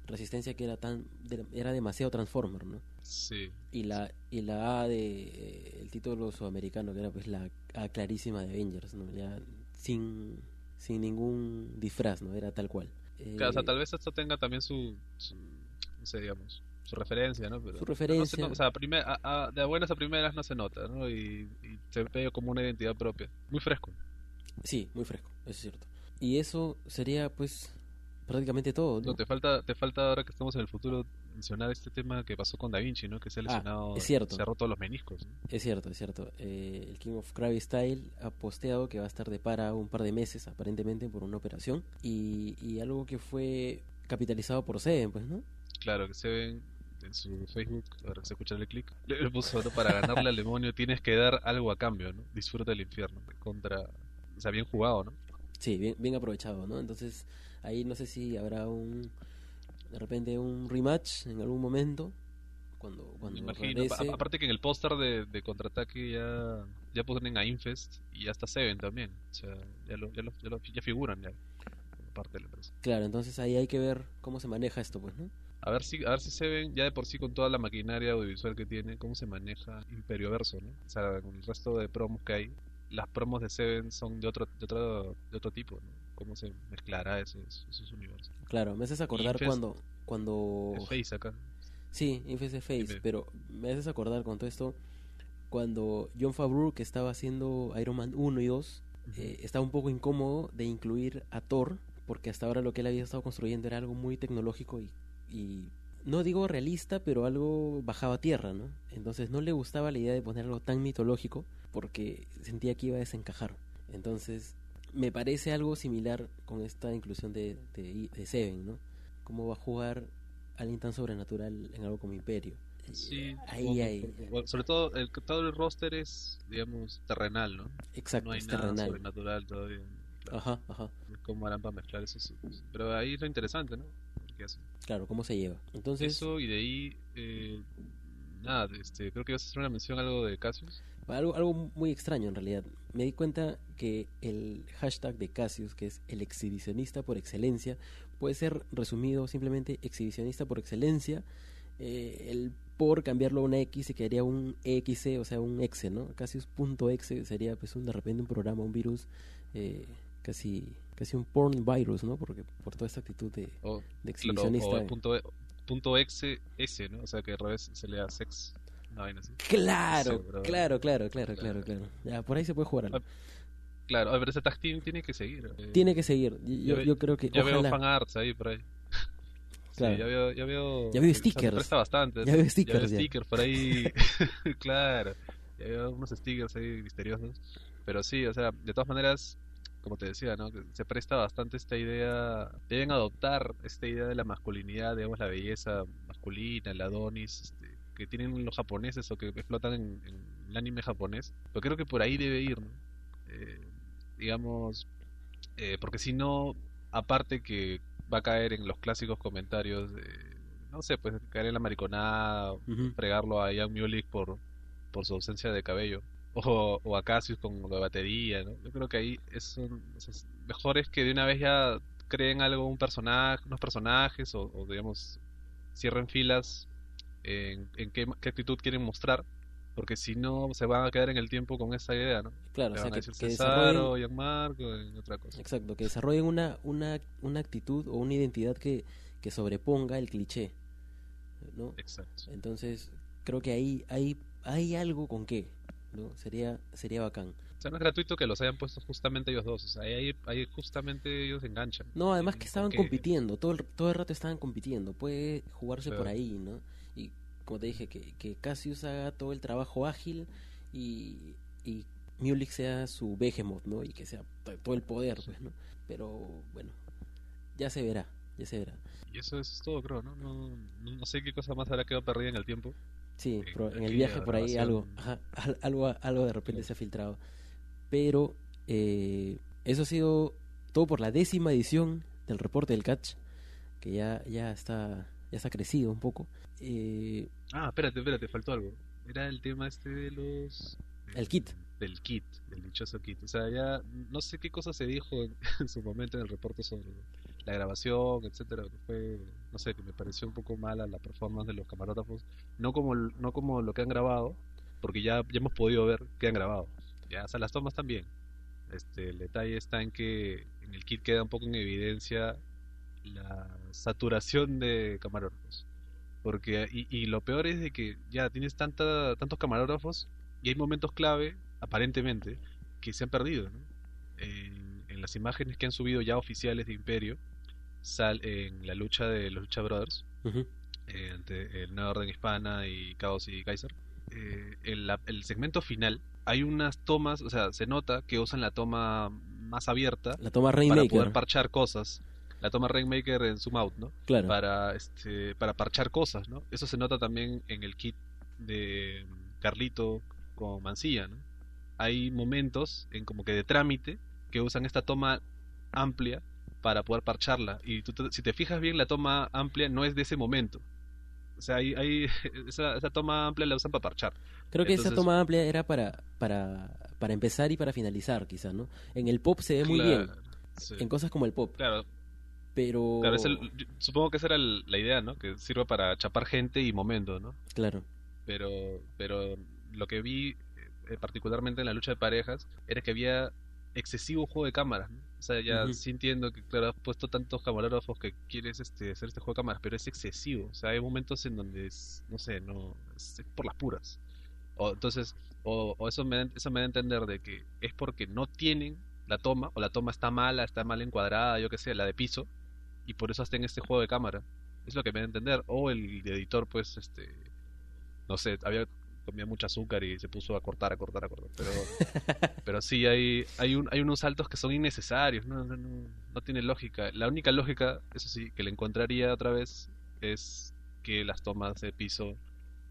Resistencia que era tan era demasiado Transformer, ¿no? Sí. Y la y la A de eh, el título sudamericano que era pues la A clarísima de Avengers, ¿no? Ya sin sin ningún disfraz, ¿no? Era tal cual. Claro, o sea, Eh, tal vez esto tenga también su, su- no sé, digamos, su referencia, ¿no? Pero, Su pero no se referencia. no- o sea, primer- a- a- de buenas a primeras no se nota, ¿no? Y, y se ve como una identidad propia. Muy fresco. Sí, muy fresco, eso es cierto. Y eso sería pues prácticamente todo, ¿no? No, te falta, te falta ahora que estamos en el futuro mencionar este tema que pasó con Da Vinci, ¿no? Que se ha Ah, lesionado, es cierto. se ha roto los meniscos. ¿no? Es cierto, es cierto. Eh, el King of Krabby Style ha posteado que va a estar de para un par de meses, aparentemente, por una operación. Y, y algo que fue capitalizado por Seven, pues, ¿no? Claro, que se ven en su Facebook, ahora que se escucha el clic, le le puso, ¿no? Para ganarle al demonio tienes que dar algo a cambio, ¿no? Disfruta el infierno. Contra o sea, bien jugado, ¿no? Sí, bien, bien aprovechado, ¿no? Entonces, ahí no sé si habrá un, de repente un rematch en algún momento, cuando, cuando imagino. regrese. Aparte que en el póster de, de contraataque ya, ya ponen a Infest y ya está Seven también. O sea, ya, lo, ya, lo- ya, lo- ya figuran ya. parte de la empresa. Claro, entonces ahí hay que ver cómo se maneja esto, pues, ¿no? A ver si, a ver si Seven, ya de por sí con toda la maquinaria audiovisual que tiene, cómo se maneja Imperio Verso, ¿no? O sea, con el resto de promos que hay, las promos de Seven son de otro, de otro, de otro tipo, ¿no? Cómo se mezclará esos, esos universos. Claro, me haces acordar Infest- cuando, cuando Es Face acá. Sí, Infest de Face, pero me haces acordar con todo esto cuando John Favreau, que estaba haciendo Iron Man 1 y 2, eh, estaba un poco incómodo de incluir a Thor, porque hasta ahora lo que él había estado construyendo era algo muy tecnológico y, y no digo realista, pero algo bajaba a tierra, ¿no? Entonces no le gustaba la idea de poner algo tan mitológico porque sentía que iba a desencajar. Entonces me parece algo similar con esta inclusión de, de, de Seven, ¿no? Cómo va a jugar alguien tan sobrenatural en algo como Imperio. Sí, ahí bueno, sobre todo el todo el roster es, digamos, terrenal, ¿no? Exacto, no hay es nada terrenal. sobrenatural todavía. Claro, Ajá, ajá. ¿Cómo harán para mezclar esos? Pero ahí es lo interesante, ¿no? Porque hacen Claro, cómo se lleva. Entonces, Eso y de ahí, eh, nada, este, creo que ibas a hacer una mención algo de Cassius. Algo, algo muy extraño en realidad. Me di cuenta que el hashtag de Cassius, que es el exhibicionista por excelencia, puede ser resumido simplemente exhibicionista por excelencia. Eh, el por cambiarlo a una X y quedaría un EXE, o sea, un exe, ¿no? Cassius.exe sería pues un, de repente un programa, un virus, eh, casi casi un porn virus, ¿no? Porque por toda esta actitud de, O, de claro, exhibicionista. o punto, punto exe, S, ¿no? O sea que al revés se le da sex, Claro, Sí, claro, claro, claro, claro, claro. Ya, por ahí se puede jugar algo. Claro, pero ese tag team tiene que seguir. eh, Tiene que seguir. Yo, yo creo que Ya ojalá. veo fan arts ahí por ahí. Claro. Sí, ya veo, ya veo, Ya veo stickers. presta bastante. Ya veo Ya stickers, veo ya. stickers por ahí. claro. Ya veo unos stickers ahí misteriosos. Pero sí, o sea, de todas maneras, como te decía, ¿no? Que se presta bastante esta idea. Deben adoptar esta idea de la masculinidad, digamos, la belleza masculina, el Adonis, este, que tienen los japoneses o que explotan en, en el anime japonés. Pero creo que por ahí debe ir, ¿no? Eh, digamos, eh, porque si no, aparte que va a caer en los clásicos comentarios de, no sé, pues caer en la mariconada, fregarlo a Ian Mulick por, por su ausencia de cabello, o, o a Cassius con la batería, ¿no? Yo creo que ahí es, un- es mejor es que de una vez ya creen algo, un personaje, unos personajes, o, o, digamos, cierren filas en, en qué, qué actitud quieren mostrar, porque si no se van a quedar en el tiempo con esa idea, ¿no? Claro, o sea, van a que, que Cesaro, desarrollen, Gianmarco, en otra cosa. exacto, que desarrollen una, una, una actitud o una identidad que, que sobreponga el cliché, ¿no? Exacto. Entonces, creo que ahí hay, hay algo con qué, ¿no? Sería, sería bacán. O sea, no es gratuito que los hayan puesto justamente ellos dos. O sea, ahí, ahí justamente ellos enganchan. No, además que estaban compitiendo, todo el, todo el rato estaban compitiendo, puede jugarse por ahí, ¿no? Como te dije, que, que Cassius haga todo el trabajo ágil y, y Mulick sea su behemoth, ¿no? Y que sea to- todo el poder, pues, ¿no? Pero bueno, ya se verá, ya se verá. Y eso es todo, creo, ¿no? No, no, no sé qué cosa más habrá quedado perdida en el tiempo. Sí, En pero en el viaje por ahí algo, ajá, al- algo, algo de repente se ha filtrado. Pero eh, eso ha sido todo por la décima edición del reporte del catch, que ya, ya está, ya está crecido un poco. Eh, Ah, espérate, espérate, faltó algo. Era el tema este de los... El kit. Del kit, del dichoso kit. O sea, ya no sé qué cosa se dijo en, en su momento en el reporte sobre la grabación, etcétera, que fue, no sé, que me pareció un poco mala la performance de los camarógrafos, no como no como lo que han grabado, porque ya, ya hemos podido ver que han grabado. Ya, o sea, las tomas también. Este, el detalle está en que en el kit queda un poco en evidencia la saturación de camarógrafos. Porque, y, y lo peor es de que ya tienes tanta, tantos camarógrafos y hay momentos clave, aparentemente, que se han perdido. ¿no? En, en las imágenes que han subido ya oficiales de Imperio, sal, en la lucha de los Lucha Brothers, ante el Nueva Orden Hispana y Caos y Kaiser, eh, en la- el segmento final hay unas tomas, o sea, se nota que usan la toma más abierta La toma para poder parchar cosas. La toma Rainmaker en zoom out, ¿no? claro. para este para parchar cosas, ¿no? Eso se nota también en el kit de Carlito con Mancilla, ¿no? Hay momentos en como que de trámite que usan esta toma amplia para poder parcharla. Y tú te- si te fijas bien, la toma amplia no es de ese momento. O sea, hay, hay- esa, esa toma amplia la usan para parchar. Creo que esa toma amplia era para, para, para empezar y para finalizar, quizás, ¿no? En el pop se ve muy bien, sí. en cosas como el pop, Claro, pero... claro, es el- yo- supongo que esa era el- la idea, ¿no? Que sirva para chapar gente y momento, ¿no? Claro, pero pero lo que vi eh, particularmente en la lucha de parejas era que había excesivo juego de cámaras ¿no? o sea ya Ujú. sí entiendo que claro has puesto tantos camarógrafos que quieres este hacer este juego de cámaras pero es excesivo o sea hay momentos en donde es no sé no es, por las puras o entonces o, o eso me da, eso me da a entender de que es porque no tienen la toma o la toma está mala está mal encuadrada yo que sé la de piso y por eso hacen este juego de cámara es lo que me da a entender o el editor pues este no sé, había comía mucho azúcar y se puso a cortar, a cortar, a cortar. Pero, pero sí, hay, hay, un, hay unos saltos que son innecesarios, no, no, no, no tiene lógica. La única lógica, eso sí, que le encontraría otra vez es que las tomas de piso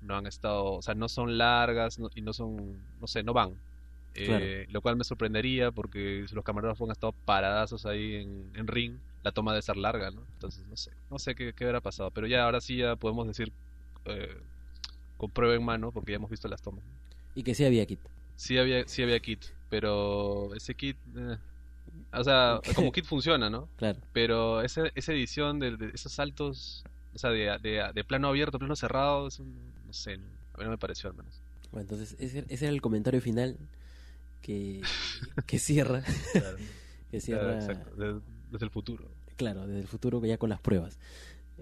no han estado, o sea, no son largas no- y no son, no sé, no van. Eh, Lo cual me sorprendería porque los camarógrafos han estado paradazos ahí en, en ring, la toma debe ser larga, ¿no? Entonces, no sé, no sé qué, qué habrá pasado. Pero ya, ahora sí ya podemos decir eh, con prueba en mano porque ya hemos visto las tomas. y que sí había kit. Sí había, sí había kit, pero ese kit, eh, o sea, como kit funciona, ¿no? Claro, Pero esa, esa edición de, de esos saltos, o sea, de, de, de plano abierto, plano cerrado, eso no sé, a mí no me pareció al menos. bueno, entonces ese, ese era el comentario final que, que cierra, Claro, que claro, cierra, exacto, de- desde el futuro. Claro, desde el futuro ya con las pruebas.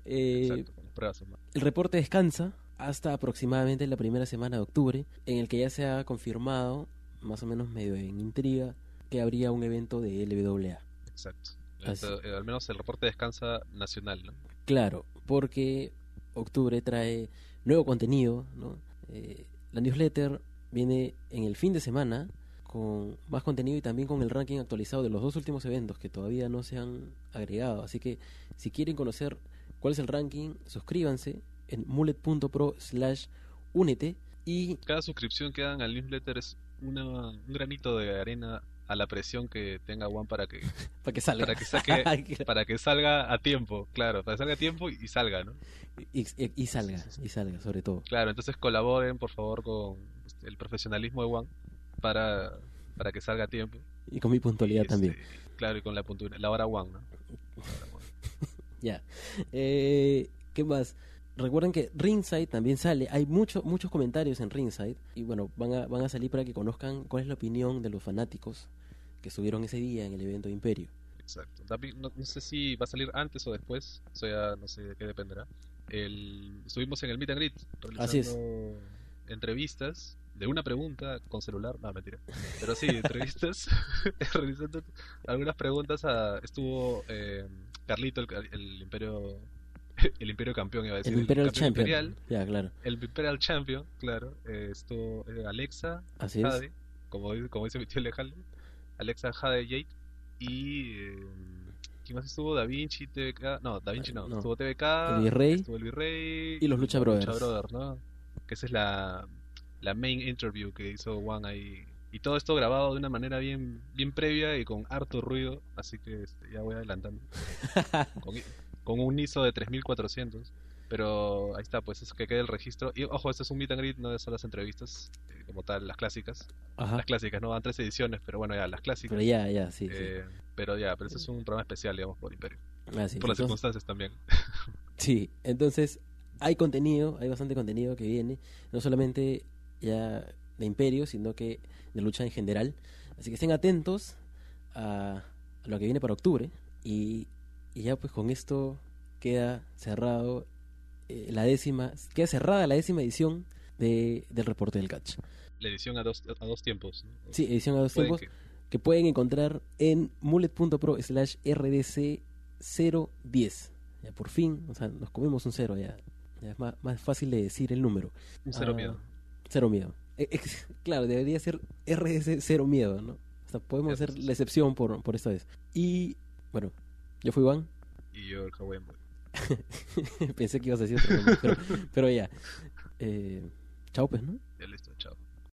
Eh, Exacto, con las pruebas. El reporte descansa hasta aproximadamente la primera semana de octubre, en el que ya se ha confirmado, más o menos medio en intriga, que habría un evento de LWA. Exacto. Esto, eh, al menos el reporte descansa nacional, ¿no? Claro, porque octubre trae nuevo contenido, ¿no? Eh, la newsletter viene en el fin de semana con más contenido y también con el ranking actualizado de los dos últimos eventos que todavía no se han agregado. Así que si quieren conocer cuál es el ranking, suscríbanse en mullet.pro slash únete y Cada suscripción que hagan al newsletter es una, un granito de arena a la presión que tenga One para que para que salga. para que saque para que salga a tiempo, claro, para que salga a tiempo y, y salga, ¿no? y, y- y salga, y salga sobre todo. Claro, entonces colaboren por favor con el profesionalismo de One para para que salga a tiempo. Y con mi puntualidad Y, también. este, claro, y con la puntualidad, la hora One, ¿no? Ya. Eh, ¿Qué más? Recuerden que Ringside también sale. Hay muchos muchos comentarios en Ringside. Y bueno, van a, van a salir para que conozcan cuál es la opinión de los fanáticos que estuvieron ese día en el evento de Imperio. Exacto. David, no, no sé si va a salir antes o después, eso ya no sé de qué dependerá. El, estuvimos en el Meet and Greet realizando Así es. entrevistas de una pregunta con celular, no, mentira. Pero sí, entrevistas, realizando algunas preguntas a, estuvo eh, Carlito, el, el imperio el imperio campeón, iba a decir, el Imperial Champion. imperial, Ya, claro. el Imperial Champion, claro, eh, estuvo eh, Alexa, Así es. Jade, como, dice- como dice mi tío Alejandro, Alexa Jade Jade y eh, ¿quién más estuvo? Da Vinci, TVK, no, Da Vinci no, No. estuvo TVK, El Virrey estuvo el Virrey y los Lucha Brothers. ¿no? Que esa es la, la main interview que hizo Juan ahí. Y todo esto grabado de una manera bien, bien previa y con harto ruido, así que este, ya voy adelantando. con, con un ISO de 3400. Pero ahí está, pues es que quede el registro. Y ojo, este es un meet and greet, no son las entrevistas, eh, como tal, las clásicas. Ajá. Las clásicas, no van tres ediciones, pero bueno, ya, las clásicas. Pero ya, ya, sí. sí. Eh, pero ya, pero ese es un programa especial, digamos, por Imperio. Ah, sí. por las circunstancias también. Sí, entonces hay contenido, hay bastante contenido que viene, no solamente ya de Imperio, sino que de lucha en general. Así que estén atentos a, a lo que viene para octubre. Y, y ya pues con esto queda cerrado eh, la décima, queda cerrada la décima edición de, del reporte del catch. La edición a dos, a dos tiempos. ¿no? Sí, edición a dos tiempos que- que pueden encontrar en mullet.pro slash rdc 010. Ya por fin, o sea, nos comemos un cero ya. Ya es más, más fácil de decir el número. un cero Ah, miedo. Cero miedo. Eh, eh, claro, debería ser RDC cero miedo, ¿no? O sea, podemos hacer la excepción por, por esta vez. Y bueno, yo fui Juan. Y yo el Boy. Pensé que ibas a decir otro nombre, pero, pero ya. Eh, chao, pues, ¿no? Ya listo, chao.